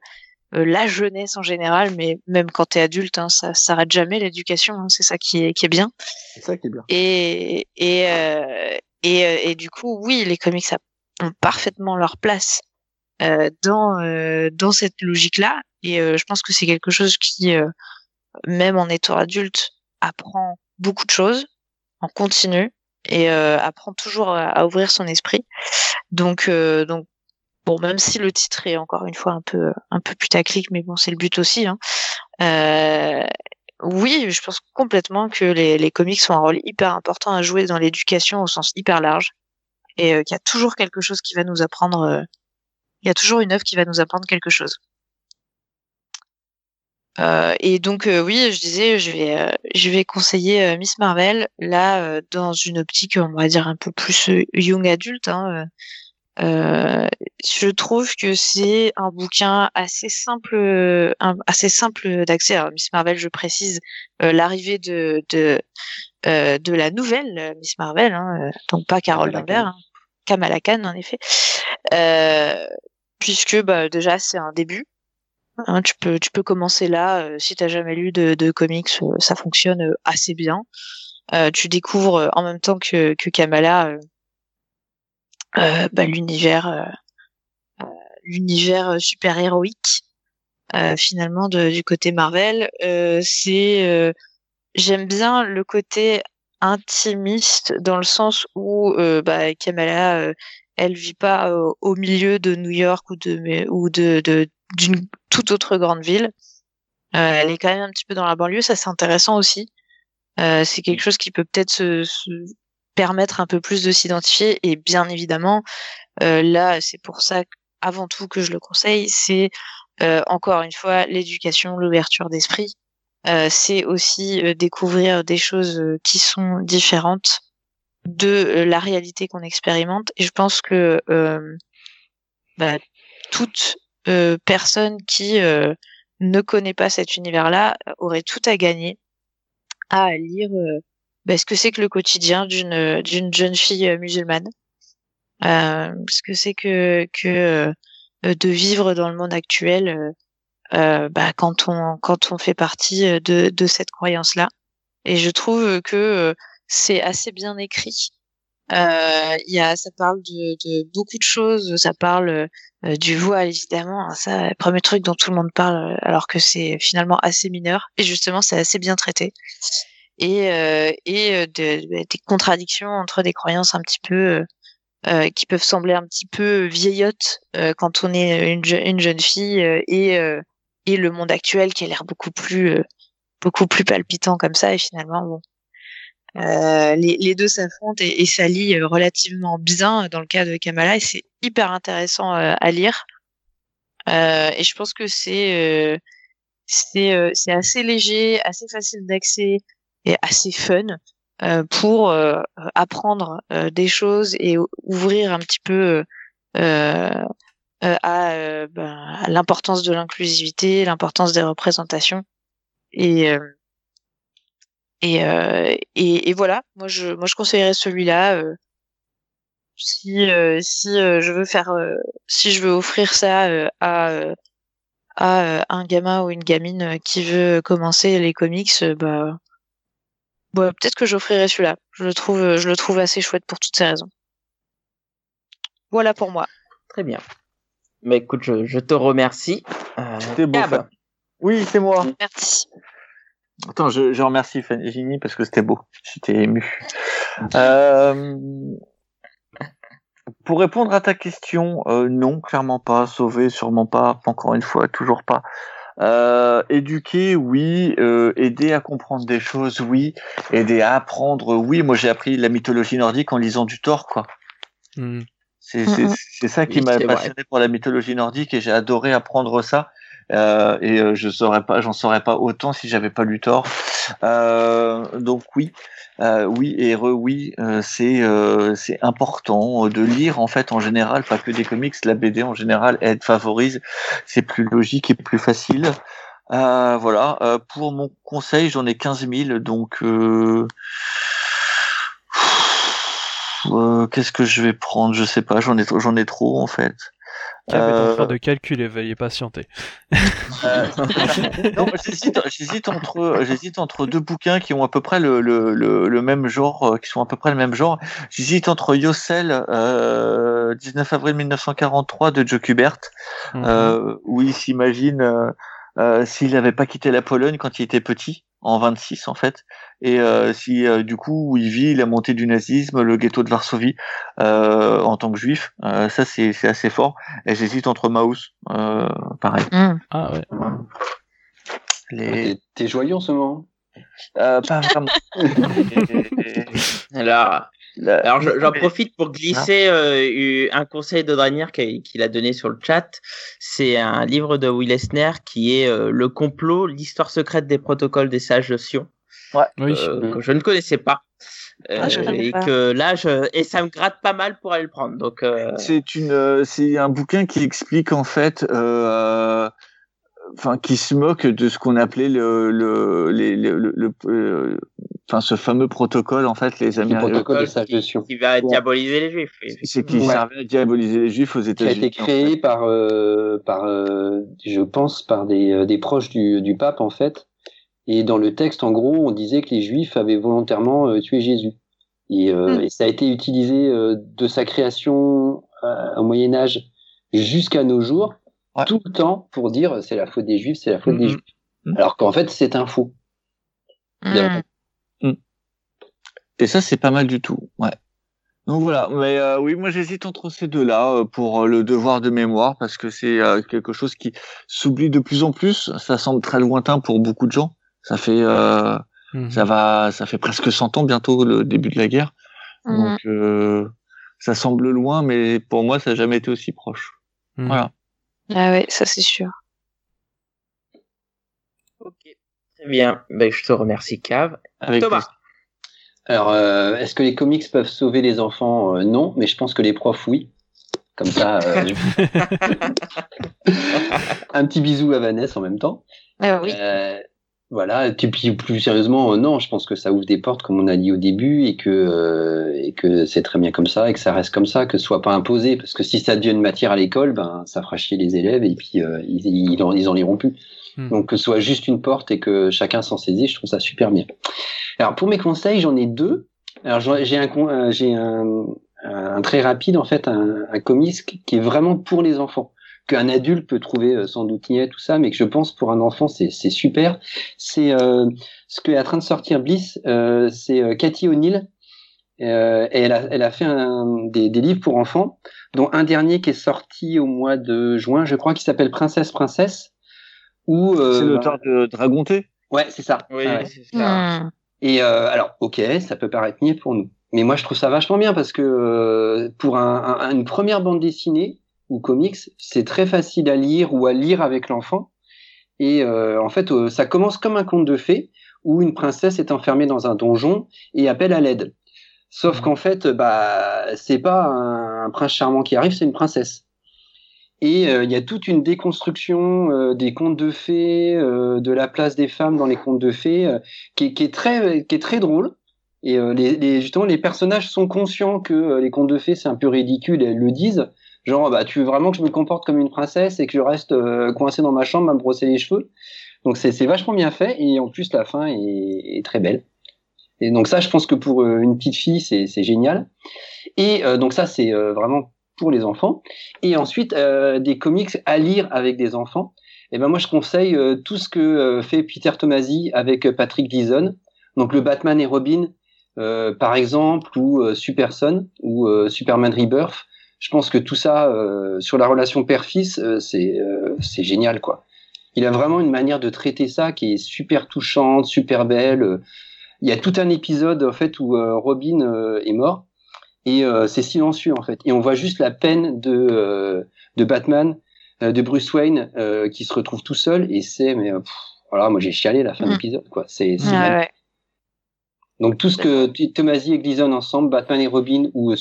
la jeunesse en général, mais même quand tu es adulte, hein, ça s'arrête jamais l'éducation, hein, c'est ça qui est, qui est bien. C'est ça qui est bien. Et, et, et, et du coup, oui, les comics ont parfaitement leur place dans, dans cette logique-là. Et euh, je pense que c'est quelque chose qui, euh, même en étant adulte, apprend beaucoup de choses en continu et euh, apprend toujours à, ouvrir son esprit. Donc, donc bon, même si le titre est encore une fois un peu un peu putaclic, mais bon, c'est le but aussi. Hein. Oui, je pense complètement que les, les comics ont un rôle hyper important à jouer dans l'éducation au sens hyper large et qu'il y a toujours quelque chose qui va nous apprendre. il y a toujours une œuvre qui va nous apprendre quelque chose. Euh, et donc euh, oui, je disais, je vais, euh, je vais conseiller euh, Miss Marvel là euh, dans une optique, on va dire un peu plus euh, young adulte. Hein, je trouve que c'est un bouquin assez simple, un- assez simple d'accès. Alors Miss Marvel, je précise euh, l'arrivée de de euh, de la nouvelle Miss Marvel, hein, donc pas Carole Lambert, hein, Kamala Khan en effet, euh, puisque bah, déjà c'est un début. Hein, tu peux tu peux commencer là euh, si t'as jamais lu de, de comics, euh, ça fonctionne euh, assez bien. Euh, tu découvres euh, en même temps que que Kamala bah, l'univers l'univers super héroïque finalement du côté Marvel. C'est j'aime bien le côté intimiste dans le sens où bah, Kamala elle vit pas au milieu de New York ou de ou de de- d'une toute autre grande ville. Euh, elle est quand même un petit peu dans la banlieue, ça c'est intéressant aussi. Euh, c'est quelque chose qui peut peut-être se, permettre un peu plus de s'identifier et bien évidemment euh, là c'est pour ça avant tout que je le conseille c'est encore une fois l'éducation l'ouverture d'esprit c'est aussi découvrir des choses qui sont différentes de la réalité qu'on expérimente et je pense que bah, euh, personne qui euh, ne connaît pas cet univers-là aurait tout à gagner à lire bah, ce que c'est que le quotidien d'une d'une jeune fille musulmane, ce que c'est que que de vivre dans le monde actuel bah, quand on quand on fait partie de de cette croyance-là. Et je trouve que c'est assez bien écrit Euh, y a, ça parle de, de, beaucoup de choses. Ça parle euh, du voile, évidemment. Ça, le premier truc dont tout le monde parle, alors que c'est finalement assez mineur. Et justement, c'est assez bien traité. Et, euh, et de, des contradictions entre des croyances un petit peu euh, qui peuvent sembler un petit peu vieillottes euh, quand on est une, une jeune fille et et le monde actuel qui a l'air beaucoup plus beaucoup plus palpitant comme ça et finalement bon euh, les, les, deux s'affrontent et, et s'allient euh, relativement bien dans le cas de Kamala et c'est hyper intéressant euh, à lire. Euh, et je pense que c'est c'est assez léger, assez facile d'accès et assez fun pour apprendre des choses et ouvrir un petit peu à, ben, à l'importance de l'inclusivité, l'importance des représentations et et, euh, et, et, voilà, moi je, moi je conseillerais celui-là. Euh, si euh, si euh, je veux faire, euh, si je veux offrir ça à à un gamin ou une gamine qui veut commencer les comics, bah, bah peut-être que j'offrirai celui-là. Je le trouve, je le trouve assez chouette pour toutes ces raisons. Voilà pour moi. Très bien. Mais écoute, je, je te remercie. C'était beau. Oui, c'est moi. Merci. Attends, je, je remercie Fanny parce que c'était beau. J'étais ému. Euh, pour répondre à ta question, euh, non, clairement pas. Sauver, sûrement pas. Encore une fois, toujours pas. Euh, éduquer, oui. Euh, aider à comprendre des choses, oui. Aider à apprendre, oui. Moi, j'ai appris la mythologie nordique en lisant du Thor, quoi. Mm. C'est c'est ça qui m'a passionné pour la mythologie nordique et j'ai adoré apprendre ça. Euh, et euh, je saurais pas, j'en saurais pas autant si j'avais pas lu tort. Euh, donc oui, euh, oui et re oui, euh, c'est c'est important de lire en fait en général, pas que des comics, la BD en général aide, favorise, c'est plus logique et plus facile. voilà. pour mon conseil, j'en ai 15 000, donc. Qu'est-ce que je vais prendre? Je sais pas, j'en ai j'en ai trop en fait. Cap est en train de calculer, veuillez patienter. Euh... j'hésite entre, j'hésite entre deux bouquins qui ont à peu près le, le, le, le, même genre, euh, qui sont à peu près le même genre. J'hésite entre Yossel, euh, 19 avril 1943 de Joe Kubert, mm -hmm. euh, où il s'imagine euh, euh s'il n'avait pas quitté la Pologne quand il était petit en 26 en fait. Et euh, si euh, du coup il vit la montée du nazisme le ghetto de Varsovie euh, en tant que juif. Euh, ça c'est c'est assez fort. Et j'hésite entre Maus euh, pareil. Mm. ah ouais. Les t'es joyeux en ce moment? Pas vraiment alors alors j'en profite pour glisser euh, un conseil de Dranier qu'il a donné sur le chat. C'est un livre de Will Eisner qui est euh, Le complot, l'histoire secrète des protocoles des sages de Sion. Ouais. Euh, que je ne connaissais pas. Ah, et que là, je... et ça me gratte pas mal pour aller le prendre. Donc c'est une, c'est un bouquin qui explique en fait. Euh, enfin qui se moque de ce qu'on appelait le le les, le, le, le euh, enfin ce fameux protocole en fait les Américains protocole de qui, qui va diaboliser les juifs c'est qui ouais. servait à diaboliser les juifs aux États-Unis qui a été créé en fait. par euh, par euh, je pense par des des proches du du pape en fait et dans le texte en gros on disait que les juifs avaient volontairement euh, tué Jésus et, mm. et, ça a été utilisé de sa création au Moyen Âge jusqu'à nos jours Ouais. tout le temps pour dire c'est la faute des juifs, c'est la faute mmh. des juifs. Mmh. Alors qu'en fait, c'est un faux. Mmh. Et ça, c'est pas mal du tout. Ouais. Donc voilà, mais euh, oui, moi j'hésite entre ces deux-là euh, pour euh, le devoir de mémoire parce que c'est euh, quelque chose qui s'oublie de plus en plus. Ça semble très lointain pour beaucoup de gens. Ça fait, ça va, ça fait presque 100 ans bientôt le début de la guerre. Donc ça semble loin, mais pour moi ça n'a jamais été aussi proche. Voilà. Ah ouais, ça c'est sûr. Ok, très bien. Ben, je te remercie, Cave. Avec Thomas. Alors, euh, est-ce que les comics peuvent sauver les enfants? Euh, Non, mais je pense que les profs, oui. Comme ça, euh, un petit bisou à Vanessa en même temps. Ah oui. Voilà. Et puis plus sérieusement, non, je pense que ça ouvre des portes, comme on a dit au début, et que et que c'est très bien comme ça, et que ça reste comme ça, que ce soit pas imposé, parce que si ça devient une matière à l'école, ben ça fera chier les élèves, et puis euh, ils, ils, en, ils en liront plus. Hmm. Donc que ce soit juste une porte et que chacun s'en saisit, je trouve ça super bien. Alors pour mes conseils, j'en ai deux. Alors j'ai un j'ai un, un, très rapide en fait un, un comics qui est vraiment pour les enfants qu'un adulte peut trouver sans doute niais tout ça mais que je pense pour un enfant c'est c'est super c'est euh, ce que est en train de sortir Bliss euh, c'est Cathy O'Neill euh, et elle a, elle a fait un, des, des, livres pour enfants, dont un dernier qui est sorti au mois de juin, je crois, qui s'appelle Princesse Princesse. Où, euh, c'est l'auteur de Dragonté Ouais, c'est ça. Oui, ouais. c'est ça. Hmm. Et euh, alors, ok, ça peut paraître niais pour nous. Mais moi, je trouve ça vachement bien parce que euh, pour un, un, une première bande dessinée ou comics, c'est très facile à lire ou à lire avec l'enfant. Et euh, en fait, euh, ça commence comme un conte de fées où une princesse est enfermée dans un donjon et appelle à l'aide. Sauf qu'en fait, bah, c'est pas un, un, prince charmant qui arrive, c'est une princesse. Et il euh, y a toute une déconstruction des contes de fées, de la place des femmes dans les contes de fées, qui, qui, est très, qui est très drôle. Et les, les, justement, les personnages sont conscients que les contes de fées c'est un peu ridicule et elles le disent. Genre, bah, tu veux vraiment que je me comporte comme une princesse et que je reste coincé dans ma chambre à me brosser les cheveux? Donc c'est vachement bien fait et en plus la fin est, est très belle. Et donc ça, je pense que pour euh, une petite fille, c'est génial. Et euh, donc ça, c'est euh, vraiment pour les enfants. Et ensuite, euh, des comics à lire avec des enfants. Et ben moi, je conseille euh, tout ce que fait Peter Tomasi avec Patrick Gleason. Donc le Batman et Robin, par exemple, ou Superson, ou Superman Rebirth. Je pense que tout ça sur la relation père-fils, c'est c'est génial, quoi. Il a vraiment une manière de traiter ça qui est super touchante, super belle. Il y a tout un épisode en fait où euh, Robin euh, est mort. Et euh, c'est silencieux en fait. Et on voit juste la peine de de Batman de Bruce Wayne qui se retrouve tout seul. Et c'est mais pff, voilà moi j'ai chialé la fin de l'épisode quoi. C'est donc tout ce que Tomasi et Gleason ensemble Batman et Robin ou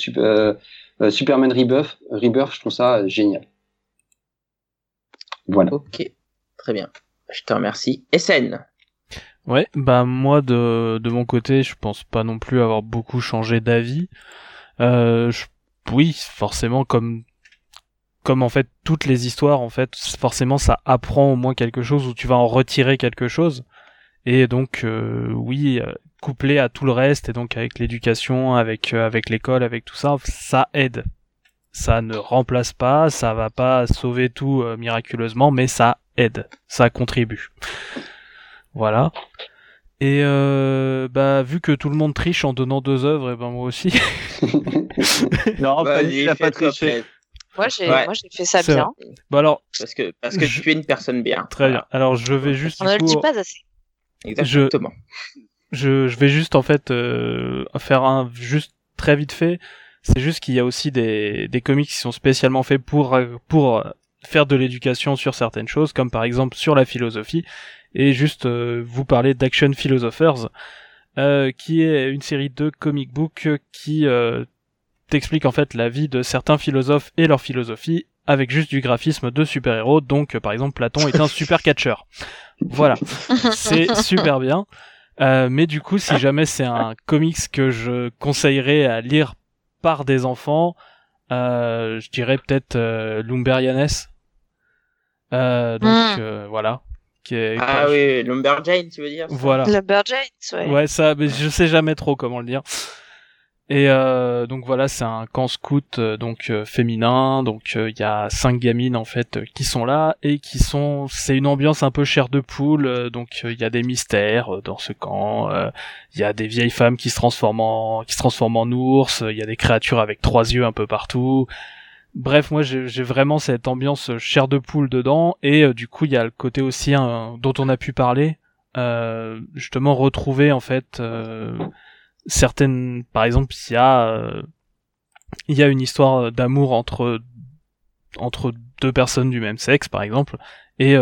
Superman Rebirth Rebirth je trouve ça génial. Voilà. Ok. Très bien. Je te remercie. SN Ouais, bah moi de, de mon côté, je pense pas non plus avoir beaucoup changé d'avis. Euh, je, oui, forcément, comme comme en fait toutes les histoires, en fait, forcément ça apprend au moins quelque chose ou tu vas en retirer quelque chose. Et donc euh, oui, couplé à tout le reste et donc avec l'éducation, avec euh, avec l'école, avec tout ça, ça aide. Ça ne remplace pas, ça va pas sauver tout euh, miraculeusement, mais ça aide, ça contribue. Voilà. Et euh, bah vu que tout le monde triche en donnant deux œuvres, et ben moi aussi. non, bah, il a pas triché. Moi j'ai ouais. moi j'ai fait ça bien. Bah alors parce que parce que je... tu es une personne bien. Très voilà. bien. Alors je vais juste. On ne le dit pas assez. Exactement. Je, je vais juste en fait euh, faire un juste très vite fait. C'est juste qu'il y a aussi des des comics qui sont spécialement faits pour pour faire de l'éducation sur certaines choses, comme par exemple sur la philosophie et juste euh, vous parler d'Action Philosophers, euh, qui est une série de comic books qui euh, t'explique en fait la vie de certains philosophes et leur philosophie avec juste du graphisme de super-héros. Donc, par exemple, Platon est un super catcheur. Voilà, c'est super bien. Euh, mais du coup, si jamais c'est un comics que je conseillerais à lire par des enfants, euh, je dirais peut-être euh, Lumberianes. Euh, donc mm. voilà, qui est, ah oui, Lumberjane, tu veux dire ça? Voilà. Lumberjane, ouais. Ouais, ça, mais je sais jamais trop comment le dire. Et euh, donc voilà, c'est un camp scout euh, donc euh, féminin, donc il y a cinq gamines en fait qui sont là et qui sont, c'est une ambiance un peu chair de poule, donc il y a des mystères dans ce camp, il y a des vieilles femmes qui se transforment en qui se transforment en ours, il y a des créatures avec trois yeux un peu partout, Bref, moi j'ai vraiment cette ambiance chair de poule dedans. Et euh, du coup il y a le côté aussi hein, dont on a pu parler, euh, justement retrouver en fait euh, certaines, par exemple il y a il y a une histoire d'amour entre entre deux personnes du même sexe par exemple et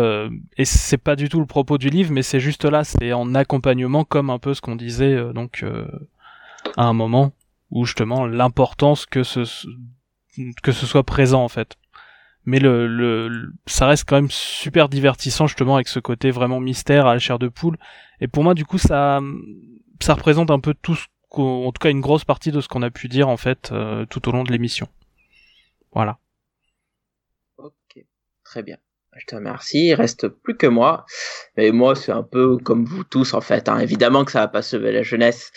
et c'est pas du tout le propos du livre mais c'est juste là c'est en accompagnement comme un peu ce qu'on disait donc à un moment où justement l'importance que ce que ce soit présent en fait. Mais le, le, ça reste quand même super divertissant justement avec ce côté vraiment mystère à la chair de poule. Et pour moi du coup ça, ça représente un peu tout ce en tout cas une grosse partie de ce qu'on a pu dire en fait euh, tout au long de l'émission. Voilà. Ok, très bien. Je te remercie. Il reste plus que moi. Mais moi, c'est un peu comme vous tous, en fait. Hein. Évidemment que ça va pas sauver la jeunesse.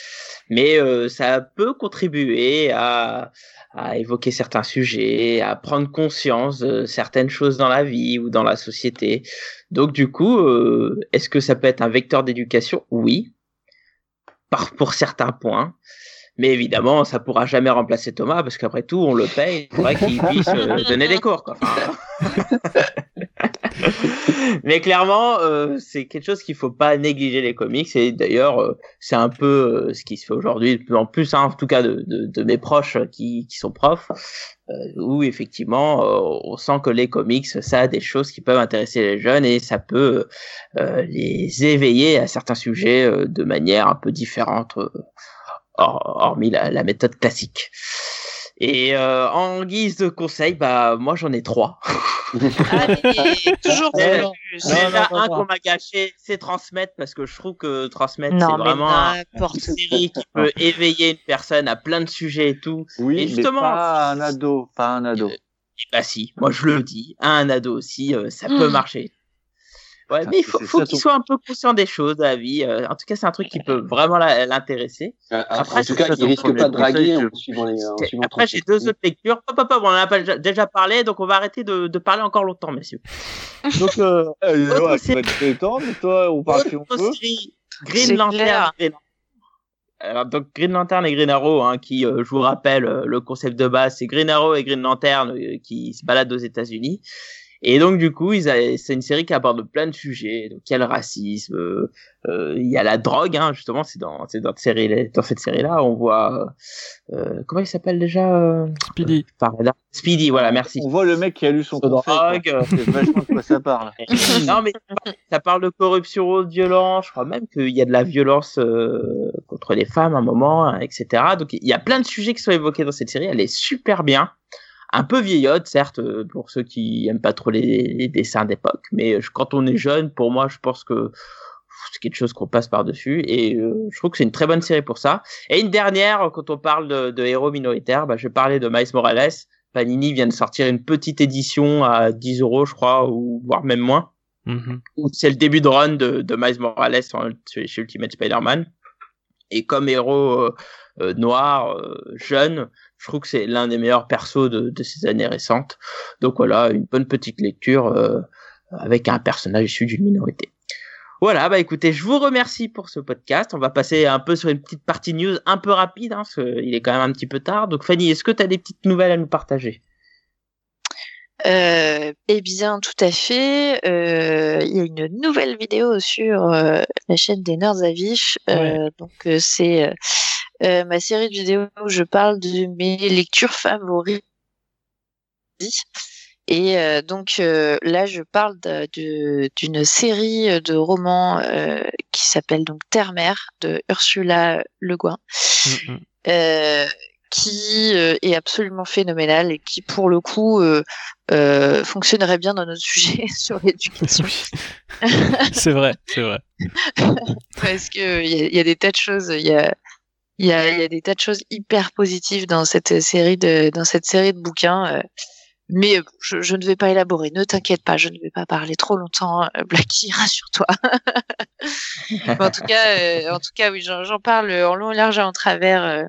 mais euh, ça peut contribuer à, évoquer certains sujets, à prendre conscience de certaines choses dans la vie ou dans la société. Donc du coup, euh, est-ce que ça peut être un vecteur d'éducation? Oui, par, pour certains points. Mais évidemment, ça pourra jamais remplacer Thomas parce qu'après tout, on le paye. Il faudrait qu'il puisse euh, donner des cours. Quoi. Mais clairement, euh, c'est quelque chose qu'il faut pas négliger les comics. Et d'ailleurs, euh, c'est un peu euh, ce qui se fait aujourd'hui, de plus en plus, hein, en tout cas de, de, de mes proches qui, qui sont profs, euh, où effectivement, euh, on sent que les comics, ça a des choses qui peuvent intéresser les jeunes et ça peut les éveiller à certains sujets de manière un peu différente, hormis la, la méthode classique. Et euh, en guise de conseil, bah moi j'en ai trois. Allez, toujours Ouais. plus. Déjà un qu'on m'a gâché, c'est transmettre parce que je trouve que transmettre c'est vraiment une série qui peut éveiller une personne à plein de sujets et tout. Oui, Et justement- mais pas un ado, pas un ado. Et bah si, moi je le dis, à un ado aussi, euh, ça peut Mm. marcher. Ouais, mais il faut, c'est faut qu'il soit un peu conscient des choses la vie. euh, en tout cas, c'est un truc qui peut vraiment l'intéresser. Euh, Après, en c'est tout cas, il risque pas de draguer conseil, en suivant les. En Et suivant Après, j'ai deux autres lectures. Hop, hop, hop, on en a pas déjà- parlé, donc on va arrêter de, de parler encore longtemps, messieurs. Donc, euh, Euh, Autre ouais, tu série. vas te détendre, toi, on part si on autre peut. série, Green C'est Lantern. Alors, donc Green Lantern et Green Arrow, hein, qui, euh, je vous rappelle, euh, le concept de base, c'est Green Arrow et Green Lantern euh, qui se baladent aux États-Unis. Et donc du coup, ils a- c'est une série qui aborde plein de sujets. Donc il y a le racisme, euh, euh, il y a la drogue, hein, justement, c'est dans, c'est dans, cette série, dans cette série-là, on voit euh, comment il s'appelle déjà euh, Speedy. Speedy, voilà, merci. On voit le mec qui a lu son. Drogue, C'est vachement de quoi ça parle. non mais ça parle de corruption, de violence. Je crois même qu'il y a de la violence euh, contre les femmes à un moment, hein, etc. Donc il y a plein de sujets qui sont évoqués dans cette série. Elle est super bien, un peu vieillotte certes euh, pour ceux qui aiment pas trop les, les dessins d'époque, mais euh, quand on est jeune, pour moi, je pense que c'est quelque chose qu'on passe par dessus et euh, je trouve que c'est une très bonne série pour ça. Et une dernière, quand on parle de, de héros minoritaires, bah, je parlais de Miles Morales. Panini vient de sortir une petite édition à 10 euros, je crois, ou voire même moins Mhm. où c'est le début de run de, de Miles Morales en- chez Ultimate Spider-Man. Et comme héros euh, euh, noir, jeune, je trouve que c'est l'un des meilleurs persos de, de ces années récentes. Donc voilà, une bonne petite lecture euh, avec un personnage issu d'une minorité. Voilà, bah écoutez, je vous remercie pour ce podcast. On va passer un peu sur une petite partie news un peu rapide, hein, parce qu'il est quand même un petit peu tard. Donc Fanny, est-ce que tu as des petites nouvelles à nous partager? Euh, eh bien, tout à fait. Euh, il y a une nouvelle vidéo sur euh, la chaîne des Nerds à Donc, c'est euh, ma série de vidéos où je parle de mes lectures favorites. Et euh, donc euh, là, je parle d'une série de romans euh, qui s'appelle donc Terre-Mère de Ursula Le Guin Mhm. euh, qui est absolument phénoménal et qui pour le coup euh, euh, fonctionnerait bien dans notre sujet sur l'éducation c'est vrai, c'est vrai. parce que il y, y a des tas de choses il y a il y a, y a des tas de choses hyper positives dans cette série de dans cette série de bouquins euh, mais euh, je, je ne vais pas élaborer ne t'inquiète pas je ne vais pas parler trop longtemps euh, Blacky rassure-toi en tout cas en tout cas oui j'en parle en long et large et en travers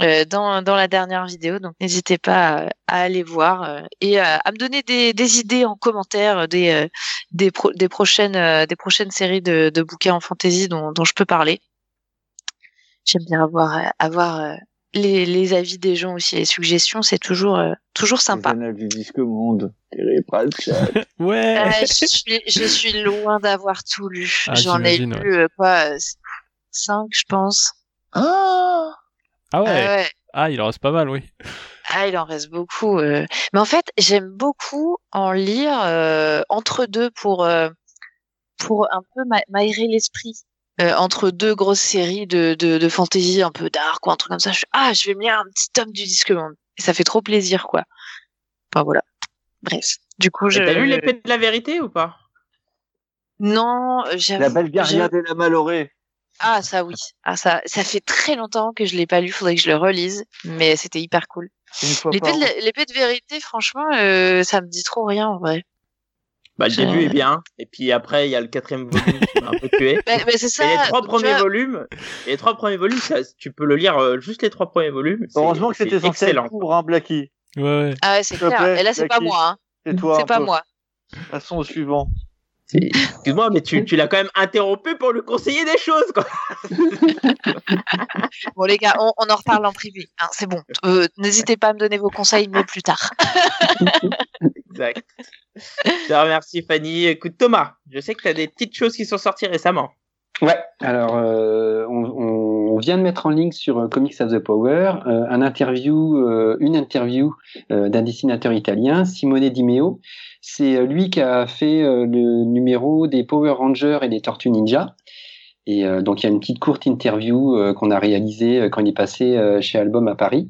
euh, dans, dans la dernière vidéo. Donc n'hésitez pas à, aller voir euh, et à, à me donner des, des idées en commentaire des, euh, des, pro- des, prochaines, des prochaines séries de, de bouquins en fantasy dont, dont je peux parler. J'aime bien avoir, euh, avoir euh, les, les avis des gens aussi, les suggestions, c'est toujours, euh, toujours sympa. Les du disque monde. Par le chat. Ouais. Euh, je, suis, je suis loin d'avoir tout lu. Ah, J'en ai lu euh, quoi, euh, cinq, je pense. Ah Ah ouais. Ah ouais. Ah, il en reste pas mal, oui. Ah, il en reste beaucoup. euh. Mais en fait, j'aime beaucoup en lire euh, entre deux pour euh, pour un peu m'a- m'aérer l'esprit. Euh, entre deux grosses séries de, de, de fantasy un peu dark ou un truc comme ça, je fais, ah, je vais me lire un petit tome du Disque Monde. Et ça fait trop plaisir, quoi. Enfin, voilà. Bref. Du coup, je... T'as lu l'épée de la vérité ou pas? Non, j'avoue... La belle guerrière j'avoue- de la Malorée. Ah, ça, oui. Ah, ça, ça fait très longtemps que je l'ai pas lu. Faudrait que je le relise. Mais c'était hyper cool. L'épée de, de vérité, franchement, euh, ça me dit trop rien, en vrai. Bah, le début est bien, et puis après, il y a le quatrième volume qui m'a un peu tué. Mais, mais c'est ça. Et les trois premiers vois, volumes, et les trois premiers volumes, ça, tu peux le lire euh, juste les trois premiers volumes. Heureusement que c'était censé être excellent. court, hein, Blacky. Ouais, ouais. Ah ouais, c'est clair. plaît, Et là, c'est pas moi. Hein. C'est toi. C'est un pas peu. moi. Passons au suivant. Excuse-moi, mais tu, tu l'as quand même interrompu pour lui conseiller des choses, quoi. Bon, les gars, on, on en reparle en privé. Hein, c'est bon. Euh, N'hésitez pas à me donner vos conseils, mais plus tard. Exact. Je te remercie, Fanny. Écoute, Thomas, je sais que tu as des petites choses qui sont sorties récemment. Ouais, alors euh, on, vient de mettre en ligne sur euh, Comics of the Power euh, un interview, une interview d'un dessinateur italien, Simone Di Meo. C'est lui qui a fait le numéro des Power Rangers et des Tortues Ninja. Et donc il y a une petite courte interview qu'on a réalisée quand il est passé chez Album à Paris.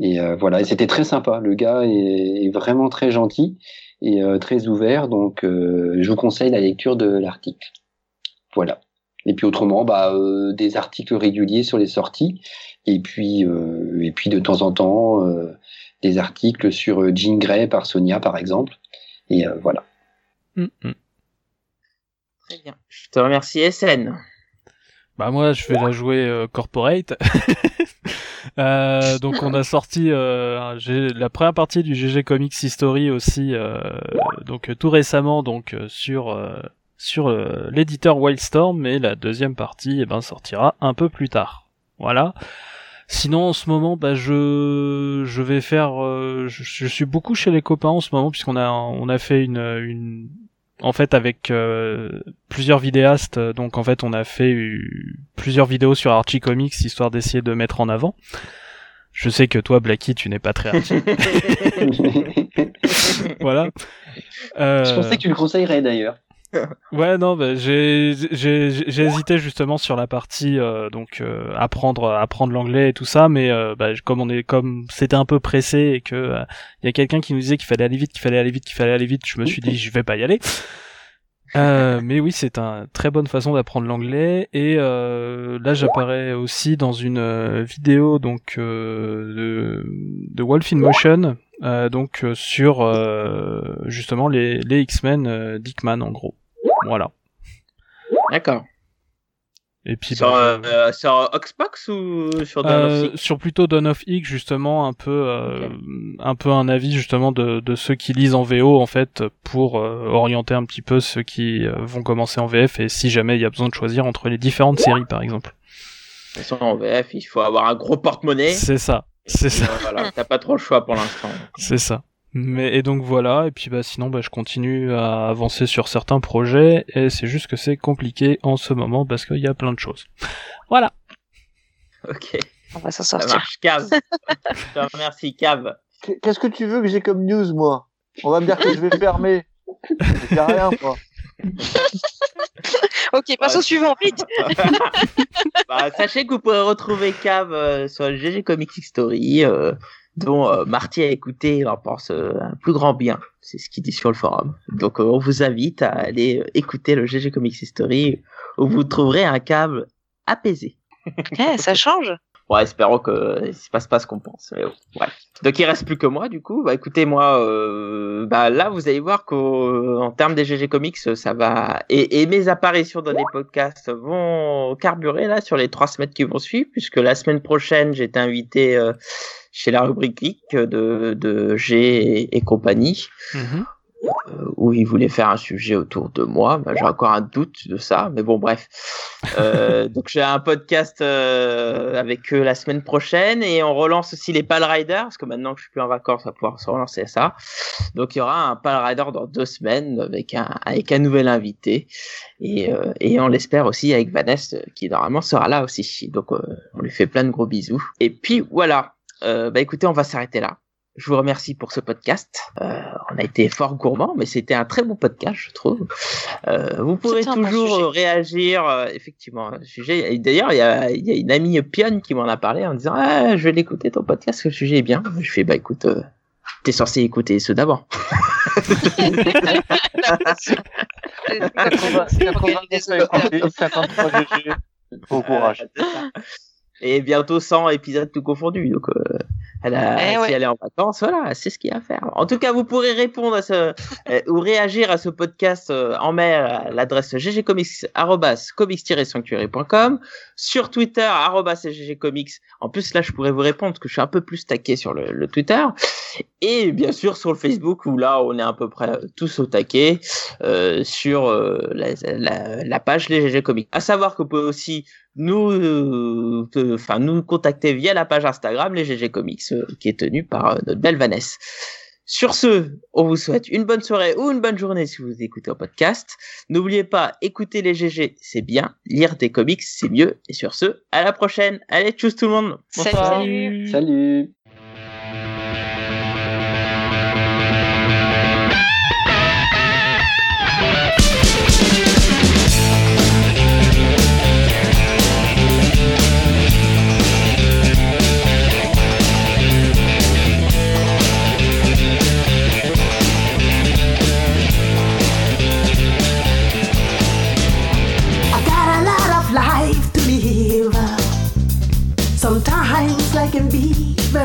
Et euh, voilà, et c'était très sympa. Le gars est, est vraiment très gentil et euh, très ouvert. Donc euh, je vous conseille la lecture de l'article. Voilà. Et puis autrement, bah, euh, des articles réguliers sur les sorties. Et puis, euh, et puis de temps en temps, euh, des articles sur Jean Grey par Sonia, par exemple. Et euh, voilà. Mm, mm. Très bien. Je te remercie, SN. Bah moi je vais la jouer euh, corporate. Euh, donc on a sorti euh, la première partie du GG Comics History aussi euh, donc euh, tout récemment donc sur sur l'éditeur Wildstorm mais la deuxième partie eh ben sortira un peu plus tard. Voilà. Sinon en ce moment bah je je vais faire je, je suis beaucoup chez les copains en ce moment puisqu'on a on a fait une une en fait avec euh, plusieurs vidéastes euh, donc en fait on a fait euh, plusieurs vidéos sur Archie Comics histoire d'essayer de mettre en avant. Je sais que toi Blacky tu n'es pas très Archie. voilà. Euh, Je pensais que tu le conseillerais d'ailleurs. Ouais, non, bah, j'ai hésité justement sur la partie euh, donc euh, apprendre apprendre l'anglais et tout ça, mais euh, bah, comme on est comme c'était un peu pressé et que il y a quelqu'un qui nous disait qu'il fallait aller vite, qu'il fallait aller vite, qu'il fallait aller vite, je me suis dit je vais pas y aller. Euh, mais oui, c'est une très bonne façon d'apprendre l'anglais et euh, là j'apparais aussi dans une euh, vidéo donc euh, de, de Wolf in Motion euh, donc euh, sur euh, justement les, les X-Men euh, Dickman en gros. Voilà. D'accord. Et puis Sur, bah, euh, sur Oxbox ou sur Dawn of euh, sur plutôt Dawn of X justement un peu euh, un peu un avis justement de, de ceux qui lisent en VO en fait pour euh, orienter un petit peu ceux qui euh, vont commencer en VF et si jamais il y a besoin de choisir entre les différentes séries par exemple. De toute façon, en VF, il faut avoir un gros porte-monnaie. C'est ça. C'est ça. Euh, voilà, t'as pas trop le choix pour l'instant. C'est ça. Mais et donc voilà, et puis bah sinon bah je continue à avancer sur certains projets et c'est juste que c'est compliqué en ce moment parce qu'il y a plein de choses. Voilà. Ok, On va s'en ça sortir. marche, Cave. Je te remercie, Cave. Qu'est-ce que tu veux que j'ai comme news, moi? On va me dire que je vais fermer. J'ai rien, moi. Ok, passe Ouais. au suivant, vite. Bah, sachez que vous pourrez retrouver Cave euh, sur le GG Comics History, euh, dont euh, Marty a écouté, il en pense euh, un plus grand bien. C'est ce qu'il dit sur le forum. Donc, euh, on vous invite à aller écouter le GG Comics History, où vous trouverez un Cave apaisé. Eh, ça change. Ouais, espérons que euh, il se passe pas ce qu'on pense. Bon. Donc il reste plus que moi du coup. Bah écoutez moi, euh, bah là vous allez voir qu'en termes des GG Comics, ça va et, et mes apparitions dans les podcasts vont carburer là sur les trois semaines qui vont suivre, puisque la semaine prochaine j'ai été invité euh, chez la rubrique geek de, de G et, compagnie Mhm. Euh, où il voulait faire un sujet autour de moi. Bah, j'ai encore un doute de ça, mais bon, bref. Euh, donc j'ai un podcast euh, avec eux la semaine prochaine et on relance aussi les Pal Riders parce que maintenant que je suis plus en vacances, on va pouvoir se relancer ça. Donc il y aura un Pal Rider dans deux semaines avec un avec un nouvel invité et euh, et on l'espère aussi avec Vanessa qui normalement sera là aussi. Donc euh, on lui fait plein de gros bisous. Et puis voilà. Euh, bah écoutez, on va s'arrêter là. Je vous remercie pour ce podcast. Euh, on a été fort gourmand, mais c'était un très bon podcast, je trouve. Euh, vous bon toujours euh, réagir, euh, effectivement, à un sujet. Et D'ailleurs, il y a, il y a une amie pionne qui m'en a parlé en disant ah, je vais l'écouter ton podcast, le sujet est bien. Je fais bah écoute, euh, t'es censé écouter ceux d'avant. 80, 82 à écouter, 53 GG. Au courage. Et bientôt 100 épisodes tout confondus. Donc, euh, elle a, Eh si ouais. elle est en vacances, voilà, c'est ce qu'il y a à faire. En tout cas, vous pourrez répondre à ce, euh, ou réagir à ce podcast euh, en mail à l'adresse ggcomics.comics-sanctuary.com, sur Twitter, arrobas ggcomics. En plus, là, je pourrais vous répondre parce que je suis un peu plus taqué sur le, le Twitter. Et bien sûr, sur le Facebook, où là, on est à peu près tous au taquet, sur la, la, la page Les GG Comics. À savoir que vous pouvez aussi nous, euh, te- enfin, nous contacter via la page Instagram, les GG Comics, euh, qui est tenue par euh, notre belle Vanessa. Sur ce, on vous souhaite une bonne soirée ou une bonne journée si vous écoutez au podcast. N'oubliez pas, écouter les GG, c'est bien. Lire des comics, c'est mieux. Et sur ce, à la prochaine. Allez, tchuss tout le monde. Bonsoir. salut. Salut.